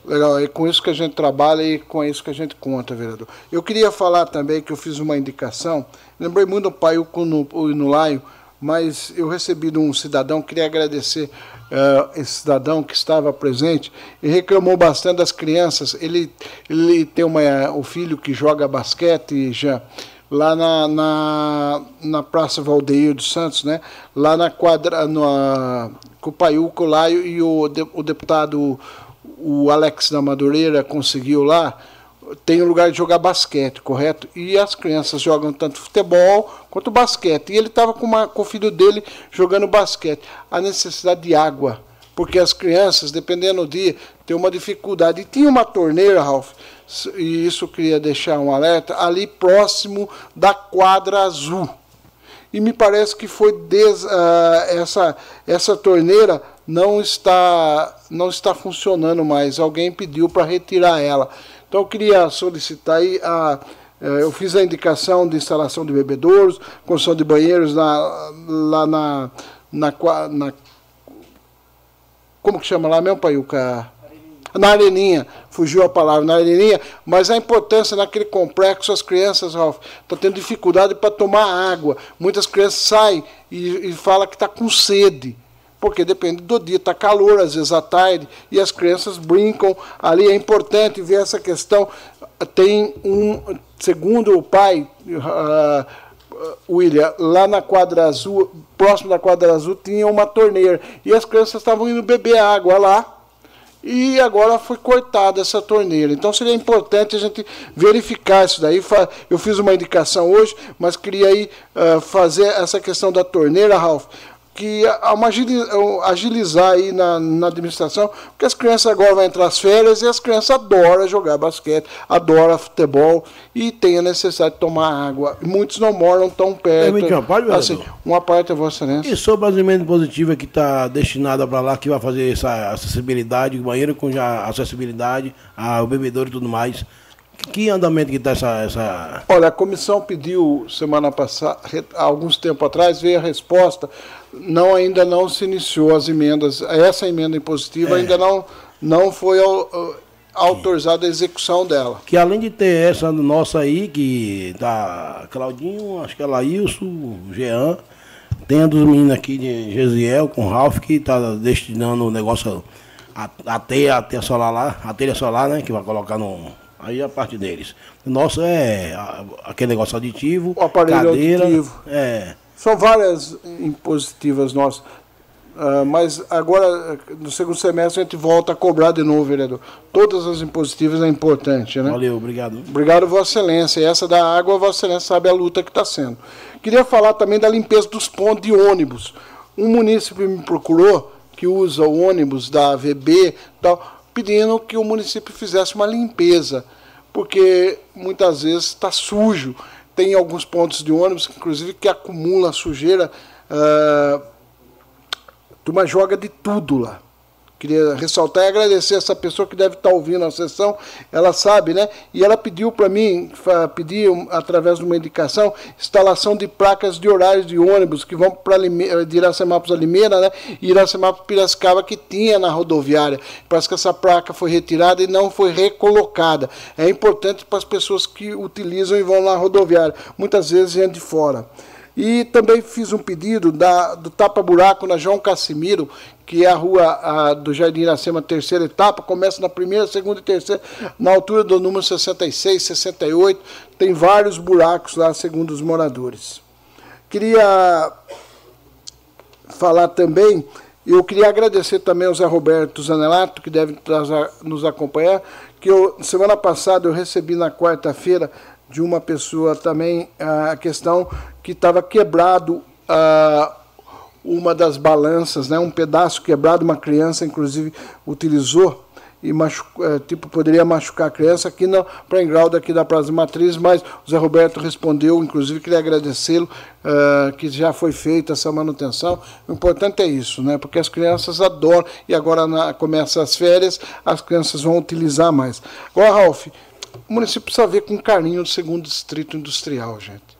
Legal, é com isso que a gente trabalha e com isso que a gente conta, vereador. Eu queria falar também que eu fiz uma indicação, lembrei muito do pai no Laio, mas eu recebi de um cidadão, queria agradecer uh, esse cidadão que estava presente e reclamou bastante das crianças. Ele, ele tem uma, o filho que joga basquete já lá na, na, na Praça Valdeir dos Santos, né? lá na quadra, no, com o Paiuco, o Laio e o, o deputado o Alex da Madureira conseguiu lá, tem um lugar de jogar basquete, correto? E as crianças jogam tanto futebol quanto basquete. E ele estava com, com o filho dele jogando basquete. A necessidade de água, porque as crianças, dependendo do dia, tem uma dificuldade. E tinha uma torneira, Ralph, e isso queria deixar um alerta, ali próximo da quadra azul. E me parece que foi des, uh, essa, essa torneira não está, não está funcionando mais. Alguém pediu para retirar ela. Então eu queria solicitar aí a. Eh, eu fiz a indicação de instalação de bebedouros, construção de banheiros na, lá na, na, na. Como que chama lá mesmo, Paiuca? Na areninha, fugiu a palavra, na areninha, mas a importância naquele complexo, as crianças, Ralf, estão tendo dificuldade para tomar água. Muitas crianças saem e, e falam que está com sede porque depende do dia, está calor, às vezes à tarde, e as crianças brincam. Ali é importante ver essa questão. Tem um, segundo o pai, uh, William, lá na quadra azul, próximo da quadra azul, tinha uma torneira. E as crianças estavam indo beber água lá. E agora foi cortada essa torneira. Então seria importante a gente verificar isso daí. Eu fiz uma indicação hoje, mas queria aí uh, fazer essa questão da torneira, Ralph que agilizar aí na, na, administração, porque as crianças agora vão entrar as férias e as crianças adoram jogar basquete, adoram futebol e tem a necessidade de tomar água. Muitos não moram tão perto. Permite uma parte, assim, uma parte é Vossa Excelência. E sobre a emenda positiva que está destinada para lá, que vai fazer essa acessibilidade, banheiro com já acessibilidade ao bebedouro e tudo mais. Que andamento que está essa, essa. Olha, a comissão pediu semana passada, alguns tempo atrás, veio a resposta. Não, ainda não se iniciou as emendas. Essa emenda impositiva é. ainda não, não foi autorizada a execução dela. Que além de ter essa nossa aí, que tá Claudinho, acho que é Laílson, Jean, tem a dos meninos aqui de Gesiel com Ralph que está destinando o negócio a, a, teia, a teia solar lá, a telha solar, né? Que vai colocar no Aí a parte deles. O nosso é aquele negócio aditivo, o aparelho cadeira, aditivo. É. São várias impositivas nossas. Uh, mas agora, no segundo semestre, a gente volta a cobrar de novo, vereador. Todas as impositivas é importante, né? Valeu, obrigado. Obrigado, Vossa Excelência. E essa da água, Vossa Excelência sabe a luta que está sendo. Queria falar também da limpeza dos pontos de ônibus. Um município me procurou, que usa o ônibus da AVB, tal, pedindo que o município fizesse uma limpeza, porque muitas vezes está sujo. Tem alguns pontos de ônibus, inclusive, que acumula sujeira. Uh, turma joga de tudo lá. Queria ressaltar e agradecer essa pessoa que deve estar ouvindo a sessão, ela sabe, né? E ela pediu para mim, pediu através de uma indicação, instalação de placas de horários de ônibus que vão para de Iracemápolis a Limeira, né? E Iracemápolis Piracicaba que tinha na rodoviária. Parece que essa placa foi retirada e não foi recolocada. É importante para as pessoas que utilizam e vão na rodoviária, muitas vezes gente de fora. E também fiz um pedido da, do tapa-buraco na João Cassimiro, que é a rua a, do Jardim Iracema, terceira etapa, começa na primeira, segunda e terceira, na altura do número 66, 68, tem vários buracos lá, segundo os moradores. Queria falar também, eu queria agradecer também ao Zé Roberto Zanelato, que deve nos acompanhar, que eu, semana passada eu recebi na quarta-feira de uma pessoa também a questão que estava quebrado a uma das balanças, né, um pedaço quebrado, uma criança inclusive utilizou e é, tipo poderia machucar a criança aqui na grau daqui da Praça Matriz, mas o Zé Roberto respondeu, inclusive queria agradecê-lo uh, que já foi feita essa manutenção. O importante é isso, né? Porque as crianças adoram e agora na, começa as férias, as crianças vão utilizar mais. Agora, Ralf, o município precisa ver com carinho o segundo distrito industrial, gente.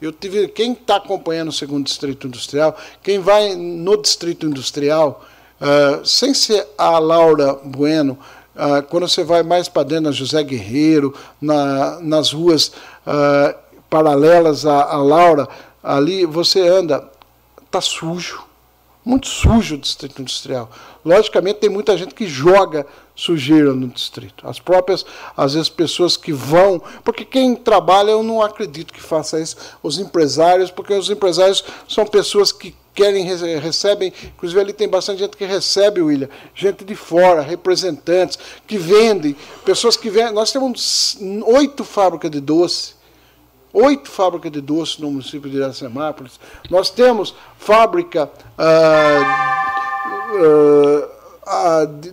Eu tive quem está acompanhando o segundo distrito industrial, quem vai no distrito industrial, uh, sem ser a Laura Bueno, uh, quando você vai mais para dentro, na José Guerreiro, na, nas ruas uh, paralelas à, à Laura, ali você anda, está sujo, muito sujo o distrito industrial. Logicamente, tem muita gente que joga sujeira no distrito. As próprias, às vezes, pessoas que vão. Porque quem trabalha, eu não acredito que faça isso, os empresários, porque os empresários são pessoas que querem, recebem, inclusive ali tem bastante gente que recebe, William, gente de fora, representantes, que vendem, pessoas que vendem. Nós temos oito fábricas de doce. Oito fábricas de doce no município de Iracemápolis. Nós temos fábrica uh, uh,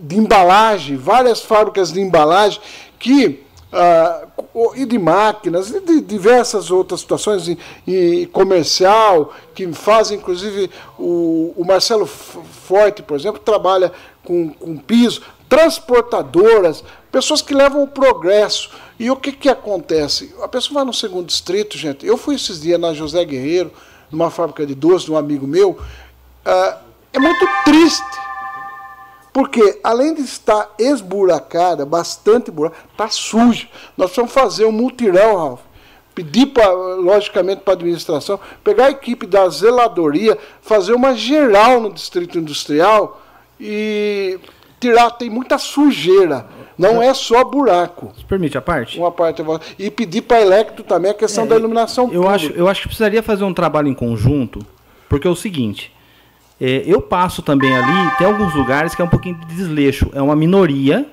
de, embalagem, várias fábricas de embalagem que uh, e de máquinas, e de diversas outras situações e, e comercial, que fazem, inclusive, o, o Marcelo Forte, por exemplo, trabalha com, com piso, transportadoras, pessoas que levam o progresso. E o que, que acontece? A pessoa vai no segundo distrito, gente. Eu fui esses dias na José Guerreiro, numa fábrica de doce, de um amigo meu. Uh, é muito triste porque, além de estar esburacada, bastante buracada, está suja. Nós precisamos fazer um multirão, Ralf. Pedir, pra, logicamente, para a administração, pegar a equipe da zeladoria, fazer uma geral no distrito industrial e tirar, tem muita sujeira. Não é só buraco. Você permite a parte? Uma parte. E pedir para a Electro também a questão é, da iluminação eu Acho, eu acho que precisaria fazer um trabalho em conjunto, porque é o seguinte. É, eu passo também ali, tem alguns lugares que é um pouquinho de desleixo. É uma minoria,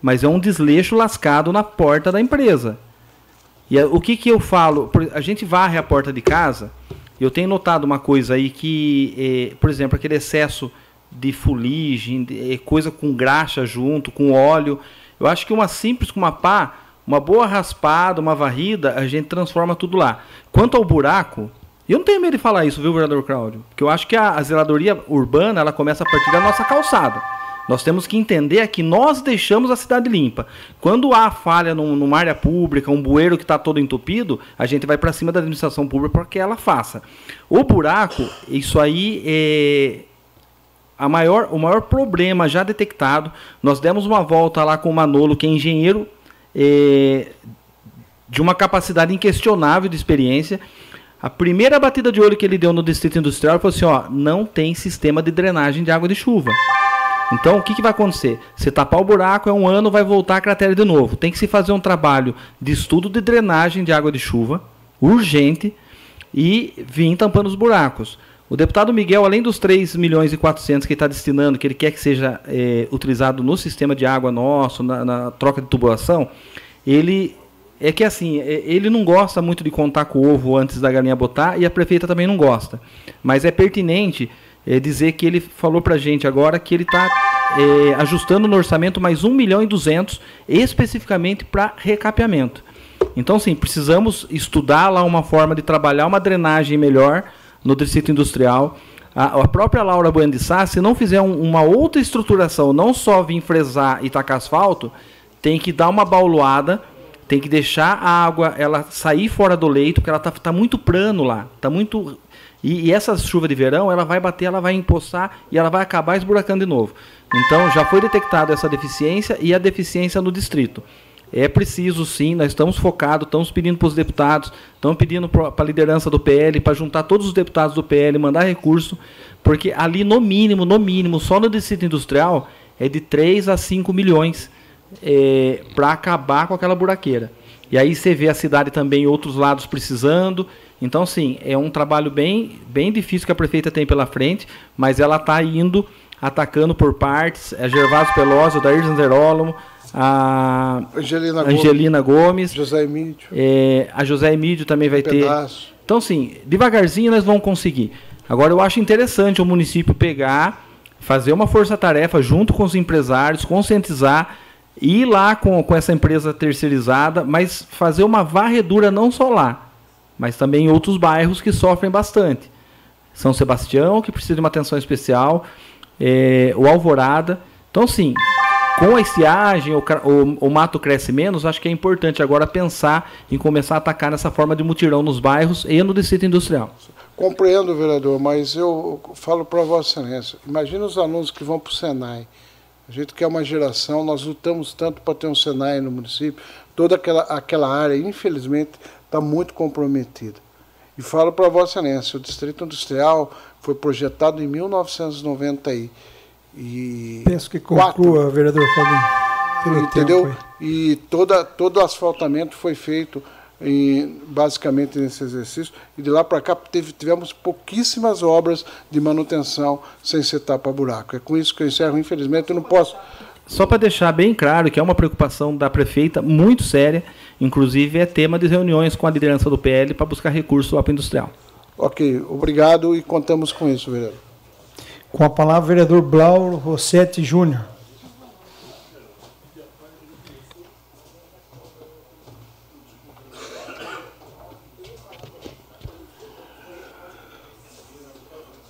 mas é um desleixo lascado na porta da empresa. E o que, que eu falo? A gente varre a porta de casa. Eu tenho notado uma coisa aí que, é, por exemplo, aquele excesso de fuligem, de, é, coisa com graxa junto, com óleo. Eu acho que uma simples com uma pá, uma boa raspada, uma varrida, a gente transforma tudo lá. Quanto ao buraco, eu não tenho medo de falar isso, viu, vereador Cláudio? Porque eu acho que a, a zeladoria urbana ela começa a partir da nossa calçada. Nós temos que entender que nós deixamos a cidade limpa. Quando há falha num, numa área pública, um bueiro que está todo entupido, a gente vai para cima da administração pública para que ela faça. O buraco, isso aí é a maior, o maior problema já detectado. Nós demos uma volta lá com o Manolo, que é engenheiro é, de uma capacidade inquestionável de experiência. A primeira batida de olho que ele deu no Distrito Industrial foi assim: ó, não tem sistema de drenagem de água de chuva. Então, o que, que vai acontecer? Você tapar o buraco, é um ano, vai voltar a cratera de novo. Tem que se fazer um trabalho de estudo de drenagem de água de chuva, urgente, e vir tampando os buracos. O deputado Miguel, além dos 3 milhões e 400 que ele está destinando, que ele quer que seja é, utilizado no sistema de água nosso, na, na, troca de tubulação, ele é que assim, é, ele não gosta muito de contar com o ovo antes da galinha botar e a prefeita também não gosta. Mas é pertinente é, dizer que ele falou para a gente agora que ele está é, ajustando no orçamento mais 1 milhão e 200 especificamente para recapeamento. Então, sim, precisamos estudar lá uma forma de trabalhar uma drenagem melhor no distrito industrial. A, a própria Laura Bueno de Sá, se não fizer um, uma outra estruturação, não só vir fresar e tacar asfalto, tem que dar uma bauluada, tem que deixar a água ela sair fora do leito, porque ela está tá muito prano lá, está muito e, e, essa chuva de verão, ela vai bater, ela vai empoçar e ela vai acabar esburacando de novo. Então, já foi detectada essa deficiência e a deficiência no distrito. É preciso sim, nós estamos focados, estamos pedindo para os deputados, estamos pedindo para a liderança do PL, para juntar todos os deputados do PL, mandar recurso, porque ali no mínimo, no mínimo, só no distrito industrial, é de 3 a 5 milhões é, para acabar com aquela buraqueira. E aí você vê a cidade também outros lados precisando, então, sim, é um trabalho bem, bem difícil que a prefeita tem pela frente, mas ela está indo atacando por partes. A é Gervásio Pelosi, o Dair Zanzerolamo, a Angelina, Angelina Gomes, Gomes, José Emílio. É, a José Emílio também vai Pedaço. ter. Então, sim, devagarzinho nós vamos conseguir. Agora, eu acho interessante o município pegar, fazer uma força-tarefa junto com os empresários, conscientizar, ir lá com, com essa empresa terceirizada, mas fazer uma varredura não só lá mas também em outros bairros que sofrem bastante. São Sebastião, que precisa de uma atenção especial, é, o Alvorada. Então, sim, com a estiagem, o, o, o, mato cresce menos, acho que é importante agora pensar em começar a atacar nessa forma de mutirão nos bairros e no distrito industrial. Compreendo, vereador, mas eu falo para Vossa Excelência, imagina os alunos que vão para o Senai. A gente quer uma geração, nós lutamos tanto para ter um Senai no município, toda aquela, aquela área, infelizmente, está muito comprometida. E falo para Vossa Excelência, o Distrito Industrial foi projetado em 1990 e, Penso que conclua, vereador Fabinho. Entendeu? E toda, todo o asfaltamento foi feito em, basicamente nesse exercício. E de lá para cá teve, tivemos pouquíssimas obras de manutenção sem ser tapa-buraco. É com isso que eu encerro. Infelizmente, eu não posso só para deixar bem claro que é uma preocupação da prefeita muito séria, inclusive é tema de reuniões com a liderança do PL para buscar recursos para industrial. Ok, obrigado e contamos com isso, vereador. Com a palavra, o vereador Blau Rossetti Júnior.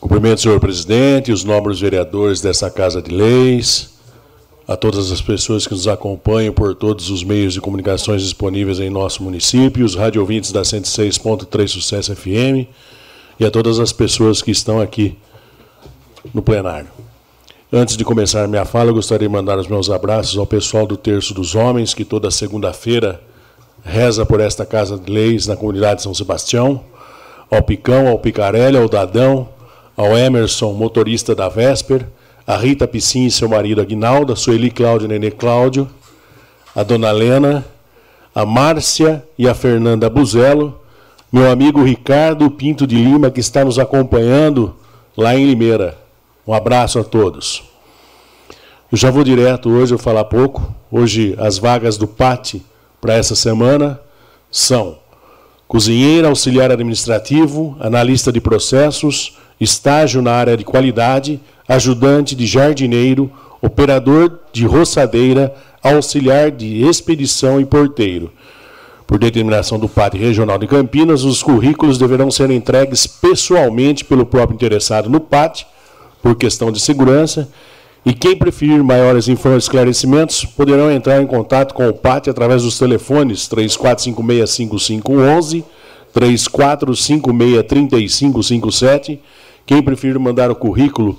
Cumprimento, senhor presidente, os nobres vereadores dessa Casa de Leis a todas as pessoas que nos acompanham por todos os meios de comunicações disponíveis em nosso município, os radiovintes da 106.3 Sucesso FM e a todas as pessoas que estão aqui no plenário. Antes de começar minha fala, gostaria de mandar os meus abraços ao pessoal do Terço dos Homens, que toda segunda-feira reza por esta Casa de Leis na comunidade de São Sebastião, ao Picão, ao Picarelli, ao Dadão, ao Emerson, motorista da Vesper, a Rita Piscin e seu marido Aguinaldo, a Sueli Cláudio Nenê Cláudio, a Dona Lena, a Márcia e a Fernanda Buzelo, meu amigo Ricardo Pinto de Lima, que está nos acompanhando lá em Limeira. Um abraço a todos. Eu já vou direto hoje, eu falar pouco. Hoje as vagas do PAT para essa semana são cozinheiro, auxiliar administrativo, analista de processos, estágio na área de qualidade, ajudante de jardineiro, operador de roçadeira, auxiliar de expedição e porteiro. Por determinação do PAT Regional de Campinas, os currículos deverão ser entregues pessoalmente pelo próprio interessado no PAT, por questão de segurança, e quem preferir maiores esclarecimentos poderão entrar em contato com o PAT através dos telefones 34565511, 34563557. Quem preferir mandar o currículo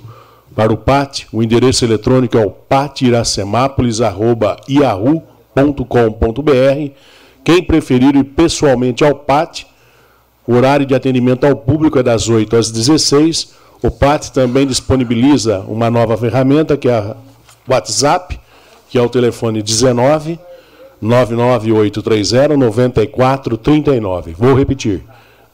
para o PAT, o endereço eletrônico é o patiracemápolis.yahoo.com.br. Quem preferir ir pessoalmente ao PAT, o horário de atendimento ao público é das 8 às 16 o PAT também disponibiliza uma nova ferramenta, que é a WhatsApp, que é o telefone 19 99830 9439. Vou repetir.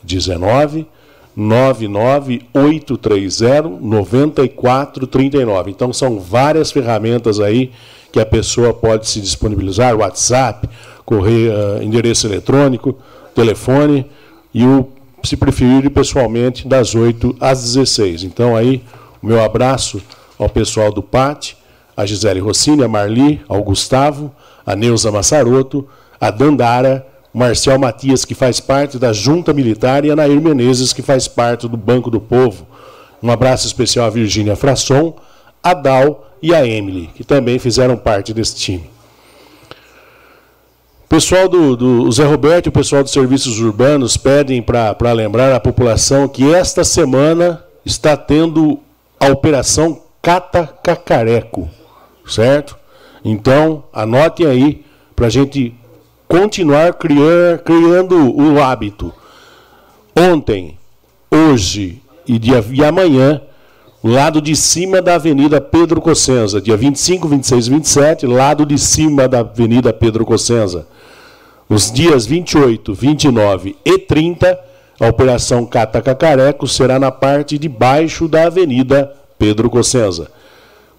19 99830 9439. Então são várias ferramentas aí que a pessoa pode se disponibilizar, WhatsApp, correio, uh, endereço eletrônico, telefone e o se preferir pessoalmente, das 8 às 16. Então, aí, o meu abraço ao pessoal do PAT, a Gisele Rossini, a Marli, ao Gustavo, a Neuza Massaroto, a Dandara, o Marcial Matias, que faz parte da Junta Militar, e a Nair Menezes, que faz parte do Banco do Povo. Um abraço especial à Virgínia Frasson, a Dal e a Emily, que também fizeram parte desse time pessoal do, do Zé Roberto e o pessoal dos serviços urbanos pedem para lembrar a população que esta semana está tendo a operação Cata Cacareco, certo? Então, anotem aí para a gente continuar criar, criando o hábito. Ontem, hoje e, dia, e amanhã, lado de cima da Avenida Pedro Cossenza, dia 25, 26 e 27, lado de cima da Avenida Pedro Cossenza. Nos dias 28, 29 e 30, a Operação Cata Cacareco será na parte de baixo da Avenida Pedro Cossenza.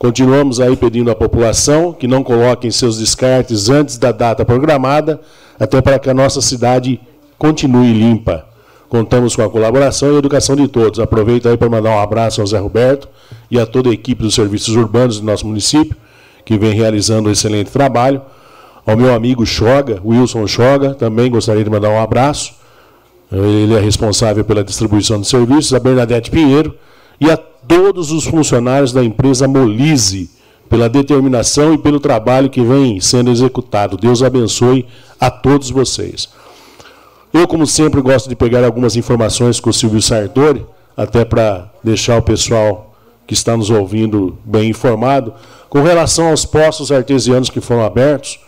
Continuamos aí pedindo à população que não coloquem seus descartes antes da data programada, até para que a nossa cidade continue limpa. Contamos com a colaboração e a educação de todos. Aproveito aí para mandar um abraço ao Zé Roberto e a toda a equipe dos serviços urbanos do nosso município, que vem realizando um excelente trabalho ao meu amigo Choga, Wilson Choga, também gostaria de mandar um abraço. Ele é responsável pela distribuição de serviços, a Bernadette Pinheiro e a todos os funcionários da empresa Molise, pela determinação e pelo trabalho que vem sendo executado. Deus abençoe a todos vocês. Eu, como sempre, gosto de pegar algumas informações com o Silvio Sartori, até para deixar o pessoal que está nos ouvindo bem informado, com relação aos postos artesianos que foram abertos.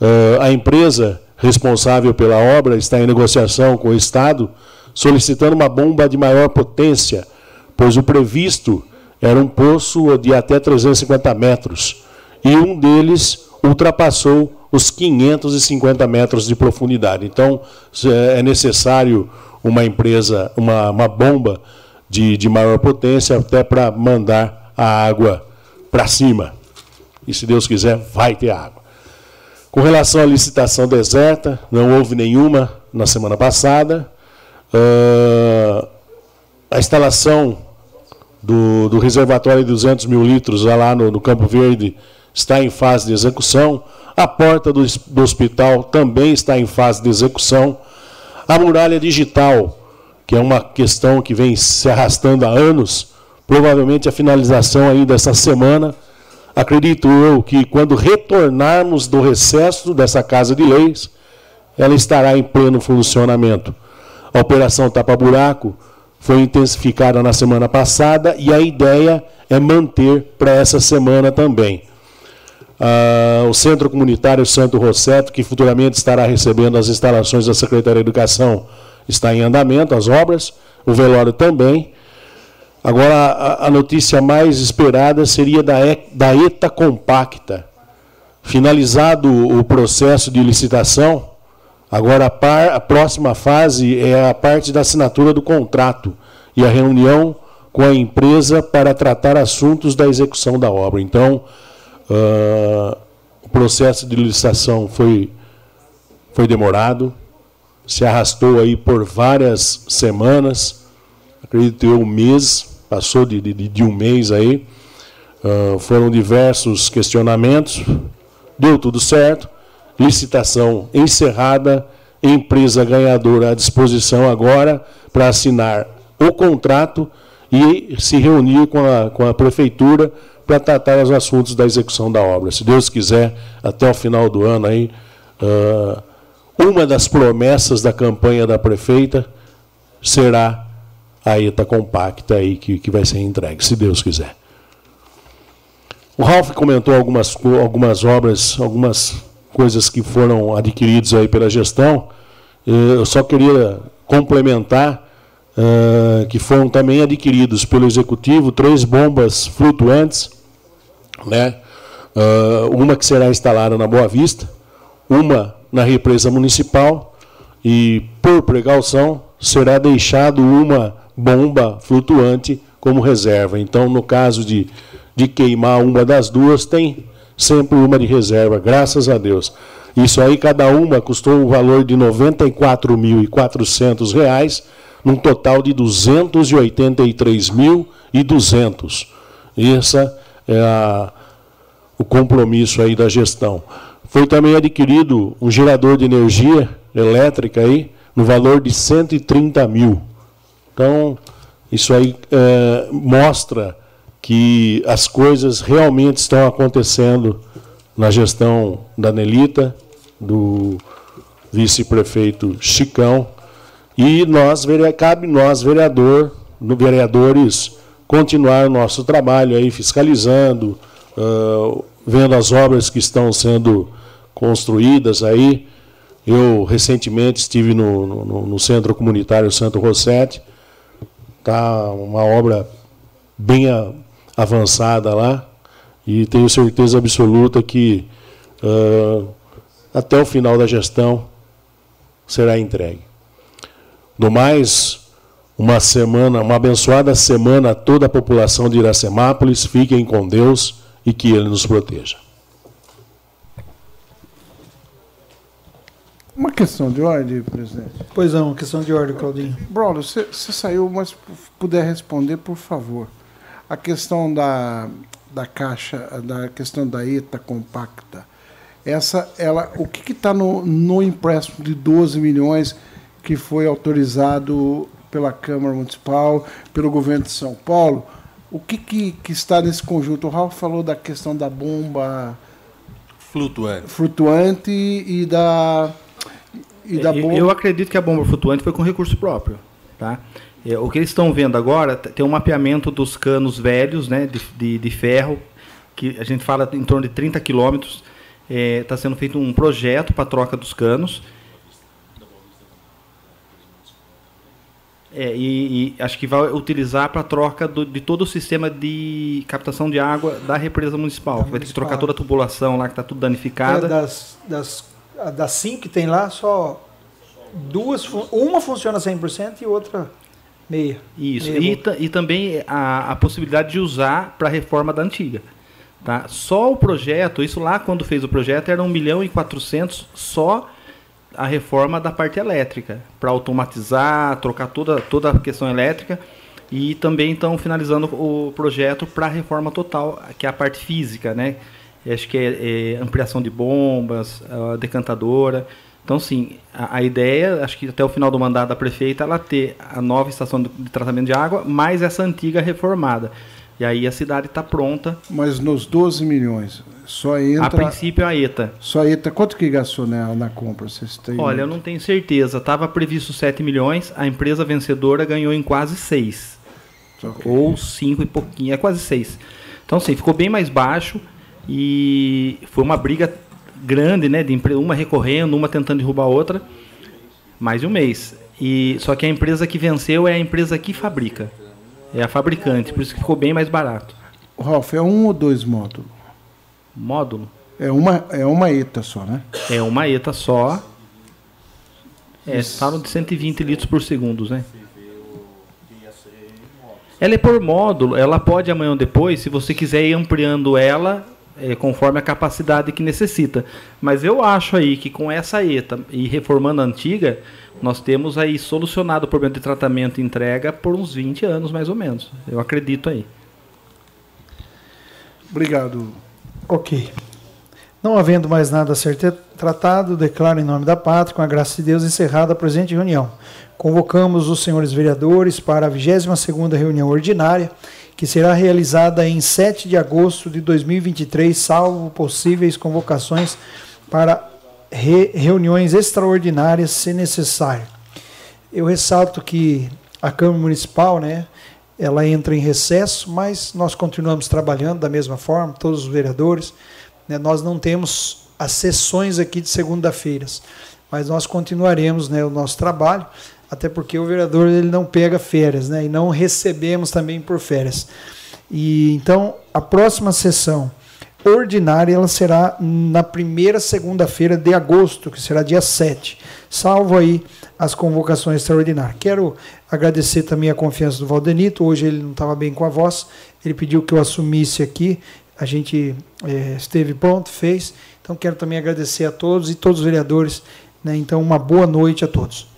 Uh, a empresa responsável pela obra está em negociação com o Estado, solicitando uma bomba de maior potência, pois o previsto era um poço de até 350 metros, e um deles ultrapassou os 550 metros de profundidade. Então, é necessário uma empresa, uma, uma bomba de, de maior potência, até para mandar a água para cima. E se Deus quiser, vai ter água. Com relação à licitação deserta, não houve nenhuma na semana passada. Uh, a instalação do, do, reservatório de 200 mil litros lá no, no, Campo Verde está em fase de execução. A porta do, do hospital também está em fase de execução. A muralha digital, que é uma questão que vem se arrastando há anos, provavelmente a finalização ainda essa semana Acredito eu que quando retornarmos do recesso dessa Casa de Leis, ela estará em pleno funcionamento. A Operação Tapa Buraco foi intensificada na semana passada e a ideia é manter para essa semana também. Ah, o Centro Comunitário Santo Rosseto, que futuramente estará recebendo as instalações da Secretaria de Educação, está em andamento, as obras, o velório também. Agora, a, notícia mais esperada seria da, da ETA Compacta. Finalizado o processo de licitação, agora a, par, a próxima fase é a parte da assinatura do contrato e a reunião com a empresa para tratar assuntos da execução da obra. Então, uh, o processo de licitação foi, foi demorado, se arrastou aí por várias semanas, acredito eu um mês, passou de, de, de um mês aí, uh, foram diversos questionamentos, deu tudo certo, licitação encerrada, empresa ganhadora à disposição agora para assinar o contrato e se reunir com a, com a prefeitura para tratar os assuntos da execução da obra. Se Deus quiser, até o final do ano aí, uh, uma das promessas da campanha da prefeita será a ETA compacta aí que, que vai ser entregue, se Deus quiser. O Ralph comentou algumas, algumas obras, algumas coisas que foram adquiridas aí pela gestão. Eu só queria complementar uh, que foram também adquiridos pelo executivo três bombas flutuantes, né? Uh, uma que será instalada na Boa Vista, uma na represa municipal e por precaução será deixado uma bomba flutuante como reserva. Então, no caso de, de queimar uma das duas, tem sempre uma de reserva, graças a Deus. Isso aí, cada uma custou o valor de R$ 94.400, num total de R$ 283.200. Essa é a, o compromisso aí da gestão. Foi também adquirido um gerador de energia elétrica aí, no valor de 130 mil. Então, isso aí é, mostra que as coisas realmente estão acontecendo na gestão da Nelita, do vice-prefeito Chicão, e nós, cabe nós, vereador, vereadores, continuar o nosso trabalho aí, fiscalizando, uh, vendo as obras que estão sendo construídas aí. Eu recentemente estive no, no, no Centro Comunitário Santo Rossetti, está uma obra bem avançada lá, e tenho certeza absoluta que uh, até o final da gestão será entregue. No mais, uma semana, uma abençoada semana a toda a população de Iracemápolis. Fiquem com Deus e que Ele nos proteja. Uma questão de ordem, presidente. Pois não, uma questão de ordem, Claudinho. Braulio, você, você saiu, mas puder responder, por favor. A questão da, da caixa, da questão da ETA compacta. Essa, ela, o que está no, no empréstimo de 12 milhões que foi autorizado pela Câmara Municipal, pelo governo de São Paulo. O que, que, que está nesse conjunto? O Ralf falou da questão da bomba flutuante, flutuante e da e da bomba. Eu acredito que a bomba flutuante foi com recurso próprio, tá? É, o que eles estão vendo agora tem um mapeamento dos canos velhos, né, de, de, de ferro, que a gente fala em torno de 30 quilômetros. Está é, sendo feito um projeto para troca dos canos É, e, e, acho que vai utilizar para troca do, de todo o sistema de captação de água da represa municipal. Vai ter que trocar toda a tubulação lá que está tudo danificada. É, das, das, das cinco que tem lá, só duas, uma funciona 100% e outra meia. Isso, meia e, e também a, a possibilidade de usar para a reforma da antiga. Tá? Só o projeto, isso lá quando fez o projeto era 1 milhão e 400 só a reforma da parte elétrica, para automatizar, trocar toda, toda a questão elétrica e também estão finalizando o projeto para a reforma total, que é a parte física, né? Acho que é, é ampliação de bombas, decantadora. Então, sim, a, a, ideia, acho que até o final do mandato da prefeita, ela ter a nova estação de, de tratamento de água, mais essa antiga reformada. E aí a cidade está pronta. Mas nos 12 milhões, só entra. A princípio a ETA. Só a ETA. Quanto que gastou na, na compra? Vocês têm Olha, eu não tenho certeza. Estava previsto 7 milhões, a empresa vencedora ganhou em quase 6. Okay. Ou 5 e pouquinho, é quase 6. Então, sim, ficou bem mais baixo e foi uma briga grande, né? De uma recorrendo, uma tentando derrubar a outra. Mais de um mês. E, só que a empresa que venceu é a empresa que fabrica. É a fabricante, por isso que ficou bem mais barato. Ralf, é um ou dois módulos? Módulo? É uma, é uma ETA só, né? É uma ETA só. É, falam de 120 litros por segundo, né? Ela é por módulo, ela pode amanhã ou depois, se você quiser ir ampliando ela, é, conforme a capacidade que necessita. Mas eu acho aí que com essa ETA e reformando a antiga, nós temos aí solucionado o problema de tratamento e entrega por uns 20 anos mais ou menos. Eu acredito aí. Obrigado. Ok. Não havendo mais nada a ser tratado, declaro em nome da pátria, com a graça de Deus, encerrada a presente reunião. Convocamos os senhores vereadores para a 22ª reunião ordinária, que será realizada em 7 de agosto de 2023, salvo possíveis convocações para re reuniões extraordinárias, se necessário. Eu ressalto que a Câmara Municipal, né, ela entra em recesso, mas nós continuamos trabalhando da mesma forma, todos os vereadores. Né, nós não temos as sessões aqui de segunda-feiras, mas nós continuaremos né, o nosso trabalho até porque o vereador ele não pega férias, né? E não recebemos também por férias. E então a próxima sessão ordinária ela será na primeira segunda-feira de agosto, que será dia 7, salvo aí as convocações extraordinárias. Quero agradecer também a confiança do Valdenito, hoje ele não estava bem com a voz, ele pediu que eu assumisse aqui, a gente é, esteve pronto, fez, então quero também agradecer a todos e todos os vereadores, né? então uma boa noite a todos.